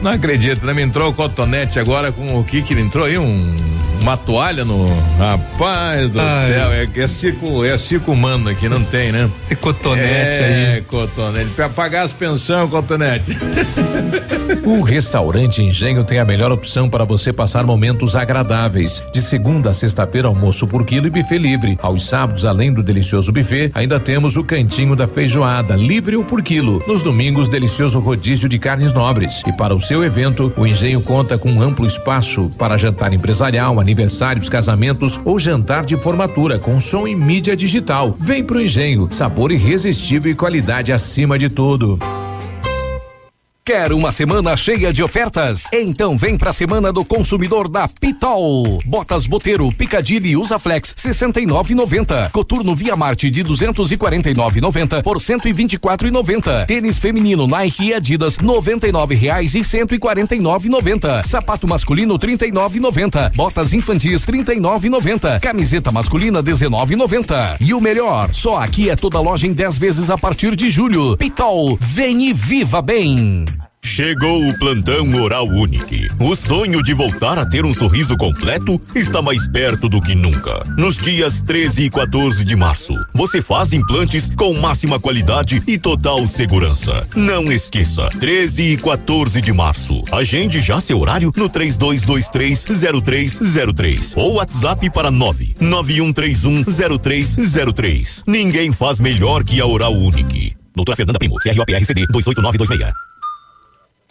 Não acredito, né? Me entrou o cotonete agora com o que que ele entrou aí? Um, uma toalha no. Rapaz do Ai. céu, é, é circo, é circo humano aqui, não tem, né? Esse cotonete é, aí. cotonete. Pra pagar as pensões, cotonete. O restaurante Engenho tem a melhor opção para você passar momentos agradáveis. De segunda a sexta-feira, almoço por quilo e buffet livre. Aos sábados, além do delicioso buffet, ainda temos o cantinho da feijoada, livre ou por quilo. Nos domingos, delicioso rodízio de carnes nobres. E para o seu evento, o Engenho conta com um amplo espaço para jantar empresarial, aniversários, casamentos ou jantar de formatura com som e mídia digital. Vem pro Engenho, sabor irresistível e qualidade acima de tudo. Quer uma semana cheia de ofertas? Então vem pra semana do consumidor da Pitol. Botas Boteiro, Picadilly e Usaflex 69,90. Coturno Via Marte de 249,90 por 124,90. Tênis feminino Nike e Adidas 99 reais e 149,90. Sapato masculino 39,90. Botas infantis 39,90. Camiseta masculina 19,90. E o melhor, só aqui é toda loja em 10 vezes a partir de julho. Pitol, vem e viva bem. Chegou o plantão Oral Unique. O sonho de voltar a ter um sorriso completo está mais perto do que nunca. Nos dias 13 e 14 de março, você faz implantes com máxima qualidade e total segurança. Não esqueça, 13 e 14 de março. Agende já seu horário no 32230303 ou WhatsApp para 991310303. Ninguém faz melhor que a Oral Unique. Doutora Fernanda Primo, CROPRCD 28926.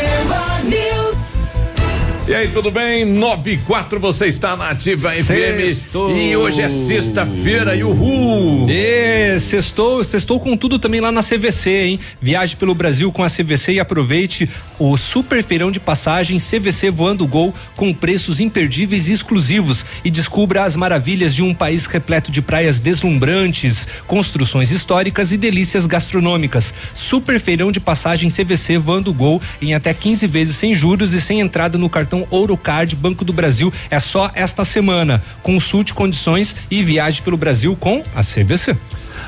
Ativa News. E aí, tudo bem? 9 e 4, você está na Ativa FM. E hoje é sexta-feira e uhul! E sextou, sextou com tudo também lá na CVC, hein? Viaje pelo Brasil com a CVC e aproveite o super feirão de passagem CVC Voando Gol com preços imperdíveis e exclusivos e descubra as maravilhas de um país repleto de praias deslumbrantes, construções históricas e delícias gastronômicas. Super feirão de passagem CVC Voando Gol em até 15 vezes sem juros e sem entrada no cartão Ourocard Banco do Brasil. É só esta semana. Consulte condições e viaje pelo Brasil com a CVC.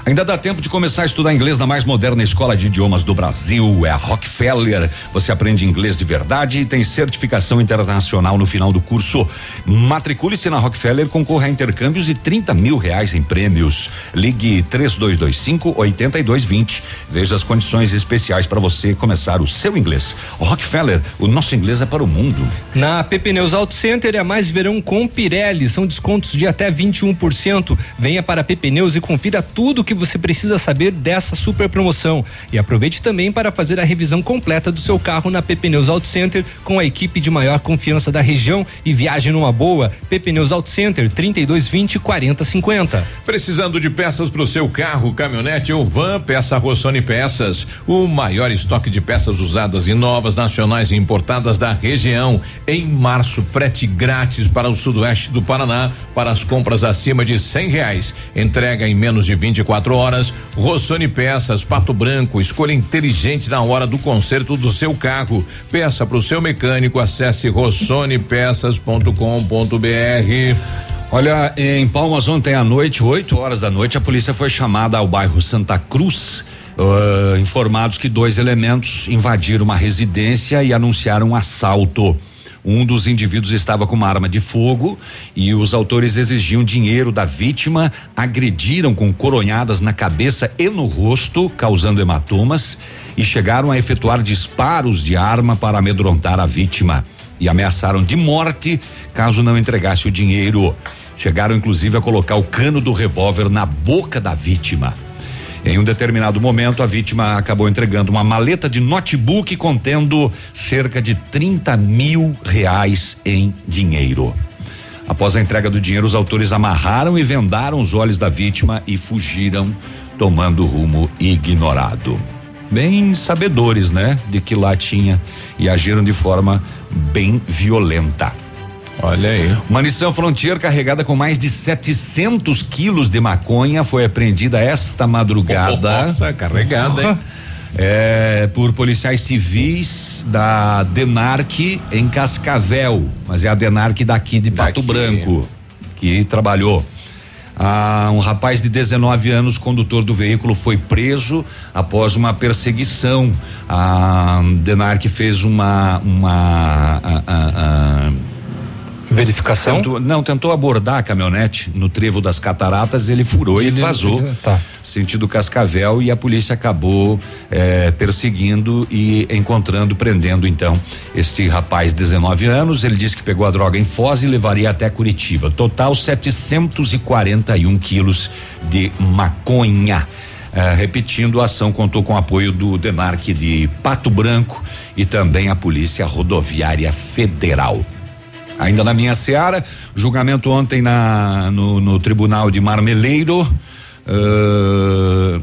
Ainda dá tempo de começar a estudar inglês na mais moderna escola de idiomas do Brasil, é a Rockefeller. Você aprende inglês de verdade e tem certificação internacional no final do curso. Matricule-se na Rockefeller, concorra a intercâmbios e 30 mil reais em prêmios. Ligue 3225 8220. Veja as condições especiais para você começar o seu inglês. Rockefeller, o nosso inglês é para o mundo. Na PP Neus Auto Center é mais verão com Pirelli. São descontos de até 21%. Venha para a PP Neus e confira tudo o que você precisa saber dessa super promoção. E aproveite também para fazer a revisão completa do seu carro na PP Neus Auto Center com a equipe de maior confiança da região e viaje numa boa. PP Neus Auto Center 3220 4050. Precisando de peças para o seu carro, caminhonete ou van, peça Rossoni Peças. O maior estoque de peças usadas e novas, nacionais e importadas da região. Em março, frete grátis para o sudoeste do Paraná para as compras acima de cem reais. Entrega em menos de 24 horas. Rossoni Peças, Pato Branco, escolha inteligente na hora do conserto do seu carro. Peça para o seu mecânico, acesse rossonepeças.com.br. Olha, em Palmas ontem à noite, 8 horas da noite, a polícia foi chamada ao bairro Santa Cruz. Uh, informados que dois elementos invadiram uma residência e anunciaram um assalto. Um dos indivíduos estava com uma arma de fogo e os autores exigiam dinheiro da vítima, agrediram com coronhadas na cabeça e no rosto, causando hematomas, e chegaram a efetuar disparos de arma para amedrontar a vítima e ameaçaram de morte caso não entregasse o dinheiro. Chegaram inclusive a colocar o cano do revólver na boca da vítima. Em um determinado momento, a vítima acabou entregando uma maleta de notebook contendo cerca de 30 mil reais em dinheiro. Após a entrega do dinheiro, os autores amarraram e vendaram os olhos da vítima e fugiram, tomando rumo ignorado. Bem sabedores, né? De que lá tinha e agiram de forma bem violenta. Olha aí. Uma Nissan Frontier carregada com mais de 700 quilos de maconha foi apreendida esta madrugada. Nossa, carregada, hein? É, por policiais civis da Denarc em Cascavel, mas é a Denarc daqui de Pato Daqui. Branco que trabalhou. Ah, um rapaz de 19 anos, condutor do veículo, foi preso após uma perseguição. A Denarc fez uma uma ah, ah, ah, Verificação? Tentou- não, tentou abordar a caminhonete no trevo das cataratas, ele furou e Ele- vazou. tá. Sentido Cascavel e a polícia acabou eh, perseguindo e encontrando, prendendo então este rapaz, 19 anos. Ele disse que pegou a droga em Foz e levaria até Curitiba. Total 741 quilos de maconha. Eh, repetindo, a ação contou com o apoio do Denarc de Pato Branco e também a Polícia Rodoviária Federal. Ainda na minha seara, julgamento ontem na no, no Tribunal de Marmeleiro. ãh,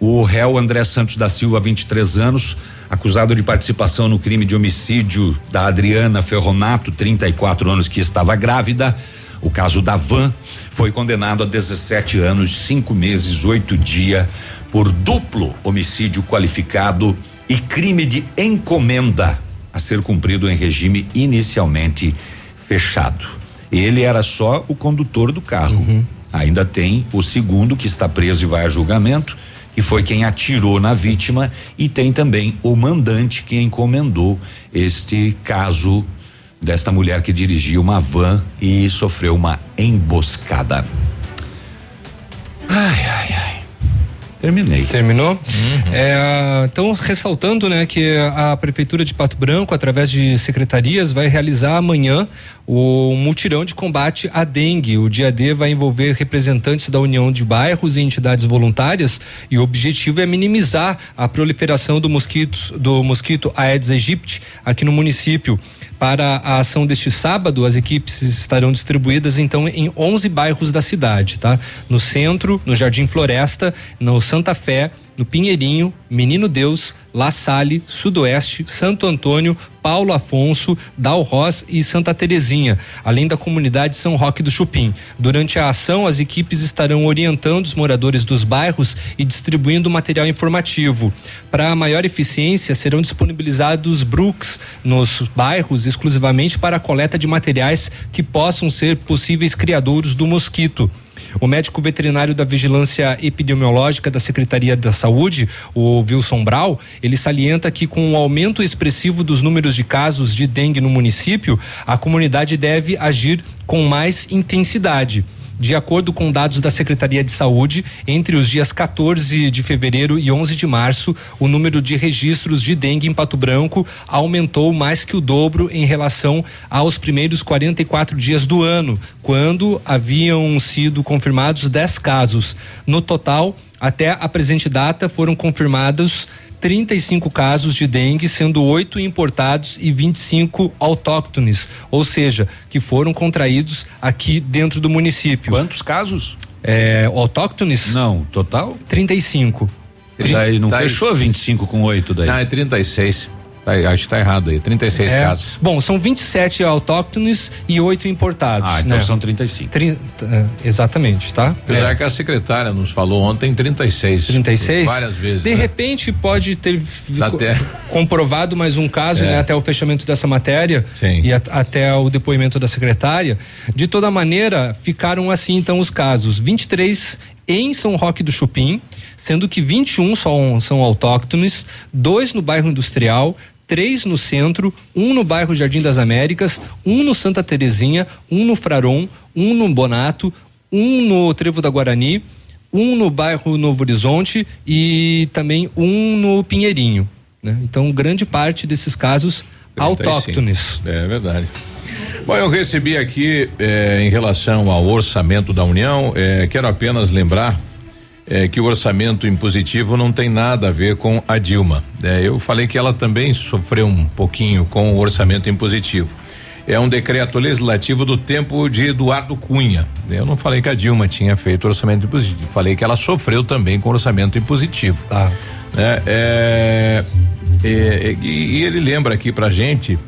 o réu André Santos da Silva, 23 anos, acusado de participação no crime de homicídio da Adriana Ferronato, 34 anos, que estava grávida. O caso da Van foi condenado a 17 anos, cinco meses, oito dias por duplo homicídio qualificado e crime de encomenda a ser cumprido em regime inicialmente fechado. Ele era só o condutor do carro. Ainda tem o segundo que está preso e vai a julgamento, que foi quem atirou na vítima, e tem também o mandante que encomendou este caso desta mulher que dirigia uma van e sofreu uma emboscada. Ai, ai, ai. Terminei. Terminou? Uhum. É, então, ressaltando, né, que a Prefeitura de Pato Branco, através de secretarias, vai realizar amanhã o mutirão de combate à dengue. O dia D vai envolver representantes da União de Bairros e entidades voluntárias e o objetivo é minimizar a proliferação do mosquito, do mosquito Aedes aegypti aqui no município. Para a ação deste sábado, as equipes estarão distribuídas então em 11 bairros da cidade, tá? No centro, no Jardim Floresta, no Santa Fé, no Pinheirinho, Menino Deus, La Salle, Sudoeste, Santo Antônio, Paulo Afonso, Dalroz e Santa Terezinha, além da comunidade São Roque do Chupim. Durante a ação, as equipes estarão orientando os moradores dos bairros e distribuindo material informativo. Para maior eficiência, serão disponibilizados brooks nos bairros exclusivamente para a coleta de materiais que possam ser possíveis criadouros do mosquito. O médico veterinário da Vigilância Epidemiológica da Secretaria da Saúde, o Wilson Brau, ele salienta que com o aumento expressivo dos números de casos de dengue no município, a comunidade deve agir com mais intensidade. De acordo com dados da Secretaria de Saúde, entre os dias 14 de fevereiro e 11 de março, o número de registros de dengue em Pato Branco aumentou mais que o dobro em relação aos primeiros 44 dias do ano, quando haviam sido confirmados 10 casos. No total, até a presente data, foram confirmados 35 casos de dengue, sendo oito importados e 25 autóctones, ou seja, que foram contraídos aqui dentro do município. Quantos casos? É, autóctones? Não, total? 35. Daí não tá fechou 25 com 8 daí? Não, é 36. Tá, acho que tá errado aí, 36 é, casos. Bom, são 27 autóctones e 8 importados. Ah, então né? são 35. Trin, é, exatamente, tá? Apesar é. que a secretária nos falou ontem 36. 36? Várias vezes. De né? repente pode ter até... comprovado mais um caso, é. né? Até o fechamento dessa matéria Sim. e a, até o depoimento da secretária. De toda maneira, ficaram assim então os casos. 23 em São Roque do Chupim, sendo que 21 são, são autóctones, dois no bairro industrial, três no centro, um no bairro Jardim das Américas, um no Santa Terezinha, um no Fraron, um no Bonato, um no Trevo da Guarani, um no bairro Novo Horizonte e também um no Pinheirinho. Né? Então, grande parte desses casos autóctones. É verdade. Bom, eu recebi aqui eh, em relação ao orçamento da União, eh, quero apenas lembrar é, que o orçamento impositivo não tem nada a ver com a Dilma. É, eu falei que ela também sofreu um pouquinho com o orçamento impositivo. É um decreto legislativo do tempo de Eduardo Cunha. Eu não falei que a Dilma tinha feito orçamento impositivo, falei que ela sofreu também com orçamento impositivo. Ah. É, é, é, e, e ele lembra aqui pra gente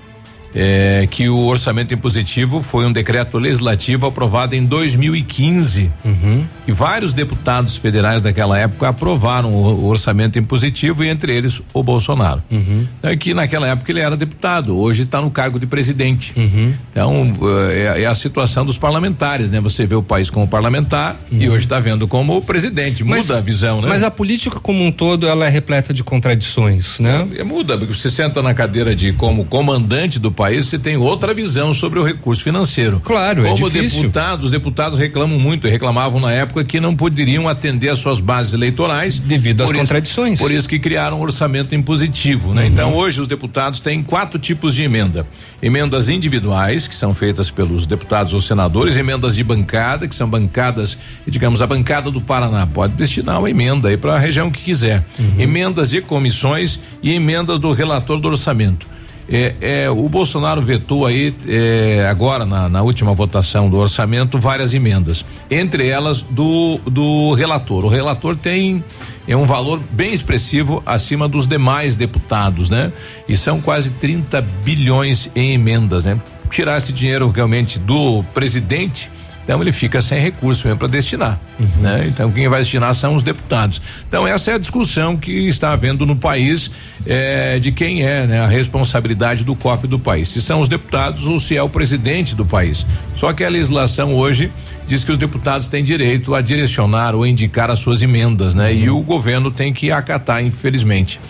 é, que o orçamento impositivo foi um decreto legislativo aprovado em 2015. Uhum. E vários deputados federais daquela época aprovaram o, o orçamento impositivo, e entre eles o Bolsonaro. Uhum. É que naquela época ele era deputado, hoje está no cargo de presidente. Uhum. Então, é, é, a situação dos parlamentares, né? Você vê o país como parlamentar e hoje está vendo como presidente. Muda mas, a visão, né? Mas a política como um todo, ela é repleta de contradições, né? É, muda, porque você senta na cadeira de como comandante do país país, você tem outra visão sobre o recurso financeiro. Claro, é Como é deputados, os deputados reclamam muito, reclamavam na época que não poderiam atender às suas bases eleitorais devido às isso, contradições. Por isso que criaram um orçamento impositivo, né? Uhum. Então, hoje os deputados têm quatro tipos de emenda: emendas individuais, que são feitas pelos deputados ou senadores, emendas de bancada, que são bancadas, digamos, a bancada do Paraná pode destinar uma emenda aí para a região que quiser. Uhum. Emendas de comissões e emendas do relator do orçamento. É, é, o Bolsonaro vetou aí é, agora na, na, última votação do orçamento várias emendas, entre elas do do relator. O relator tem é um valor bem expressivo acima dos demais deputados, né? E são quase 30 bilhões em emendas, né? Tirar esse dinheiro realmente do presidente Então ele fica sem recurso mesmo para destinar, Uhum. né? Então quem vai destinar são os deputados. Então essa é a discussão que está havendo no país eh, de quem é né, a responsabilidade do cofre do país, se são os deputados ou se é o presidente do país. Só que a legislação hoje diz que os deputados têm direito a direcionar ou indicar as suas emendas, né? E o governo tem que acatar, infelizmente.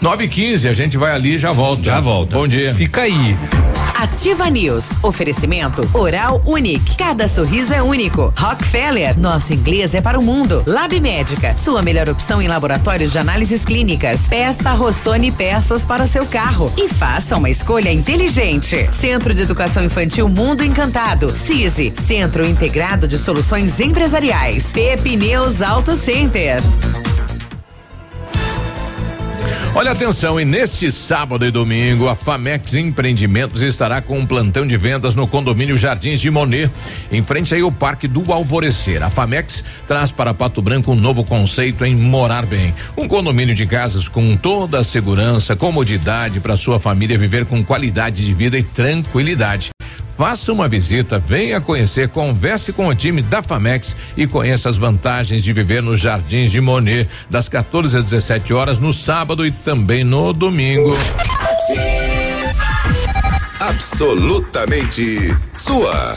9 e 15 a gente vai ali e já volta. Já volta. Bom dia. Fica aí. Ativa News. Oferecimento Oral Unique. Cada sorriso é único. Rockefeller. Nosso inglês é para o mundo. Lab Médica. Sua melhor opção em laboratórios de análises clínicas. Peça Rossoni peças para o seu carro. E faça uma escolha inteligente. Centro de Educação Infantil Mundo Encantado. CISI. Centro Integrado de Soluções Empresariais. Pepineus Auto Center. Olha atenção, e neste sábado e domingo, a Famex Empreendimentos estará com um plantão de vendas no condomínio Jardins de Monet, em frente aí ao Parque do Alvorecer. A Famex traz para Pato Branco um novo conceito em morar bem. Um condomínio de casas com toda a segurança, comodidade para sua família viver com qualidade de vida e tranquilidade. Faça uma visita, venha conhecer, converse com o time da Famex e conheça as vantagens de viver nos Jardins de Monet, das 14 às 17 horas no sábado e também no domingo. Absolutamente sua.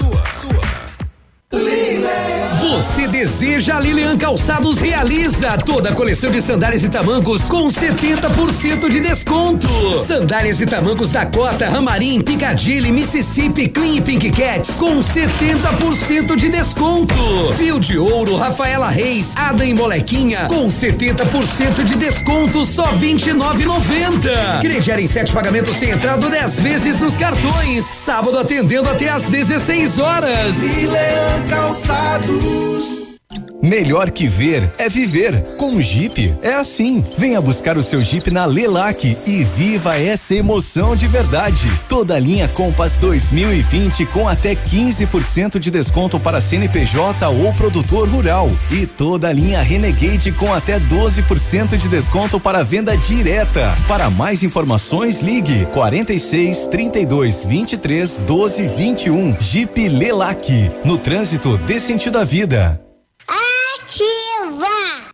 Você deseja Lilian Calçados realiza toda a coleção de sandálias e tamancos com 70% de desconto. Sandálias e tamancos Dakota, Ramarim, Piccadilly, Mississippi, Clean e Pink Cats com 70% de desconto. Fio de ouro, Rafaela Reis, Ada e Molequinha com 70% de desconto só 29,90. Crediar em sete pagamentos sem entrada 10 vezes nos cartões. Sábado atendendo até às 16 horas. Milan Calçados. Melhor que ver é viver. Com Jeep é assim. Venha buscar o seu Jeep na Lelac e viva essa emoção de verdade. Toda a linha Compass 2020 com até 15% de desconto para CNPJ ou produtor rural e toda a linha Renegade com até 12% de desconto para venda direta. Para mais informações ligue 46 32 23 12 21. Jeep Lelac. No trânsito dê sentido à vida. 七万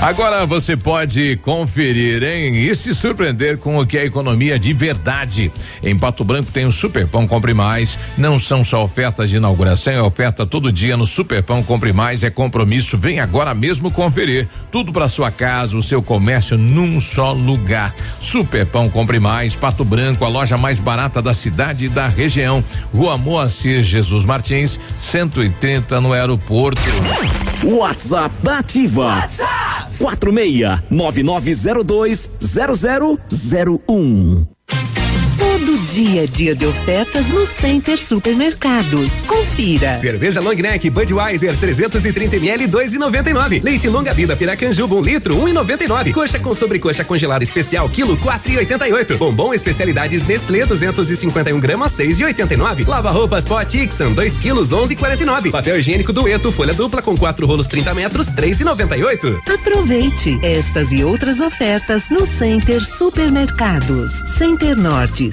Agora você pode conferir, hein? E se surpreender com o que é economia de verdade. Em Pato Branco tem o Super Pão Compre Mais. Não são só ofertas de inauguração, é oferta todo dia no Super Pão Compre Mais. É compromisso. Vem agora mesmo conferir. Tudo para sua casa, o seu comércio num só lugar. Super Pão Compre Mais, Pato Branco, a loja mais barata da cidade e da região. Rua Moacir Jesus Martins, 130 no aeroporto. WhatsApp da Ativa. WhatsApp. 46 9902 0001. Dia é dia de ofertas no Center Supermercados. Confira. Cerveja Long Neck Budweiser 330 ml 2,99. Leite Longa Vida Piracanjuba 1 um litro 1,99. Coxa com sobrecoxa congelada especial quilo 4,88. Bombom especialidades Nestlé 251 gramas 6,89. Lava roupas Pot Ixan 2 quilos 11,49. Papel higiênico Dueto folha dupla com quatro rolos 30 metros 3,98. Aproveite estas e outras ofertas no Center Supermercados. Center Norte,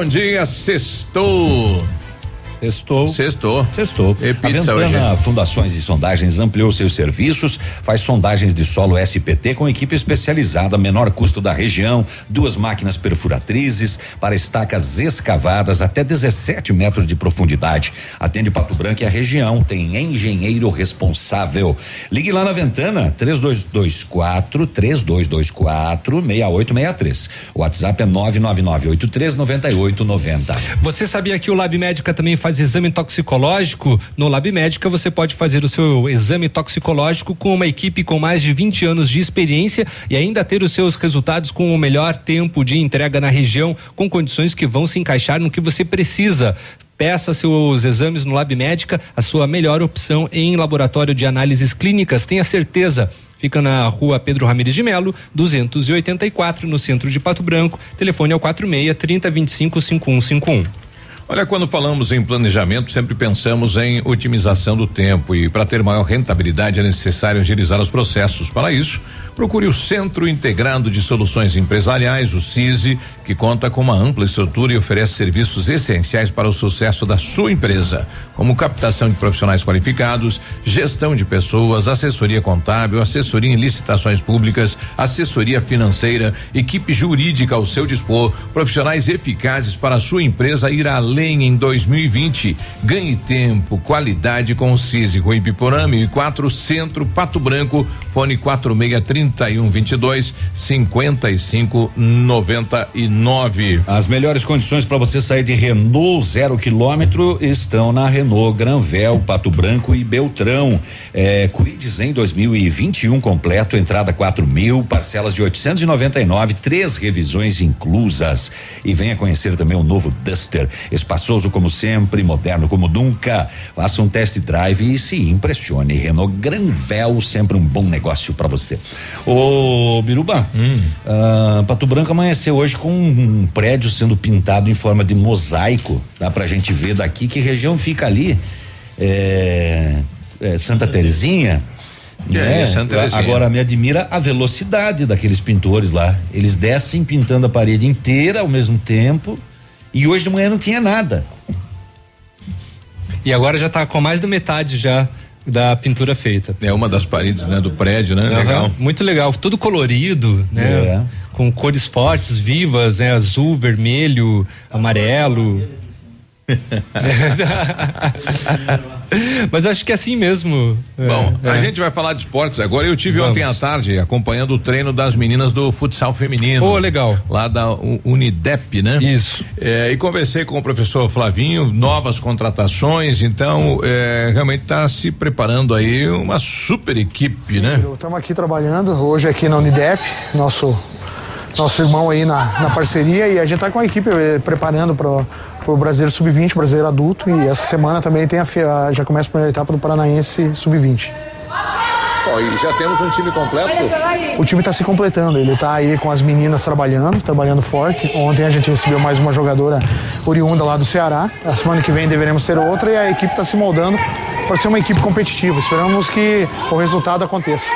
Bom dia, sextou. Sextou. Sextou. Sextou. E A pizza Ventana hoje. Fundações e Sondagens ampliou seus serviços, faz sondagens de solo SPT com equipe especializada, menor custo da região, duas máquinas perfuratrizes para estacas escavadas até 17 metros de profundidade. Atende Pato Branco e a região, tem engenheiro responsável. Ligue lá na Ventana, 3224 3224 6863. O WhatsApp é 99983 9890. Você sabia que o Lab Médica também faz exame toxicológico? No Lab Médica você pode fazer o seu exame toxicológico com uma equipe com mais de 20 anos de experiência e ainda ter os seus resultados com o melhor tempo de entrega na região, com condições que vão se encaixar no que você precisa. Peça seus exames no Lab Médica, a sua melhor opção em laboratório de análises clínicas. Tenha certeza. Fica na rua Pedro Ramires de Melo, 284, no centro de Pato Branco. Telefone é o 46 3025 5151. Olha, quando falamos em planejamento, sempre pensamos em otimização do tempo e para ter maior rentabilidade é necessário agilizar os processos. Para isso, procure o Centro Integrado de Soluções Empresariais, o CISI, que conta com uma ampla estrutura e oferece serviços essenciais para o sucesso da sua empresa, como captação de profissionais qualificados, gestão de pessoas, assessoria contábil, assessoria em licitações públicas, assessoria financeira, equipe jurídica ao seu dispor, profissionais eficazes para a sua empresa ir além em 2020. Ganhe tempo, qualidade com o CISI Rui Piporame e 4 Centro Pato Branco, fone 46 31 22 55 99. As melhores condições para você sair de Renault zero quilômetro estão na Renault Granvel, Pato Branco e Beltrão. É, Quid's em 2021 completo, entrada quatro mil, parcelas de 899, três revisões inclusas. E venha conhecer também o novo Duster, espaçoso como sempre, moderno como nunca. Faça um test drive e se impressione. Renault Granvel, sempre um bom negócio para você. Ô, Biruba, ah, Pato Branco amanheceu hoje com um, prédio sendo pintado em forma de mosaico. Dá pra gente ver daqui que região fica ali. É, é, Santa Terezinha. É, né? Santa Terezinha. Agora me admira a velocidade daqueles pintores lá. Eles descem pintando a parede inteira ao mesmo tempo. E hoje de manhã não tinha nada. E agora já tá com mais da metade já da pintura feita. É uma das paredes, né, do prédio, né? Aham, Legal. Muito legal, tudo colorido, né? É. Com cores fortes, vivas, né? Azul, vermelho, amarelo. Mas acho que é assim mesmo. Bom, É, a é. gente vai falar de esportes agora. Eu tive Vamos. ontem à tarde acompanhando o treino das meninas do futsal feminino. Oh, legal. Lá da Unidep, né? Isso. É, e conversei com o professor Flavinho, novas contratações, então é, realmente está se preparando aí uma super equipe, né? Estamos aqui trabalhando hoje aqui na Unidep, nosso nosso irmão aí na, na parceria e a gente está com a equipe eh, preparando para o Brasileiro Sub-20, Brasileiro Adulto e essa semana também tem a, já começa a primeira etapa do Paranaense Sub-20. Ó, e já temos um time completo? O time está se completando, ele está aí com as meninas trabalhando, trabalhando forte. Ontem a gente recebeu mais uma jogadora oriunda lá do Ceará. A semana que vem deveremos ter outra e a equipe está se moldando para ser uma equipe competitiva. Esperamos que o resultado aconteça.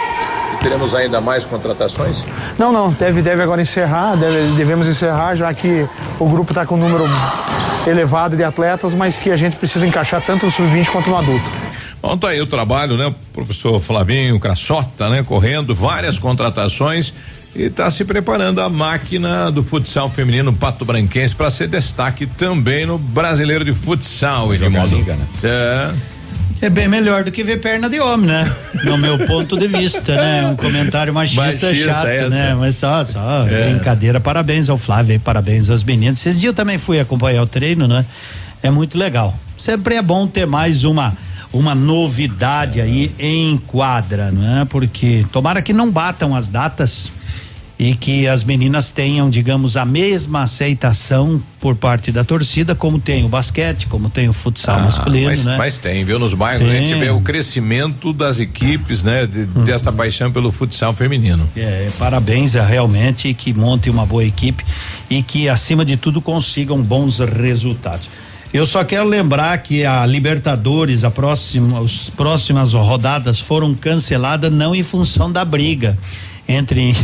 Teremos ainda mais contratações? Não, não, deve, deve agora encerrar, deve- devemos encerrar, já que o grupo está com um número elevado de atletas, mas que a gente precisa encaixar tanto no sub-20 quanto no adulto. Bom, tá aí o trabalho, né? O professor Flavinho Crassota, né? Correndo várias contratações e está se preparando a máquina do futsal feminino Pato Branquense para ser destaque também no Brasileiro de Futsal, Edmundo. liga, né? É. É bem melhor do que ver perna de homem, né? No meu ponto de vista, né? Um comentário machista, Machista chato, essa. né? Mas só, só É. brincadeira. Parabéns ao Flávio, e parabéns às meninas. Esses dias eu também fui acompanhar o treino, né? É muito legal. Sempre é bom ter mais uma uma novidade aí em quadra, não é? Porque tomara que não batam as datas e que as meninas tenham, digamos, a mesma aceitação por parte da torcida, como tem o basquete, como tem o futsal masculino, mas, né? mas tem, viu? Nos bairros a gente vê o crescimento das equipes, né? de- Desta paixão pelo futsal feminino. É, parabéns a realmente que monte uma boa equipe e que acima de tudo consigam bons resultados. Eu só quero lembrar que a Libertadores, a próxima, as próximas rodadas foram canceladas não em função da briga entre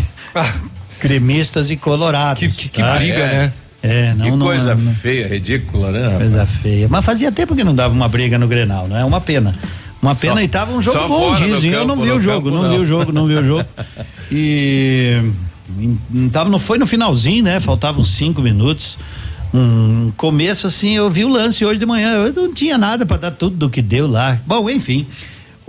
gremistas e colorados. Que- que- que tá? briga, né? É, não, que não- coisa não- feia, ridícula, né? rapaz? Coisa feia. Mas fazia tempo que não dava uma briga no Grenal, não é uma pena. Uma pena Só- e tava um jogo bom, dizem. Eu não campo, vi o jogo, não, vi não. o jogo, não vi o jogo. E em- tava, não foi no finalzinho, né? Faltavam cinco minutos. Um começo assim, eu vi o lance hoje de manhã. Eu não tinha nada para dar tudo do que deu lá. Bom, enfim.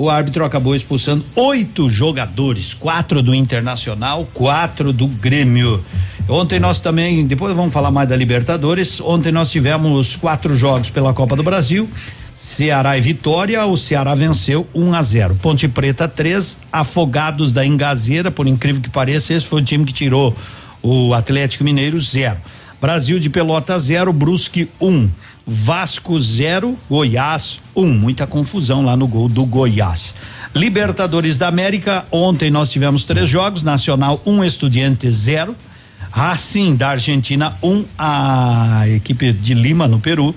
O árbitro acabou expulsando oito jogadores, quatro do Internacional, quatro do Grêmio. Ontem nós também, depois vamos falar mais da Libertadores. Ontem nós tivemos quatro jogos pela Copa do Brasil. Ceará e Vitória, o Ceará venceu 1 a 0. Ponte Preta 3, Afogados da Engazeira, por incrível que pareça, esse foi o time que tirou o Atlético Mineiro 0. Brasil de Pelota 0, Brusque 1. Um. Vasco 0, Goiás 1. Um. Muita confusão lá no gol do Goiás. Libertadores da América, ontem nós tivemos três jogos: Nacional 1, um, Estudiante 0. Racing da Argentina 1, um, a equipe de Lima no Peru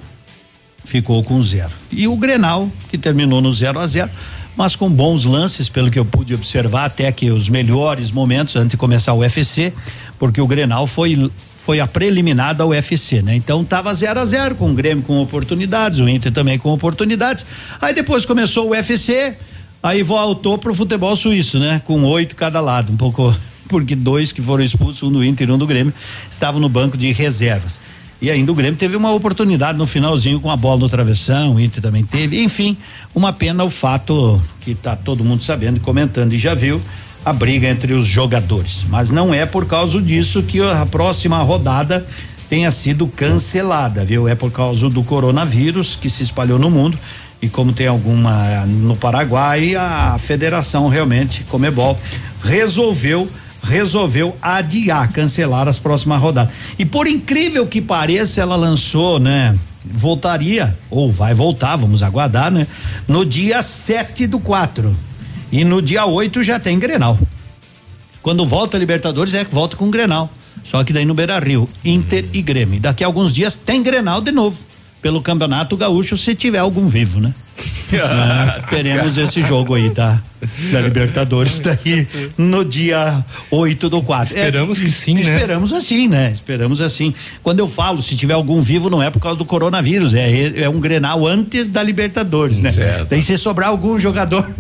ficou com zero. E o Grenal, que terminou no 0 a 0 mas com bons lances, pelo que eu pude observar, até que os melhores momentos antes de começar o UFC, porque o Grenal foi foi a preliminar da UFC, né? Então tava 0 a 0 com o Grêmio com oportunidades, o Inter também com oportunidades. Aí depois começou o UFC, aí voltou pro futebol suíço, né? Com oito cada lado, um pouco porque dois que foram expulsos, um do Inter e um do Grêmio, estavam no banco de reservas. E ainda o Grêmio teve uma oportunidade no finalzinho com a bola no travessão, o Inter também teve. Enfim, uma pena o fato que tá todo mundo sabendo e comentando e já viu a briga entre os jogadores. Mas não é por causa disso que a próxima rodada tenha sido cancelada, viu? É por causa do coronavírus que se espalhou no mundo e como tem alguma no Paraguai, a federação realmente, Comebol, resolveu resolveu adiar, cancelar as próximas rodadas. E por incrível que pareça, ela lançou, né? Voltaria, ou vai voltar, vamos aguardar, né? No dia 7 do 4. E no dia 8 já tem Grenal. Quando volta a Libertadores, é que volta com Grenal. Só que daí no Beira Rio, Inter e Grêmio. Daqui a alguns dias tem Grenal de novo. Pelo Campeonato Gaúcho, se tiver algum vivo, né? é, teremos esse jogo aí da, da Libertadores daí no dia 8 do 4. Esperamos que sim, né? Esperamos assim, né? Esperamos assim. Quando eu falo, se tiver algum vivo, não é por causa do coronavírus, é, é um Grenal antes da Libertadores, né? Certo. Daí se sobrar algum jogador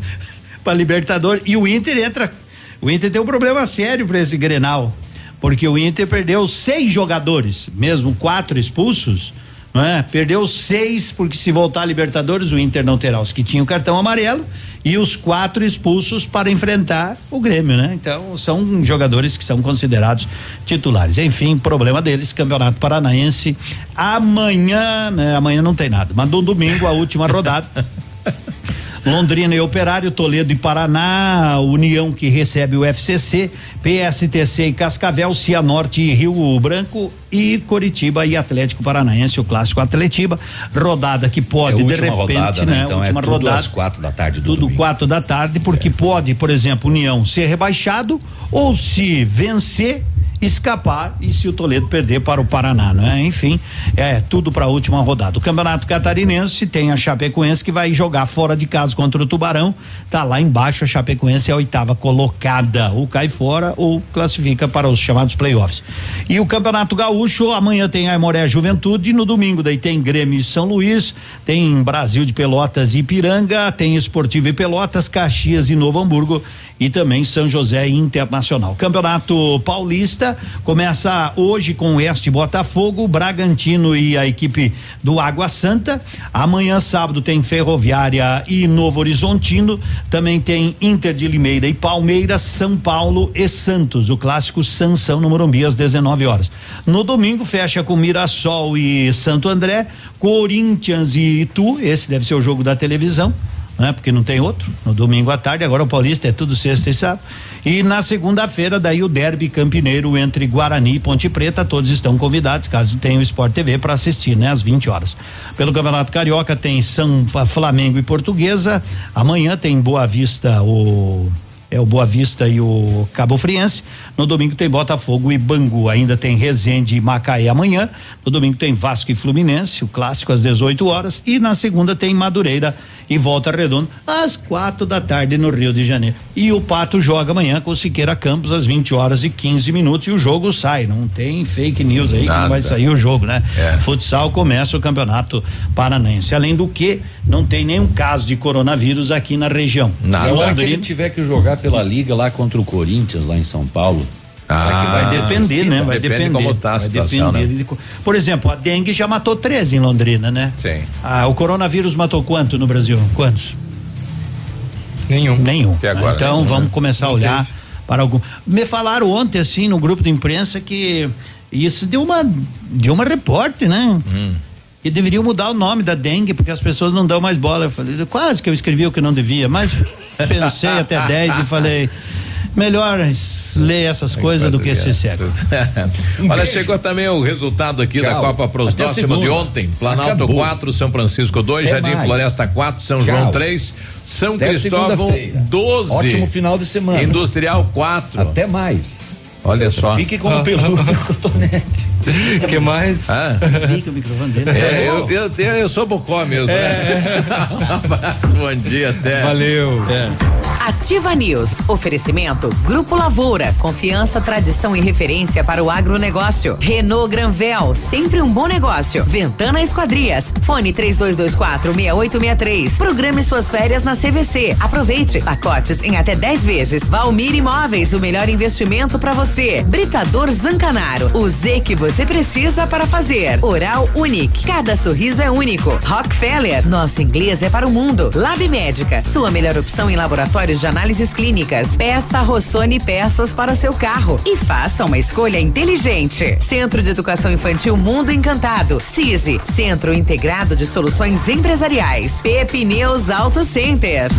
para Libertadores e o Inter entra. O Inter tem um problema sério para esse Grenal, porque o Inter perdeu seis jogadores, mesmo quatro expulsos, é? Perdeu seis porque se voltar a Libertadores o Inter não terá os que tinham cartão amarelo e os quatro expulsos para enfrentar o Grêmio, né? Então são jogadores que são considerados titulares. Enfim, problema deles, Campeonato Paranaense amanhã, né? Amanhã não tem nada, mas no domingo a última rodada. Londrina e Operário, Toledo e Paraná, União que recebe o FCC, PSTC e Cascavel, Cianorte e Rio Branco e Coritiba e Atlético Paranaense, o clássico Atletiba. Rodada que pode, é de repente, rodada, né? Então última é tudo rodada. às quatro da tarde do Tudo domingo. quatro da tarde, porque pode, por exemplo, União ser rebaixado ou se vencer escapar e se o Toledo perder para o Paraná, não é? Enfim, é tudo para a última rodada. O Campeonato Catarinense tem a Chapecoense que vai jogar fora de casa contra o Tubarão. Tá lá embaixo a Chapecoense é a oitava colocada, ou cai fora ou classifica para os chamados playoffs. E o Campeonato Gaúcho amanhã tem a Moré Juventude, no domingo daí tem Grêmio e São Luís, tem Brasil de Pelotas e Ipiranga, tem Esportivo e Pelotas, Caxias e Novo Hamburgo e também São José Internacional. Campeonato Paulista começa hoje com Oeste Botafogo, Bragantino e a equipe do Água Santa. Amanhã, sábado, tem Ferroviária e Novo Horizontino. Também tem Inter de Limeira e Palmeiras, São Paulo e Santos. O clássico Sansão no Morumbi às 19 horas. No domingo, fecha com Mirassol e Santo André, Corinthians e Itu. Esse deve ser o jogo da televisão né? Porque não tem outro. No domingo à tarde, agora o Paulista é tudo sexta e sábado. E na segunda-feira, daí o derby campineiro entre Guarani e Ponte Preta, todos estão convidados, caso tenham o Sport TV para assistir, né? Às 20 horas. Pelo Campeonato Carioca tem São Flamengo e Portuguesa. Amanhã tem Boa Vista o é o Boa Vista e o Cabo Friense. No domingo tem Botafogo e Bangu. Ainda tem Resende e Macaé amanhã. No domingo tem Vasco e Fluminense, o clássico às 18 horas. E na segunda tem Madureira e Volta Redonda às quatro da tarde no Rio de Janeiro. E o Pato joga amanhã com o Siqueira Campos às 20 horas e 15 minutos e o jogo sai. Não tem fake news aí Nada. que não vai sair o jogo, né? É. Futsal começa o campeonato paranaense. Além do que, não tem nenhum caso de coronavírus aqui na região. Nada. E a que ele tiver que jogar pela liga lá contra o Corinthians lá em São Paulo. Ah, vai depender, sim, né? Vai depender. como tá a vai situação, depender. Né? Por exemplo, a dengue já matou 13 em Londrina, né? Sim. Ah, o coronavírus matou quanto no Brasil? Quantos? Nenhum. Nenhum. Até agora, então nenhum, vamos né? começar a olhar para algum. Me falaram ontem assim no grupo de imprensa que isso deu uma deu uma repórter, né? Hum. E deveriam mudar o nome da dengue, porque as pessoas não dão mais bola. Eu falei, quase que eu escrevi o que não devia, mas pensei até 10 e falei, melhor ler essas coisas do que ser cego. Olha, chegou também o resultado aqui Tchau. da Copa Pros Próximo de ontem. Planalto 4, São Francisco 2, Jardim mais. Floresta 4, São Tchau. João 3, São Até Cristóvão 12. Ótimo final de semana. Industrial 4. Até mais. Olha só. Fique com o peludo cotonete. O que mais? Ah. O microfone dele. É, eu, eu, eu, eu sou bocó mesmo. É. Né? um abraço, bom dia, até. Valeu. É. Ativa News. Oferecimento Grupo Lavoura. Confiança, tradição e referência para o agronegócio. Renault Granvel. Sempre um bom negócio. Ventana Esquadrias. Fone 3224 6863. Programe suas férias na CVC. Aproveite. Pacotes em até 10 vezes. Valmir Imóveis. O melhor investimento para você. Britador Zancanaro. O Z que você precisa para fazer. Oral Unique. Cada sorriso é único. Rockefeller. Nosso inglês é para o mundo. Lab Médica. Sua melhor opção em laboratórios de análises clínicas. Peça Rossoni peças para o seu carro e faça uma escolha inteligente. Centro de Educação Infantil Mundo Encantado. CISI. Centro Integrado de Soluções Empresariais. Pepineus Auto Center.